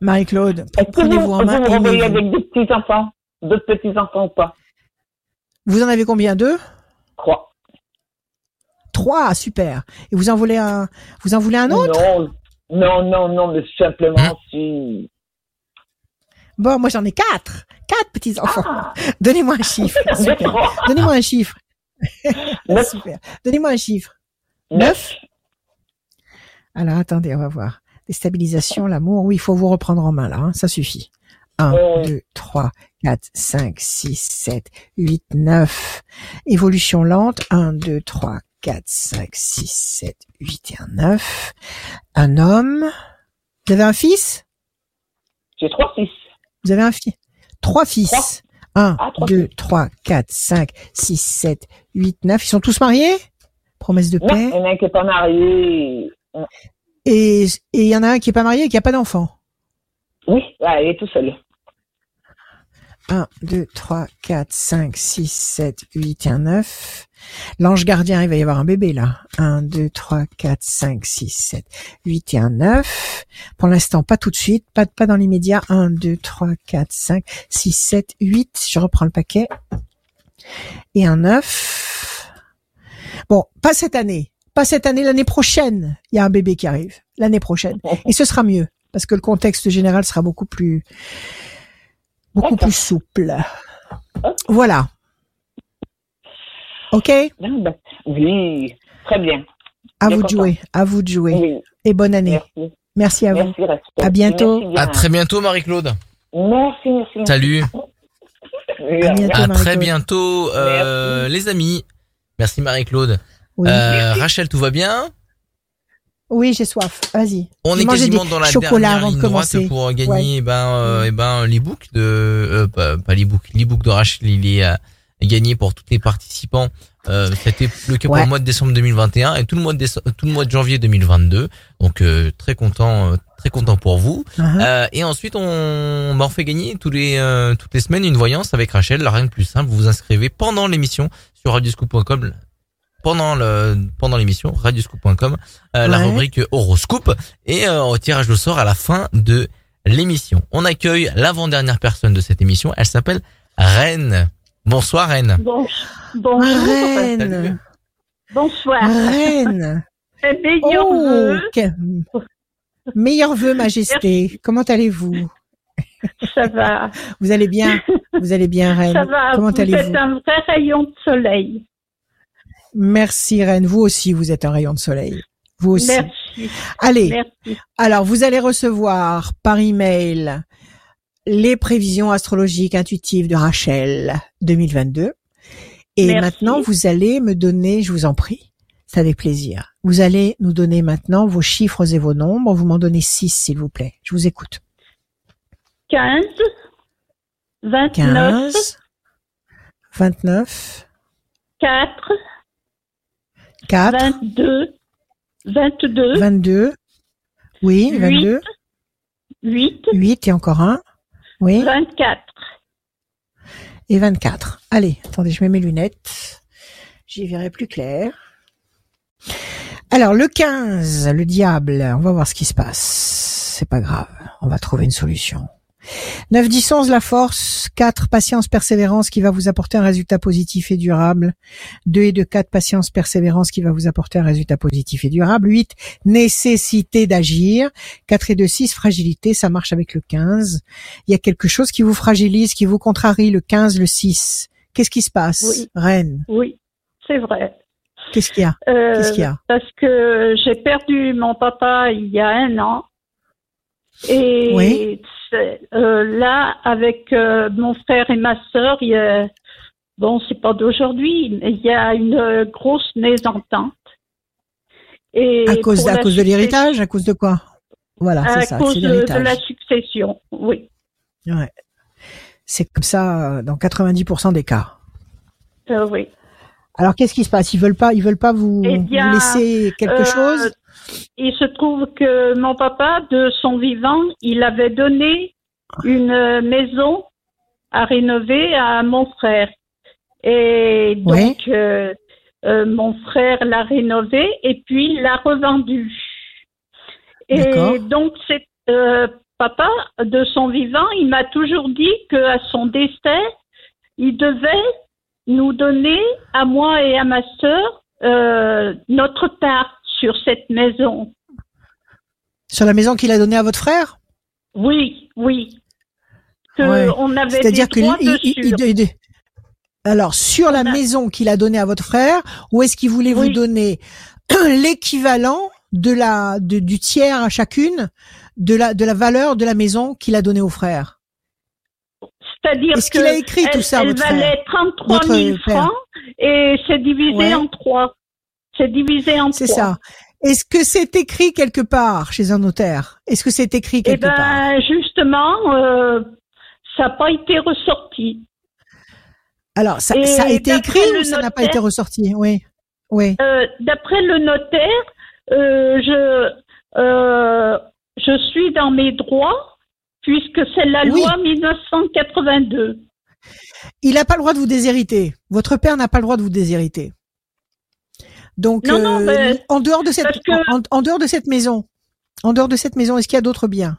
Marie-Claude, prenez-vous vous, en main. vous vous avec des petits enfants, d'autres petits enfants ou pas Vous en avez combien Deux Trois. Trois, super. Et vous en voulez un Vous en voulez un autre? Non, non, non, non, mais simplement Hein si. Bon, moi j'en ai quatre. Quatre petits enfants. Ah, Donnez-moi un chiffre. Donnez-moi un chiffre. Neuf. Super. Donnez-moi un chiffre. Neuf. Alors attendez, on va voir. Déstabilisation, l'amour. Oui, il faut vous reprendre en main là. hein, Ça suffit. 1, Euh. 2, 3, 4, 5, 6, 7, 8, 9. Évolution lente. 1, 2, 3, 4, 5, 6, 7, 8 et un 9. Un homme. Vous avez un fils? J'ai trois fils. Vous avez un fils Trois fils. 1, Ah, trois 2, 3, 4, 5, 6, 7, 8, 9. Ils sont tous mariés? Promesse de Non, il paix. y en a un qui est pas marié. Et et il y en a un qui est pas marié et qui a pas d'enfant? Oui, ouais, il est tout seul. 1, 2, 3, 4, 5, 6, 7, 8 et un 9. L'ange gardien, il va y avoir un bébé là. 1, 2, 3, 4, 5, 6, 7, 8 et un 9. Pour l'instant, pas tout de suite, pas, pas dans l'immédiat. 1, 2, 3, 4, 5, 6, 7, 8. Je reprends le paquet. Et un 9. Bon, pas cette année. Pas cette année, l'année prochaine. Il y a un bébé qui arrive. L'année prochaine. Et ce sera mieux. Parce que le contexte général sera beaucoup plus, beaucoup plus souple. Voilà. Ok? Non, ben, oui, très bien. À vous de jouer. À vous de jouer. Oui, Et bonne année. merci. Merci à vous. Merci. À bientôt. Merci bien. À très bientôt, Marie-Claude. Merci, merci. Salut. À bientôt. À Marie-Claude. très bientôt, euh, les amis. Merci, Marie-Claude. Oui, Euh, Rachel, tout va bien? Oui j'ai soif. Vas-y. On est quasiment dans la dernière avant de ligne droite pour gagner eh ben, euh, eh ben, l'e-book de, euh, pas, pas l'e-book, l'e-book de Rachel, il est euh, gagné pour tous les participants. Euh, C'était le cas pour Ouais. le mois de décembre 2021 et tout le mois de décembre, tout le mois de janvier 2022. Donc euh, très content, euh, très content pour vous. Euh, et ensuite, on, bah, on fait gagner tous les, euh, toutes les semaines une voyance avec Rachel. La rien de plus simple, vous vous inscrivez pendant l'émission sur radioscoop.com. Pendant le, pendant l'émission, radioscoop.com, euh, la rubrique horoscope et euh, au tirage au sort à la fin de l'émission. On accueille l'avant-dernière personne de cette émission. Elle s'appelle Reine. Bonsoir Reine. Bon, bonjour. Reine. Bonsoir. Reine. Et meilleurs Oh, vœux. que- Meilleurs vœux, Majesté. Comment allez-vous? Ça va. Vous allez bien? Vous allez bien, Reine? Ça va. Comment vous allez-vous? êtes un vrai rayon de soleil. Merci, Reine. Vous aussi, vous êtes un rayon de soleil. Vous aussi. Merci. Allez, Merci. alors vous allez recevoir par email les prévisions astrologiques intuitives de Rachel 2022. Et Merci. maintenant, vous allez me donner, je vous en prie, c'est avec plaisir. Vous allez nous donner maintenant vos chiffres et vos nombres. Vous m'en donnez six, s'il vous plaît. Je vous écoute. 15, 29, 15, 29, 4, 4, 22, 22, 22. Oui, Huit. 22. 8, 8 et encore un. Oui. 24. et 24. Allez, attendez, je mets mes lunettes. J'y verrai plus clair. Alors, le 15, le diable, on va voir ce qui se passe. C'est pas grave, on va trouver une solution. 9, 10, 11, la force. 4, patience, persévérance qui va vous apporter un résultat positif et durable. 2 et 2, 4, patience, persévérance qui va vous apporter un résultat positif et durable. 8, nécessité d'agir. 4 et 2, 6, fragilité, ça marche avec le 15. Il y a quelque chose qui vous fragilise, qui vous contrarie, le 15, le 6. Qu'est-ce qui se passe, Oui. Reine? Oui, c'est vrai. Qu'est-ce qu'il y a? Euh, Qu'est-ce qu'il y a? Parce que j'ai perdu mon papa il y a un an. Et Oui. euh, là, avec euh, mon frère et ma sœur, il y a, bon, c'est pas d'aujourd'hui, mais il y a une euh, grosse mésentente. Et À cause, à cause de l'héritage À cause de quoi? Voilà, À c'est ça, cause c'est de, la succession, oui. Ouais. C'est comme ça dans 90% des cas. Euh, oui. Alors qu'est-ce qui se passe? Ils veulent pas, ils veulent pas vous, Eh bien, vous laisser quelque chose? Il se trouve que mon papa, de son vivant, il avait donné une maison à rénover à mon frère. Et donc, Ouais. euh, euh, mon frère l'a rénové et puis l'a revendu. D'accord. Et donc, c'est euh, papa, de son vivant, il m'a toujours dit qu'à son décès, il devait nous donner, à moi et à ma sœur, notre part sur cette maison. Sur la maison qu'il a donnée à votre frère? Oui, oui. Que Ouais. on avait C'est-à-dire que il- il- il- alors sur la a- maison qu'il a donnée à votre frère, ou est-ce qu'il voulait vous donner l'équivalent de la de- du tiers à chacune de la de la valeur de la maison qu'il a donnée au frère? C'est-à-dire Est-ce qu'il a écrit tout ça, elle votre valait frère 33 Votre 000 père. francs et c'est divisé Ouais. en trois. C'est divisé en C'est trois. ça. Est-ce que c'est écrit quelque part chez un notaire? Est-ce que c'est écrit Eh quelque part? ben, justement, euh, ça n'a pas été ressorti. Alors, ça, ça a été écrit ou ça n'a pas été ressorti? Oui. Oui. Euh, D'après le notaire, euh, je, je suis dans mes droits puisque c'est la Oui. loi 1982. Il n'a pas le droit de vous déshériter. Votre père n'a pas le droit de vous déshériter. Donc, Non, non, euh, mais- en dehors de cette, parce que- en, en dehors de cette maison, en dehors de cette maison, est-ce qu'il y a d'autres biens?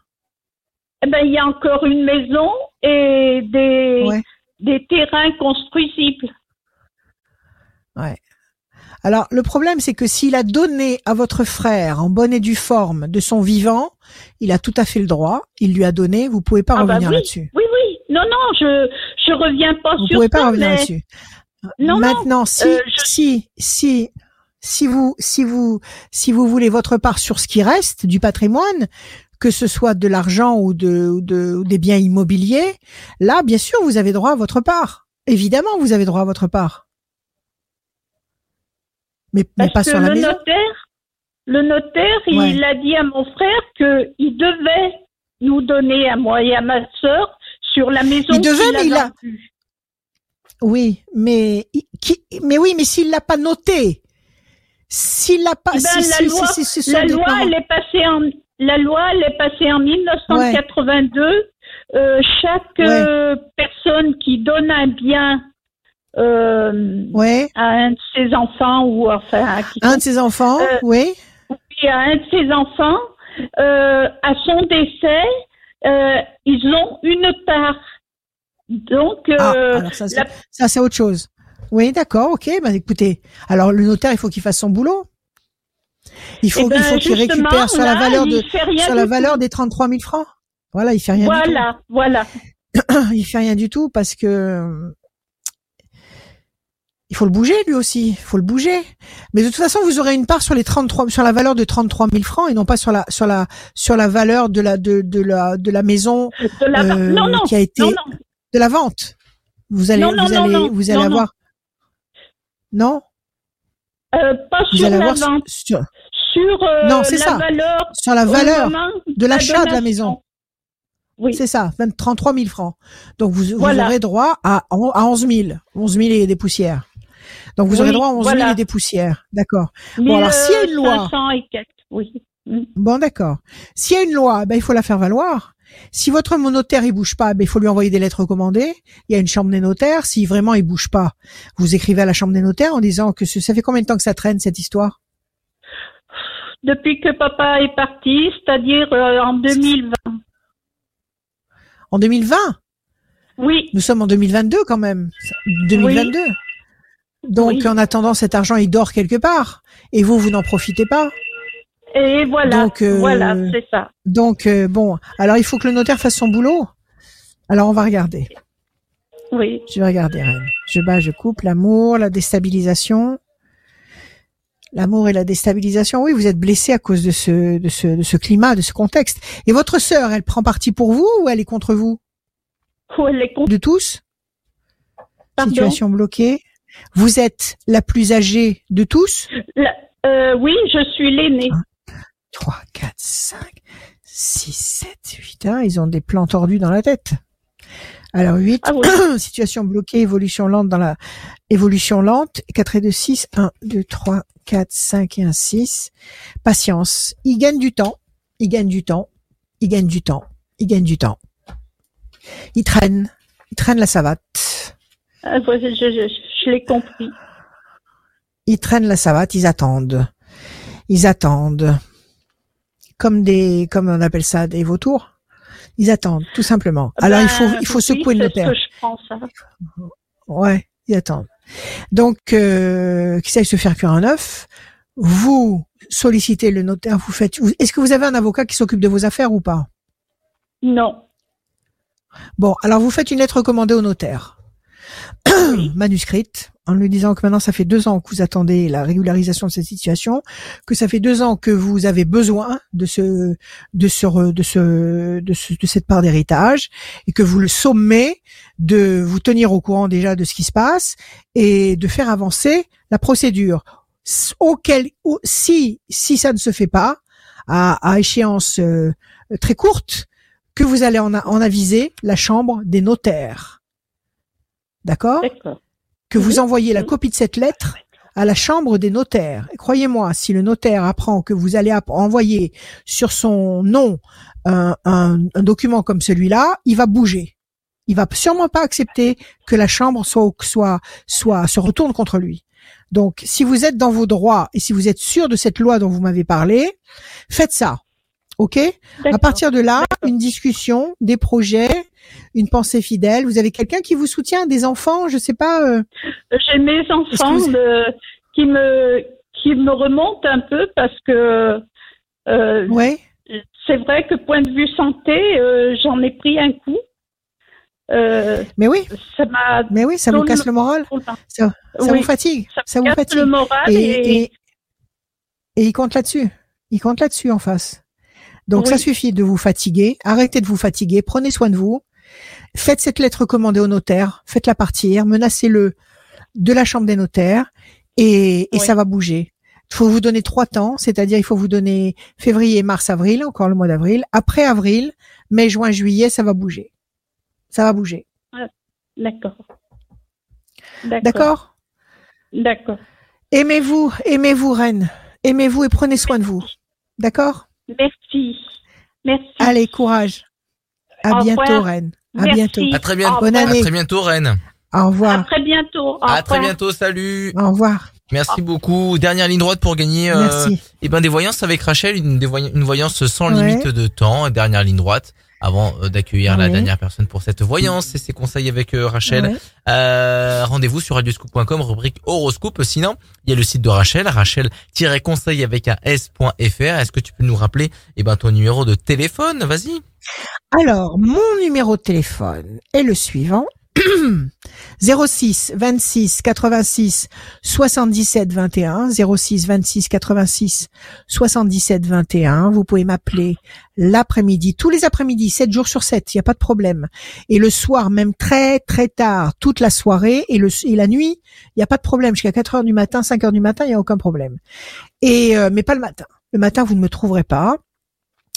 Eh ben, il y a encore une maison et des, Ouais. des terrains construisibles. Ouais. Alors, le problème, c'est que s'il a donné à votre frère en bonne et due forme de son vivant, il a tout à fait le droit. Il lui a donné. Vous pouvez pas Ah bah revenir oui, là-dessus. Oui, oui. Non, non, je je reviens pas Vous sur pouvez pas ça, revenir mais là-dessus. non, non. Maintenant, si, euh, je- si, si, si vous, si vous, si vous voulez votre part sur ce qui reste du patrimoine, que ce soit de l'argent ou de, ou de ou des biens immobiliers, là, bien sûr, vous avez droit à votre part. Évidemment, vous avez droit à votre part. Mais, mais pas que sur la le maison. notaire, le notaire, Ouais. il a dit à mon frère que il devait nous donner à moi et à ma sœur sur la maison. Il devait, mais il a-. Oui, mais qui, mais oui, mais s'il l'a pas noté, s'il l'a pas, Eh ben, si, la si- loi, si- si la loi, elle est passée en la loi, elle est passée en 1982. Euh, chaque Ouais. euh, personne qui donne un bien euh, ouais, à un de ses enfants ou enfin à qui un de ses enfants, Euh, oui, à un de ses enfants, euh, à son décès, euh, ils ont une part. Donc, Ah, alors ça, c'est, la- ça, c'est autre chose. Oui, d'accord, ok. Bah, écoutez, alors le notaire, il faut qu'il fasse son boulot. Il faut, eh ben, il faut qu'il récupère sur la valeur de, sur la valeur tout. des 33 000 francs. Voilà, il fait rien Voilà, voilà. du tout. Il fait rien du tout parce que il faut le bouger lui aussi. Il faut le bouger. Mais de toute façon, vous aurez une part sur les 33, sur la valeur de 33 000 francs et non pas sur la, sur la, sur la valeur de la, de, de la, de la maison De la... euh, non, non, qui a été non, de la vente. Vous allez, vous allez, vous allez avoir. Non, Euh, pas vous sur la avoir vente, sur, sur euh, Non, la ça. valeur. sur la valeur de l'achat de la maison. Oui. C'est ça, 20, 33 000 francs. Donc vous, vous Voilà. aurez droit à, à 11 000, 11 000 et des poussières. Donc vous aurez Oui, droit à 11 000 voilà. et des poussières. D'accord. Bon, alors, s'il y a une loi- 1500 et quelques, oui. Mm. Bon, d'accord. S'il y a une loi, ben il faut la faire valoir. Si votre notaire il bouge pas, ben il faut lui envoyer des lettres recommandées. Il y a une chambre des notaires. Si vraiment il bouge pas, vous écrivez à la chambre des notaires en disant que ce- ça fait combien de temps que ça traîne cette histoire? Depuis que papa est parti, c'est-à-dire euh, en 2020. En 2020 Oui. Nous sommes en 2022 quand même. 2022. Donc Oui. en attendant, cet argent, il dort quelque part. Et vous, vous n'en profitez pas. Et voilà. Donc, euh, Voilà, c'est ça. Donc euh, bon, alors il faut que le notaire fasse son boulot. Alors on va regarder. Oui. Je vais regarder, Reine. Je bats, je coupe. L'amour, la déstabilisation. L'amour et la déstabilisation. Oui, vous êtes blessé à cause de ce, de ce, de ce climat, de ce contexte. Et votre sœur, elle prend parti pour vous ou elle est contre vous? Ou elle est contre. De tous? Pardon? Situation bloquée. Vous êtes la plus âgée de tous? La- euh, oui, je suis l'aînée. 3, 4, 5, 6, 7, 8. Hein, ils ont des plans tordus dans la tête. Alors 8, Ah oui. situation bloquée, évolution lente dans la évolution lente. 4 et 2, 6, 1, 2, 3, 4, 5 et 1, 6. Patience. Il gagne du temps. Il gagne du temps. Il gagne du temps. Il gagne du temps. Il traîne. Il traîne la savate. Ah, je, je l'ai compris. Ils traînent la savate, ils attendent. Ils attendent. Comme des, comme on appelle ça, des vautours. Ils attendent, tout simplement. Alors, il faut, Ben, il faut oui, secouer le c'est notaire. ce que je pense. hein. Ouais, ils attendent. Donc, euh, qui sait se faire cuire un œuf. Vous sollicitez le notaire, vous faites, est-ce que vous avez un avocat qui s'occupe de vos affaires ou pas? Non. Bon, alors vous faites une lettre recommandée au notaire, manuscrite, en lui disant que maintenant ça fait deux ans que vous attendez la régularisation de cette situation, que ça fait deux ans que vous avez besoin de ce, de ce, de ce, de, ce- de cette part d'héritage, et que vous le sommez de vous tenir au courant déjà de ce qui se passe et de faire avancer la procédure. Auquel, au- si, si ça ne se fait pas, à, échéance euh, très courte, que vous allez en, en aviser la chambre des notaires. D'accord? D'accord. Que vous envoyez la copie de cette lettre à la chambre des notaires. Croyez-moi, si le notaire apprend que vous allez envoyer sur son nom un, document comme celui-là, il va bouger. Il va sûrement pas accepter que la chambre soit, se retourne contre lui. Donc, si vous êtes dans vos droits et si vous êtes sûr de cette loi dont vous m'avez parlé, faites ça. OK? À partir de là, une discussion, des projets, une pensée fidèle. Vous avez quelqu'un qui vous soutient, des enfants, je sais pas. euh, J'ai mes enfants vous- de- qui me qui me remontent un peu parce que euh, Ouais. c'est vrai que point de vue santé, euh, j'en ai pris un coup. Euh, Mais oui, ça m'a mais oui, ça vous casse le moral, ça, ça Oui. vous fatigue, ça vous casse fatigue. le moral Et, et, et, et il compte là-dessus. Il compte là-dessus en face. Donc ça suffit de vous fatiguer. Arrêtez de vous fatiguer. Prenez soin de vous. Faites cette lettre commandée au notaire. Faites-la partir. Menacez-le de la chambre des notaires et, et Oui. ça va bouger. Il faut vous donner trois temps, c'est-à-dire il faut vous donner février, mars, avril, encore le mois d'avril. Après avril, mai, juin, juillet, ça va bouger. Ça va bouger. d'accord. D'accord? D'accord. Aimez-vous, aimez-vous, reine. Aimez-vous et prenez soin de vous. D'accord? Merci. Merci. Allez, courage. À Au bientôt, revoir. reine. À Merci. bientôt. À très bientôt. Au Bonne À année. très bientôt, Reine. Au À revoir. très bientôt. Au À très bientôt. Salut. Au revoir. Merci beaucoup. Dernière ligne droite pour gagner. euh, Merci. eh ben des voyances avec Rachel, une, des voy- une voyance sans Ouais. limite de temps. Dernière ligne droite avant euh, d'accueillir la dernière personne pour cette voyance et ses conseils avec euh, Rachel. Euh, Rendez-vous sur radioscoop.com, rubrique horoscope. Sinon, il y a le site de Rachel, rachel-conseil avec un s.fr. Est-ce que tu peux nous rappeler eh ben ton numéro de téléphone? Vas-y. Alors, mon numéro de téléphone est le suivant. 06 26 86 77 21 06 26 86 77 21 vous pouvez m'appeler l'après-midi tous les après-midi 7 jours sur 7 il y a pas de problème. Et le soir même très très tard toute la soirée et le et la nuit il y a pas de problème. Jusqu'à 4 heures du matin 5 heures du matin il y a aucun problème. Et euh, mais pas le matin. Le matin vous ne me trouverez pas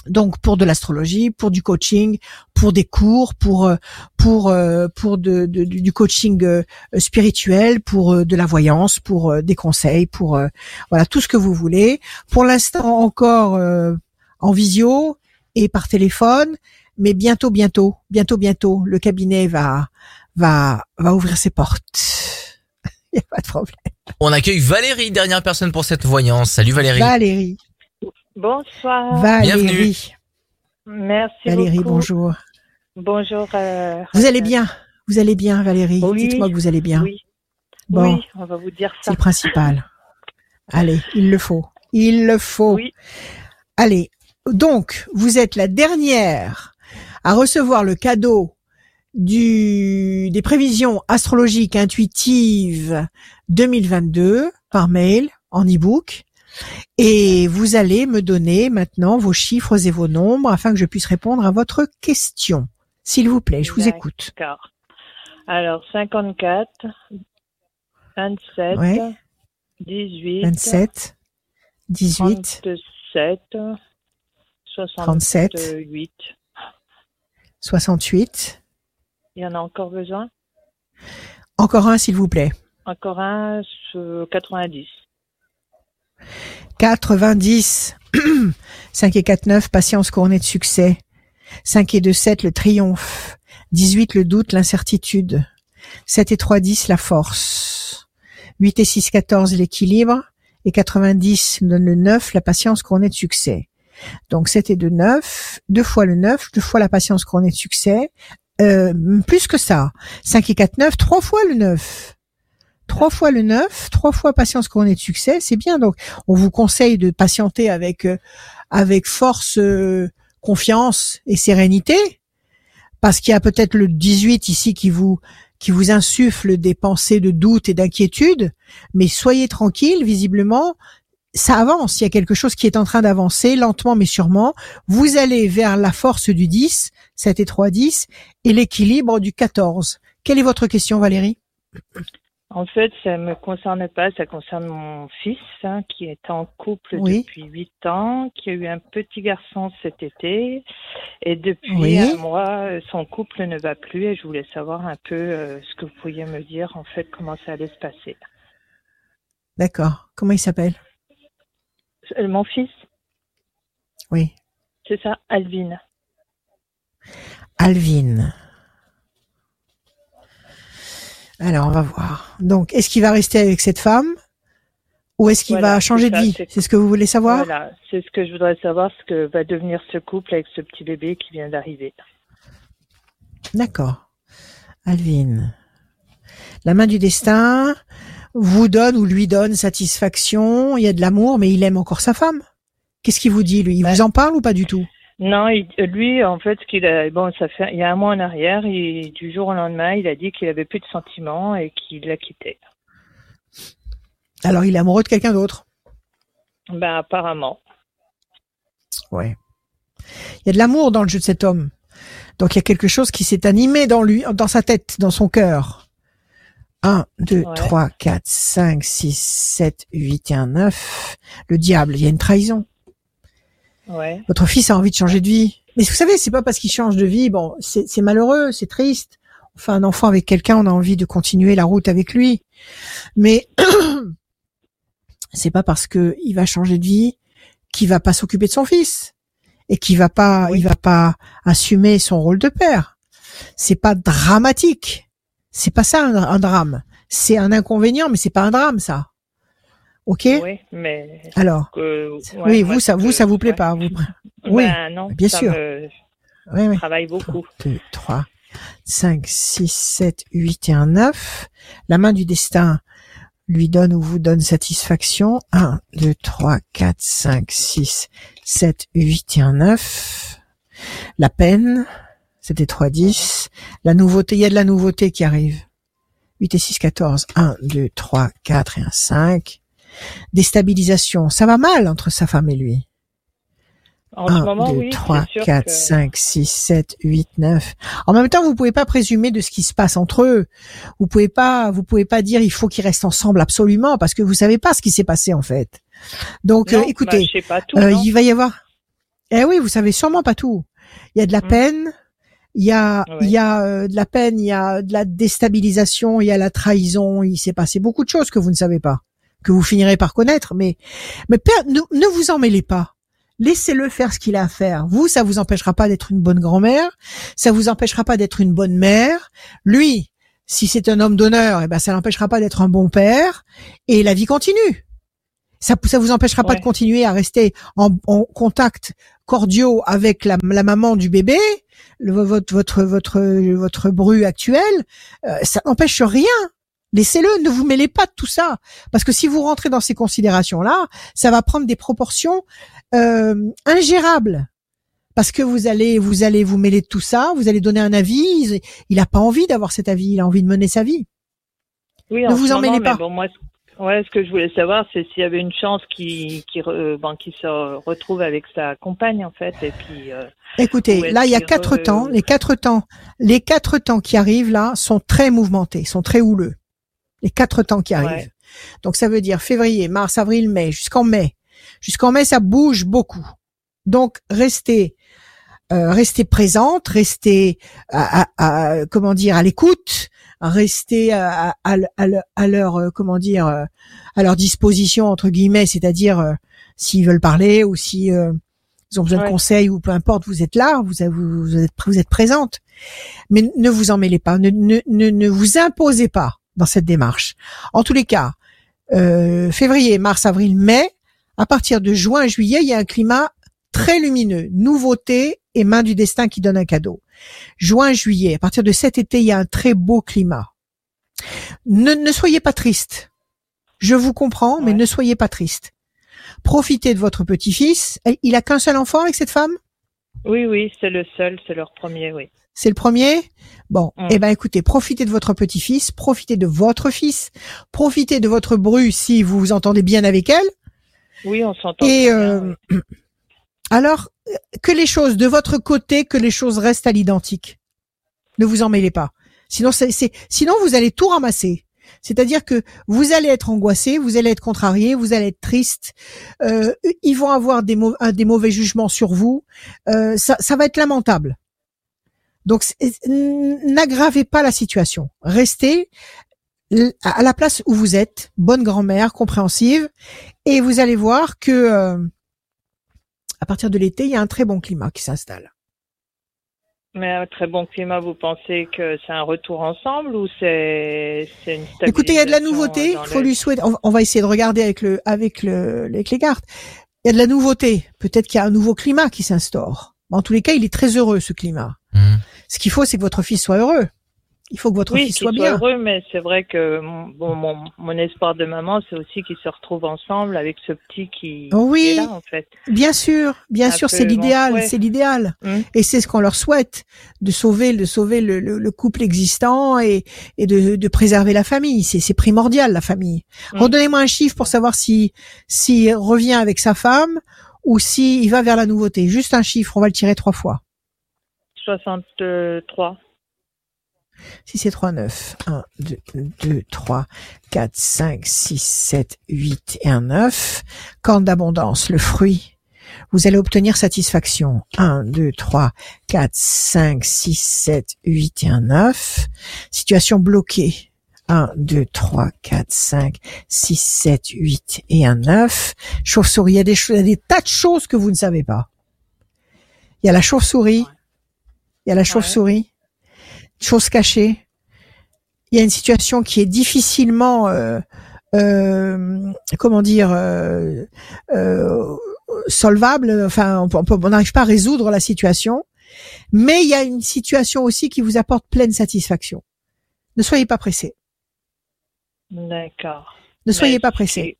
donc pour de l'astrologie, pour du coaching, pour des cours, pour euh, pour euh, pour de, de- du coaching euh, spirituel, pour de la voyance, pour des conseils, pour voilà tout ce que vous voulez. Pour l'instant encore euh, en visio et par téléphone, mais bientôt bientôt bientôt bientôt le cabinet va va va ouvrir ses portes. Il y a pas de problème. On accueille Valérie, dernière personne pour cette voyance. Salut Valérie. Valérie, Bonsoir. Valérie, Bienvenue. Merci Valérie, beaucoup. bonjour. Bonjour. euh, Vous allez bien? Vous allez bien, Valérie? Oui. Dites-moi que vous allez bien. Oui. Bon, Oui, on va vous dire c'est ça. le principal. Allez, il le faut. Il le faut. Oui. Allez, donc, vous êtes la dernière à recevoir le cadeau du, des prévisions astrologiques intuitives 2022 par mail, en e-book. Et vous allez me donner maintenant vos chiffres et vos nombres afin que je puisse répondre à votre question. S'il vous plaît, je vous écoute. D'accord. Alors, 54, 27, Ouais. 18, 27, 18, 37, 37. 68. 68. Il y en a encore besoin? Encore un, s'il vous plaît. Encore un, sur 90. 90. 5 et 4, 9, patience couronnée de succès. 5 et 2, 7, le triomphe. 18, le doute, l'incertitude. 7 et 3, 10, la force. 8 et 6, 14, l'équilibre. Et 90 nous donne le 9, la patience couronnée de succès. Donc 7 et 2, 9. Deux fois le 9, deux fois la patience couronnée de succès. Euh, plus que ça. 5 et 4, 9, trois fois le 9. Trois fois le 9, trois fois patience couronnée de succès, c'est bien. Donc on vous conseille de patienter avec euh, avec force, euh, confiance et sérénité, parce qu'il y a peut-être le 18 ici qui vous qui vous insuffle des pensées de doute et d'inquiétude, mais soyez tranquille, visiblement, ça avance, il y a quelque chose qui est en train d'avancer, lentement mais sûrement. Vous allez vers la force du 10, 7 et 3, 10, et l'équilibre du 14. Quelle est votre question, Valérie? En fait, ça me concerne pas, ça concerne mon fils hein, qui est en couple Oui. depuis 8 ans, qui a eu un petit garçon cet été et depuis Oui. un mois, son couple ne va plus et je voulais savoir un peu euh, ce que vous pourriez me dire en fait comment ça allait se passer. D'accord. Comment il s'appelle? Euh, Mon fils, Oui. c'est ça, Alvin. Alvin. Alors, on va voir. Donc, est-ce qu'il va rester avec cette femme ou est-ce qu'il Voilà, va changer de ça, vie? c'est- C'est ce que vous voulez savoir? Voilà, c'est ce que je voudrais savoir, ce que va devenir ce couple avec ce petit bébé qui vient d'arriver. D'accord. Alvin. La main du destin vous donne ou lui donne satisfaction, il y a de l'amour, mais il aime encore sa femme. Qu'est-ce qu'il vous dit, lui? Il Ben- vous en parle ou pas du tout? Non, il- lui, en fait, ce qu'il a, bon, ça fait, il y a un mois en arrière, il- du jour au lendemain, il a dit qu'il avait plus de sentiments et qu'il l'a quitté. Alors, il est amoureux de quelqu'un d'autre? Ben, apparemment. Ouais. Il y a de l'amour dans le jeu de cet homme. Donc il y a quelque chose qui s'est animé dans lui, dans sa tête, dans son cœur. 1, 2, Ouais. 3, 4, 5, 6, 7, 8 et un 9. Le diable, il y a une trahison. Ouais. Votre fils a envie de changer de vie. Mais vous savez, c'est pas parce qu'il change de vie, bon, c'est malheureux, c'est triste. On fait un enfant avec quelqu'un, on a envie de continuer la route avec lui. Mais c'est pas parce que il va changer de vie qu'il va pas s'occuper de son fils et qu'il va pas, il va pas assumer son rôle de père. C'est pas dramatique. C'est pas ça un, un drame. C'est un inconvénient, mais c'est pas un drame ça. Ok? Oui, mais. Alors, que- ouais, oui, moi, vous ça, vous que- ça vous plaît ouais. pas vous Oui, Ben, non, bien ça sûr. me Oui, oui. travaille beaucoup. 2, 3, 5, 6, 7, 8 et un 9. La main du destin lui donne ou vous donne satisfaction. 1, 2, 3, 4, 5, 6, 7, 8 et un 9. La peine, c'était 3, 10. La nouveauté, il y a de la nouveauté qui arrive. 8 et 6, 14. 1, 2, 3, 4 et un 5. Déstabilisation. Ça va mal entre sa femme et lui. En ce 1, moment, 2, oui. 3, c'est sûr 4, que- 5, 6, 7, 8, 9. En même temps, vous pouvez pas présumer de ce qui se passe entre eux. Vous pouvez pas, vous pouvez pas dire il faut qu'ils restent ensemble absolument parce que vous savez pas ce qui s'est passé en fait. Donc, Non, euh, bah, écoutez, je sais pas tout. euh, il va y avoir. Eh oui, vous savez sûrement pas tout. Il y a de la Mm. peine, il y a, Ouais. il y a euh, de la peine, il y a de la déstabilisation, il y a la trahison. Il s'est passé beaucoup de choses que vous ne savez pas, que vous finirez par connaître. Mais, mais père, ne, ne vous en mêlez pas. Laissez-le faire ce qu'il a à faire. Vous, ça vous empêchera pas d'être une bonne grand-mère, ça vous empêchera pas d'être une bonne mère. Lui, si c'est un homme d'honneur, eh ben ça l'empêchera pas d'être un bon père. Et la vie continue. Ça, ça vous empêchera pas de continuer à rester en, en contact cordiaux avec la, la maman du bébé, le, votre votre votre votre bru actuel. Euh, ça n'empêche rien. Laissez-le, ne vous mêlez pas de tout ça, parce que si vous rentrez dans ces considérations-là, ça va prendre des proportions euh, ingérables. Parce que vous allez vous allez vous mêler de tout ça, vous allez donner un avis. Il a pas envie d'avoir cet avis, il a envie de mener sa vie. Oui, Ne vous en mêlez pas. Bon, moi, ce- ouais, ce que je voulais savoir, c'est s'il y avait une chance ben, qu'il se retrouve avec sa compagne, en fait, et puis. euh, Écoutez, là, il y a quatre re- temps. Les quatre temps, les quatre temps qui arrivent là sont très mouvementés, sont très houleux. Les quatre temps qui arrivent. Ouais. Donc ça veut dire février, mars, avril, mai, jusqu'en mai. Jusqu'en mai, ça bouge beaucoup. Donc restez, euh, restez présente, restez, à, à- à- comment dire, à l'écoute, restez à, à, à, à leur, euh, comment dire, euh, à leur disposition entre guillemets, c'est-à-dire euh, s'ils veulent parler ou si euh, ils ont besoin de conseils ou peu importe, vous êtes là, vous, avez- vous, vous êtes, vous êtes présente. Mais ne vous en mêlez pas, ne, ne, ne, ne vous imposez pas dans cette démarche. En tous les cas, euh, février, mars, avril, mai, à partir de juin, juillet, il y a un climat très lumineux, nouveauté et main du destin qui donne un cadeau. Juin, juillet, à partir de cet été, il y a un très beau climat. Ne, ne soyez pas triste. Je vous comprends, mais Ouais. ne soyez pas triste. Profitez de votre petit-fils. Il a qu'un seul enfant avec cette femme? Oui, oui, c'est le seul, c'est leur premier, oui. C'est le premier Bon, eh ben écoutez, profitez de votre petit-fils, profitez de votre fils, profitez de votre bru si vous vous entendez bien avec elle. Oui, on s'entend. Et très bien, euh, oui. alors, euh, que les choses de votre côté, que les choses restent à l'identique. Ne vous en mêlez pas. Sinon, c'est, c'est- sinon vous allez tout ramasser. C'est-à-dire que vous allez être angoissé, vous allez être contrarié, vous allez être triste. Euh, ils vont avoir des, mauvais jugements sur vous. Euh, ça, ça va être lamentable. Donc, n'aggravez pas la situation. Restez à la place où vous êtes, bonne grand-mère, compréhensive, et vous allez voir que euh, à partir de l'été, il y a un très bon climat qui s'installe. Mais un très bon climat, vous pensez que c'est un retour ensemble ou c'est c'est une Écoutez, il y a de la nouveauté. Il faut le- lui souhaiter. On, on va essayer de regarder avec le, avec le, avec les cartes. Il y a de la nouveauté. Peut-être qu'il y a un nouveau climat qui s'instaure. En tous les cas, il est très heureux ce climat. Mhm. Ce qu'il faut, c'est que votre fils soit heureux. Il faut que votre Oui, fils soit soit bien. heureux, mais c'est vrai que mon, bon, mon, mon espoir de maman, c'est aussi qu'ils se retrouvent ensemble avec ce petit qui, oui. qui est là, en fait. Bien sûr, bien Un sûr, c'est l'idéal, c'est l'idéal, Mm. et c'est ce qu'on leur souhaite de sauver, de sauver le, le- le couple existant et, et de, de préserver la famille. C'est, primordial la famille. Mm. Redonnez-moi un chiffre pour savoir si s'il revient avec sa femme ou si il va vers la nouveauté. Juste un chiffre, on va le tirer trois fois. 63. Si c'est 3, 9. 1, 2, 2, 3, 4, 5, 6, 7, 8 et un 9. Corne d'abondance, le fruit. Vous allez obtenir satisfaction. 1, 2, 3, 4, 5, 6, 7, 8 et un 9. Situation bloquée. 1, 2, 3, 4, 5, 6, 7, 8 et un 9. Chauve-souris, il y a des choses, il y a des tas de choses que vous ne savez pas. Il y a la chauve-souris. Il y a la chauve-souris chose cachée. Il y a une situation qui est difficilement, euh, euh, comment dire, euh, euh, solvable. Enfin, on n'arrive pas à résoudre la situation. Mais il y a une situation aussi qui vous apporte pleine satisfaction. Ne soyez pas pressé. D'accord. Ne soyez Mais pas pressé.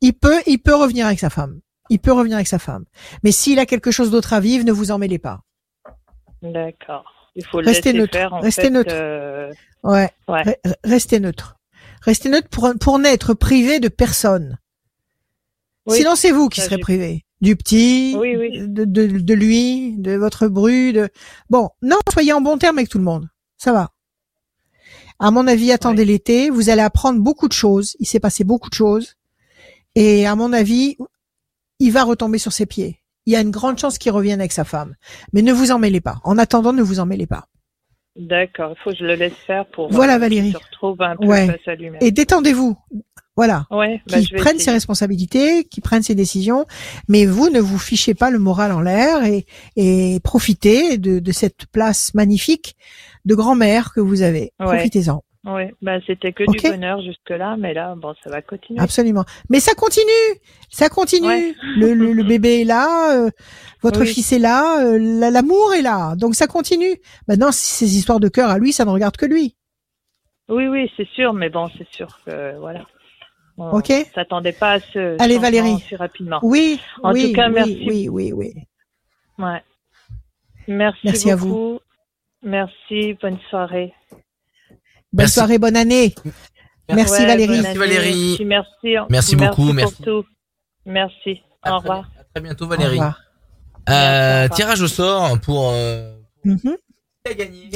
Il peut, il peut revenir avec sa femme. Il peut revenir avec sa femme. Mais s'il a quelque chose d'autre à vivre, ne vous en mêlez pas. D'accord. Il faut le laisser neutre, faire, en restez fait, neutre. euh, Ouais. Ouais. Re- re- Restez neutre. Restez neutre pour, pour n'être privé de personne. Oui, Sinon, c'est vous qui serez privé. Du petit, Oui, oui. De, de, de lui, de votre bru, de... Bon, non, soyez en bon terme avec tout le monde. Ça va. À mon avis, attendez l'été. Vous allez apprendre beaucoup de choses. Il s'est passé beaucoup de choses. Et à mon avis, il va retomber sur ses pieds. Il y a une grande chance qu'il revienne avec sa femme. Mais ne vous en mêlez pas. En attendant, ne vous en mêlez pas. D'accord. Il faut que je le laisse faire pour Voilà, euh, Valérie. se retrouve un peu Ouais. face à lui-même. Et détendez-vous. Voilà. Ouais, bah, qui prennent ses responsabilités, qui prennent ses décisions, mais vous ne vous fichez pas le moral en l'air et, et profitez de, de cette place magnifique de grand-mère que vous avez. Ouais. Profitez-en. Oui, bah, c'était que Ok. du bonheur jusque-là, mais là, bon, ça va continuer. Absolument. Mais ça continue, ça continue. Ouais. Le, le, le bébé est là, euh, votre Oui. fils est là, euh, la- l'amour est là, donc ça continue. Maintenant, si ces histoires de cœur à lui, ça ne regarde que lui. Oui, oui, c'est sûr, mais bon, c'est sûr que, voilà. On Ok. s'attendait pas à ce Allez, Valérie. si rapidement. Oui, En oui, tout cas, oui, merci. oui, oui, oui. Ouais. Merci, Merci à beaucoup. Merci, bonne soirée. Bonne Merci. soirée, bonne année. Merci Ouais, Valérie. bonne Merci. Valérie. Merci, merci. Merci beaucoup, pour merci. tout. Merci. À Au très- revoir. À très bientôt Au Valérie. revoir. Euh, au tirage au sort pour euh, Mhm. qui a gagné?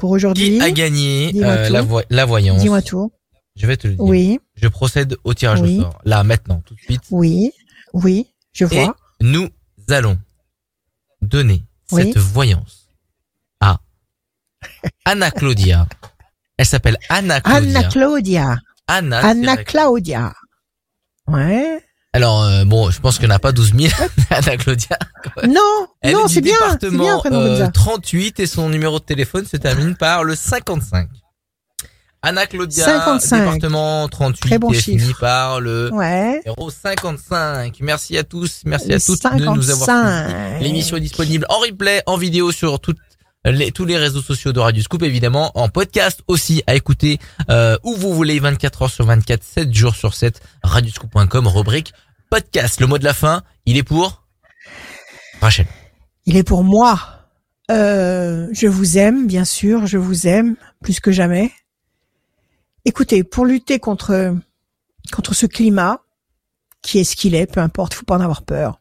Pour aujourd'hui, Qui a gagné euh, la, vo- la voyance dis-moi tout. Je vais te le dire. Oui, Je procède au tirage Oui. au sort. Là, maintenant, tout de suite. oui, oui, je Et vois. nous allons donner Oui. cette voyance à Anna Claudia. Elle s'appelle Anna Claudia. Anna Claudia. Anna. Anna Claudia. Ouais. Alors, euh, bon, je pense qu'il n'y en a pas 12 000. Anna Claudia. Non, Elle non, c'est bien, c'est bien euh, ça. 38 et son numéro de téléphone se termine par le 55. Anna Claudia, 55. département 38 Très bon et chiffre. finit par le Ouais. numéro 55. Merci à tous, merci à toutes de nous avoir suivis. 55. L'émission est disponible en replay, en vidéo sur toutes les, tous les réseaux sociaux de Radio Scoop, évidemment, en podcast aussi à écouter euh, où vous voulez, 24 heures sur 24, 7 jours sur 7, radioscoop.com, rubrique podcast. Le mot de la fin, il est pour Rachel. Il est pour moi. Euh, je vous aime, bien sûr, je vous aime plus que jamais. Écoutez, pour lutter contre contre ce climat qui est ce qu'il est, peu importe, faut pas en avoir peur.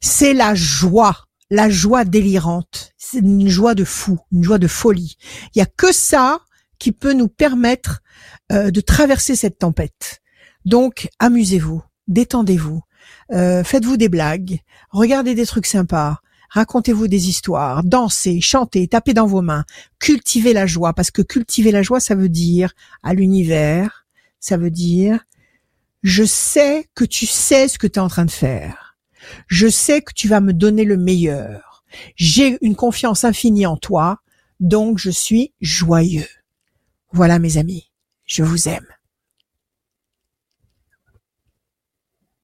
C'est la joie, la joie délirante. C'est une joie de fou, une joie de folie. Il y a que ça qui peut nous permettre euh, de traverser cette tempête. Donc, amusez-vous, détendez-vous, euh, faites-vous des blagues, regardez des trucs sympas, racontez-vous des histoires, dansez, chantez, tapez dans vos mains, cultivez la joie, parce que cultiver la joie, ça veut dire à l'univers, ça veut dire je sais que tu sais ce que tu es en train de faire. Je sais que tu vas me donner le meilleur. J'ai une confiance infinie en toi, donc je suis joyeux. Voilà mes amis, je vous aime.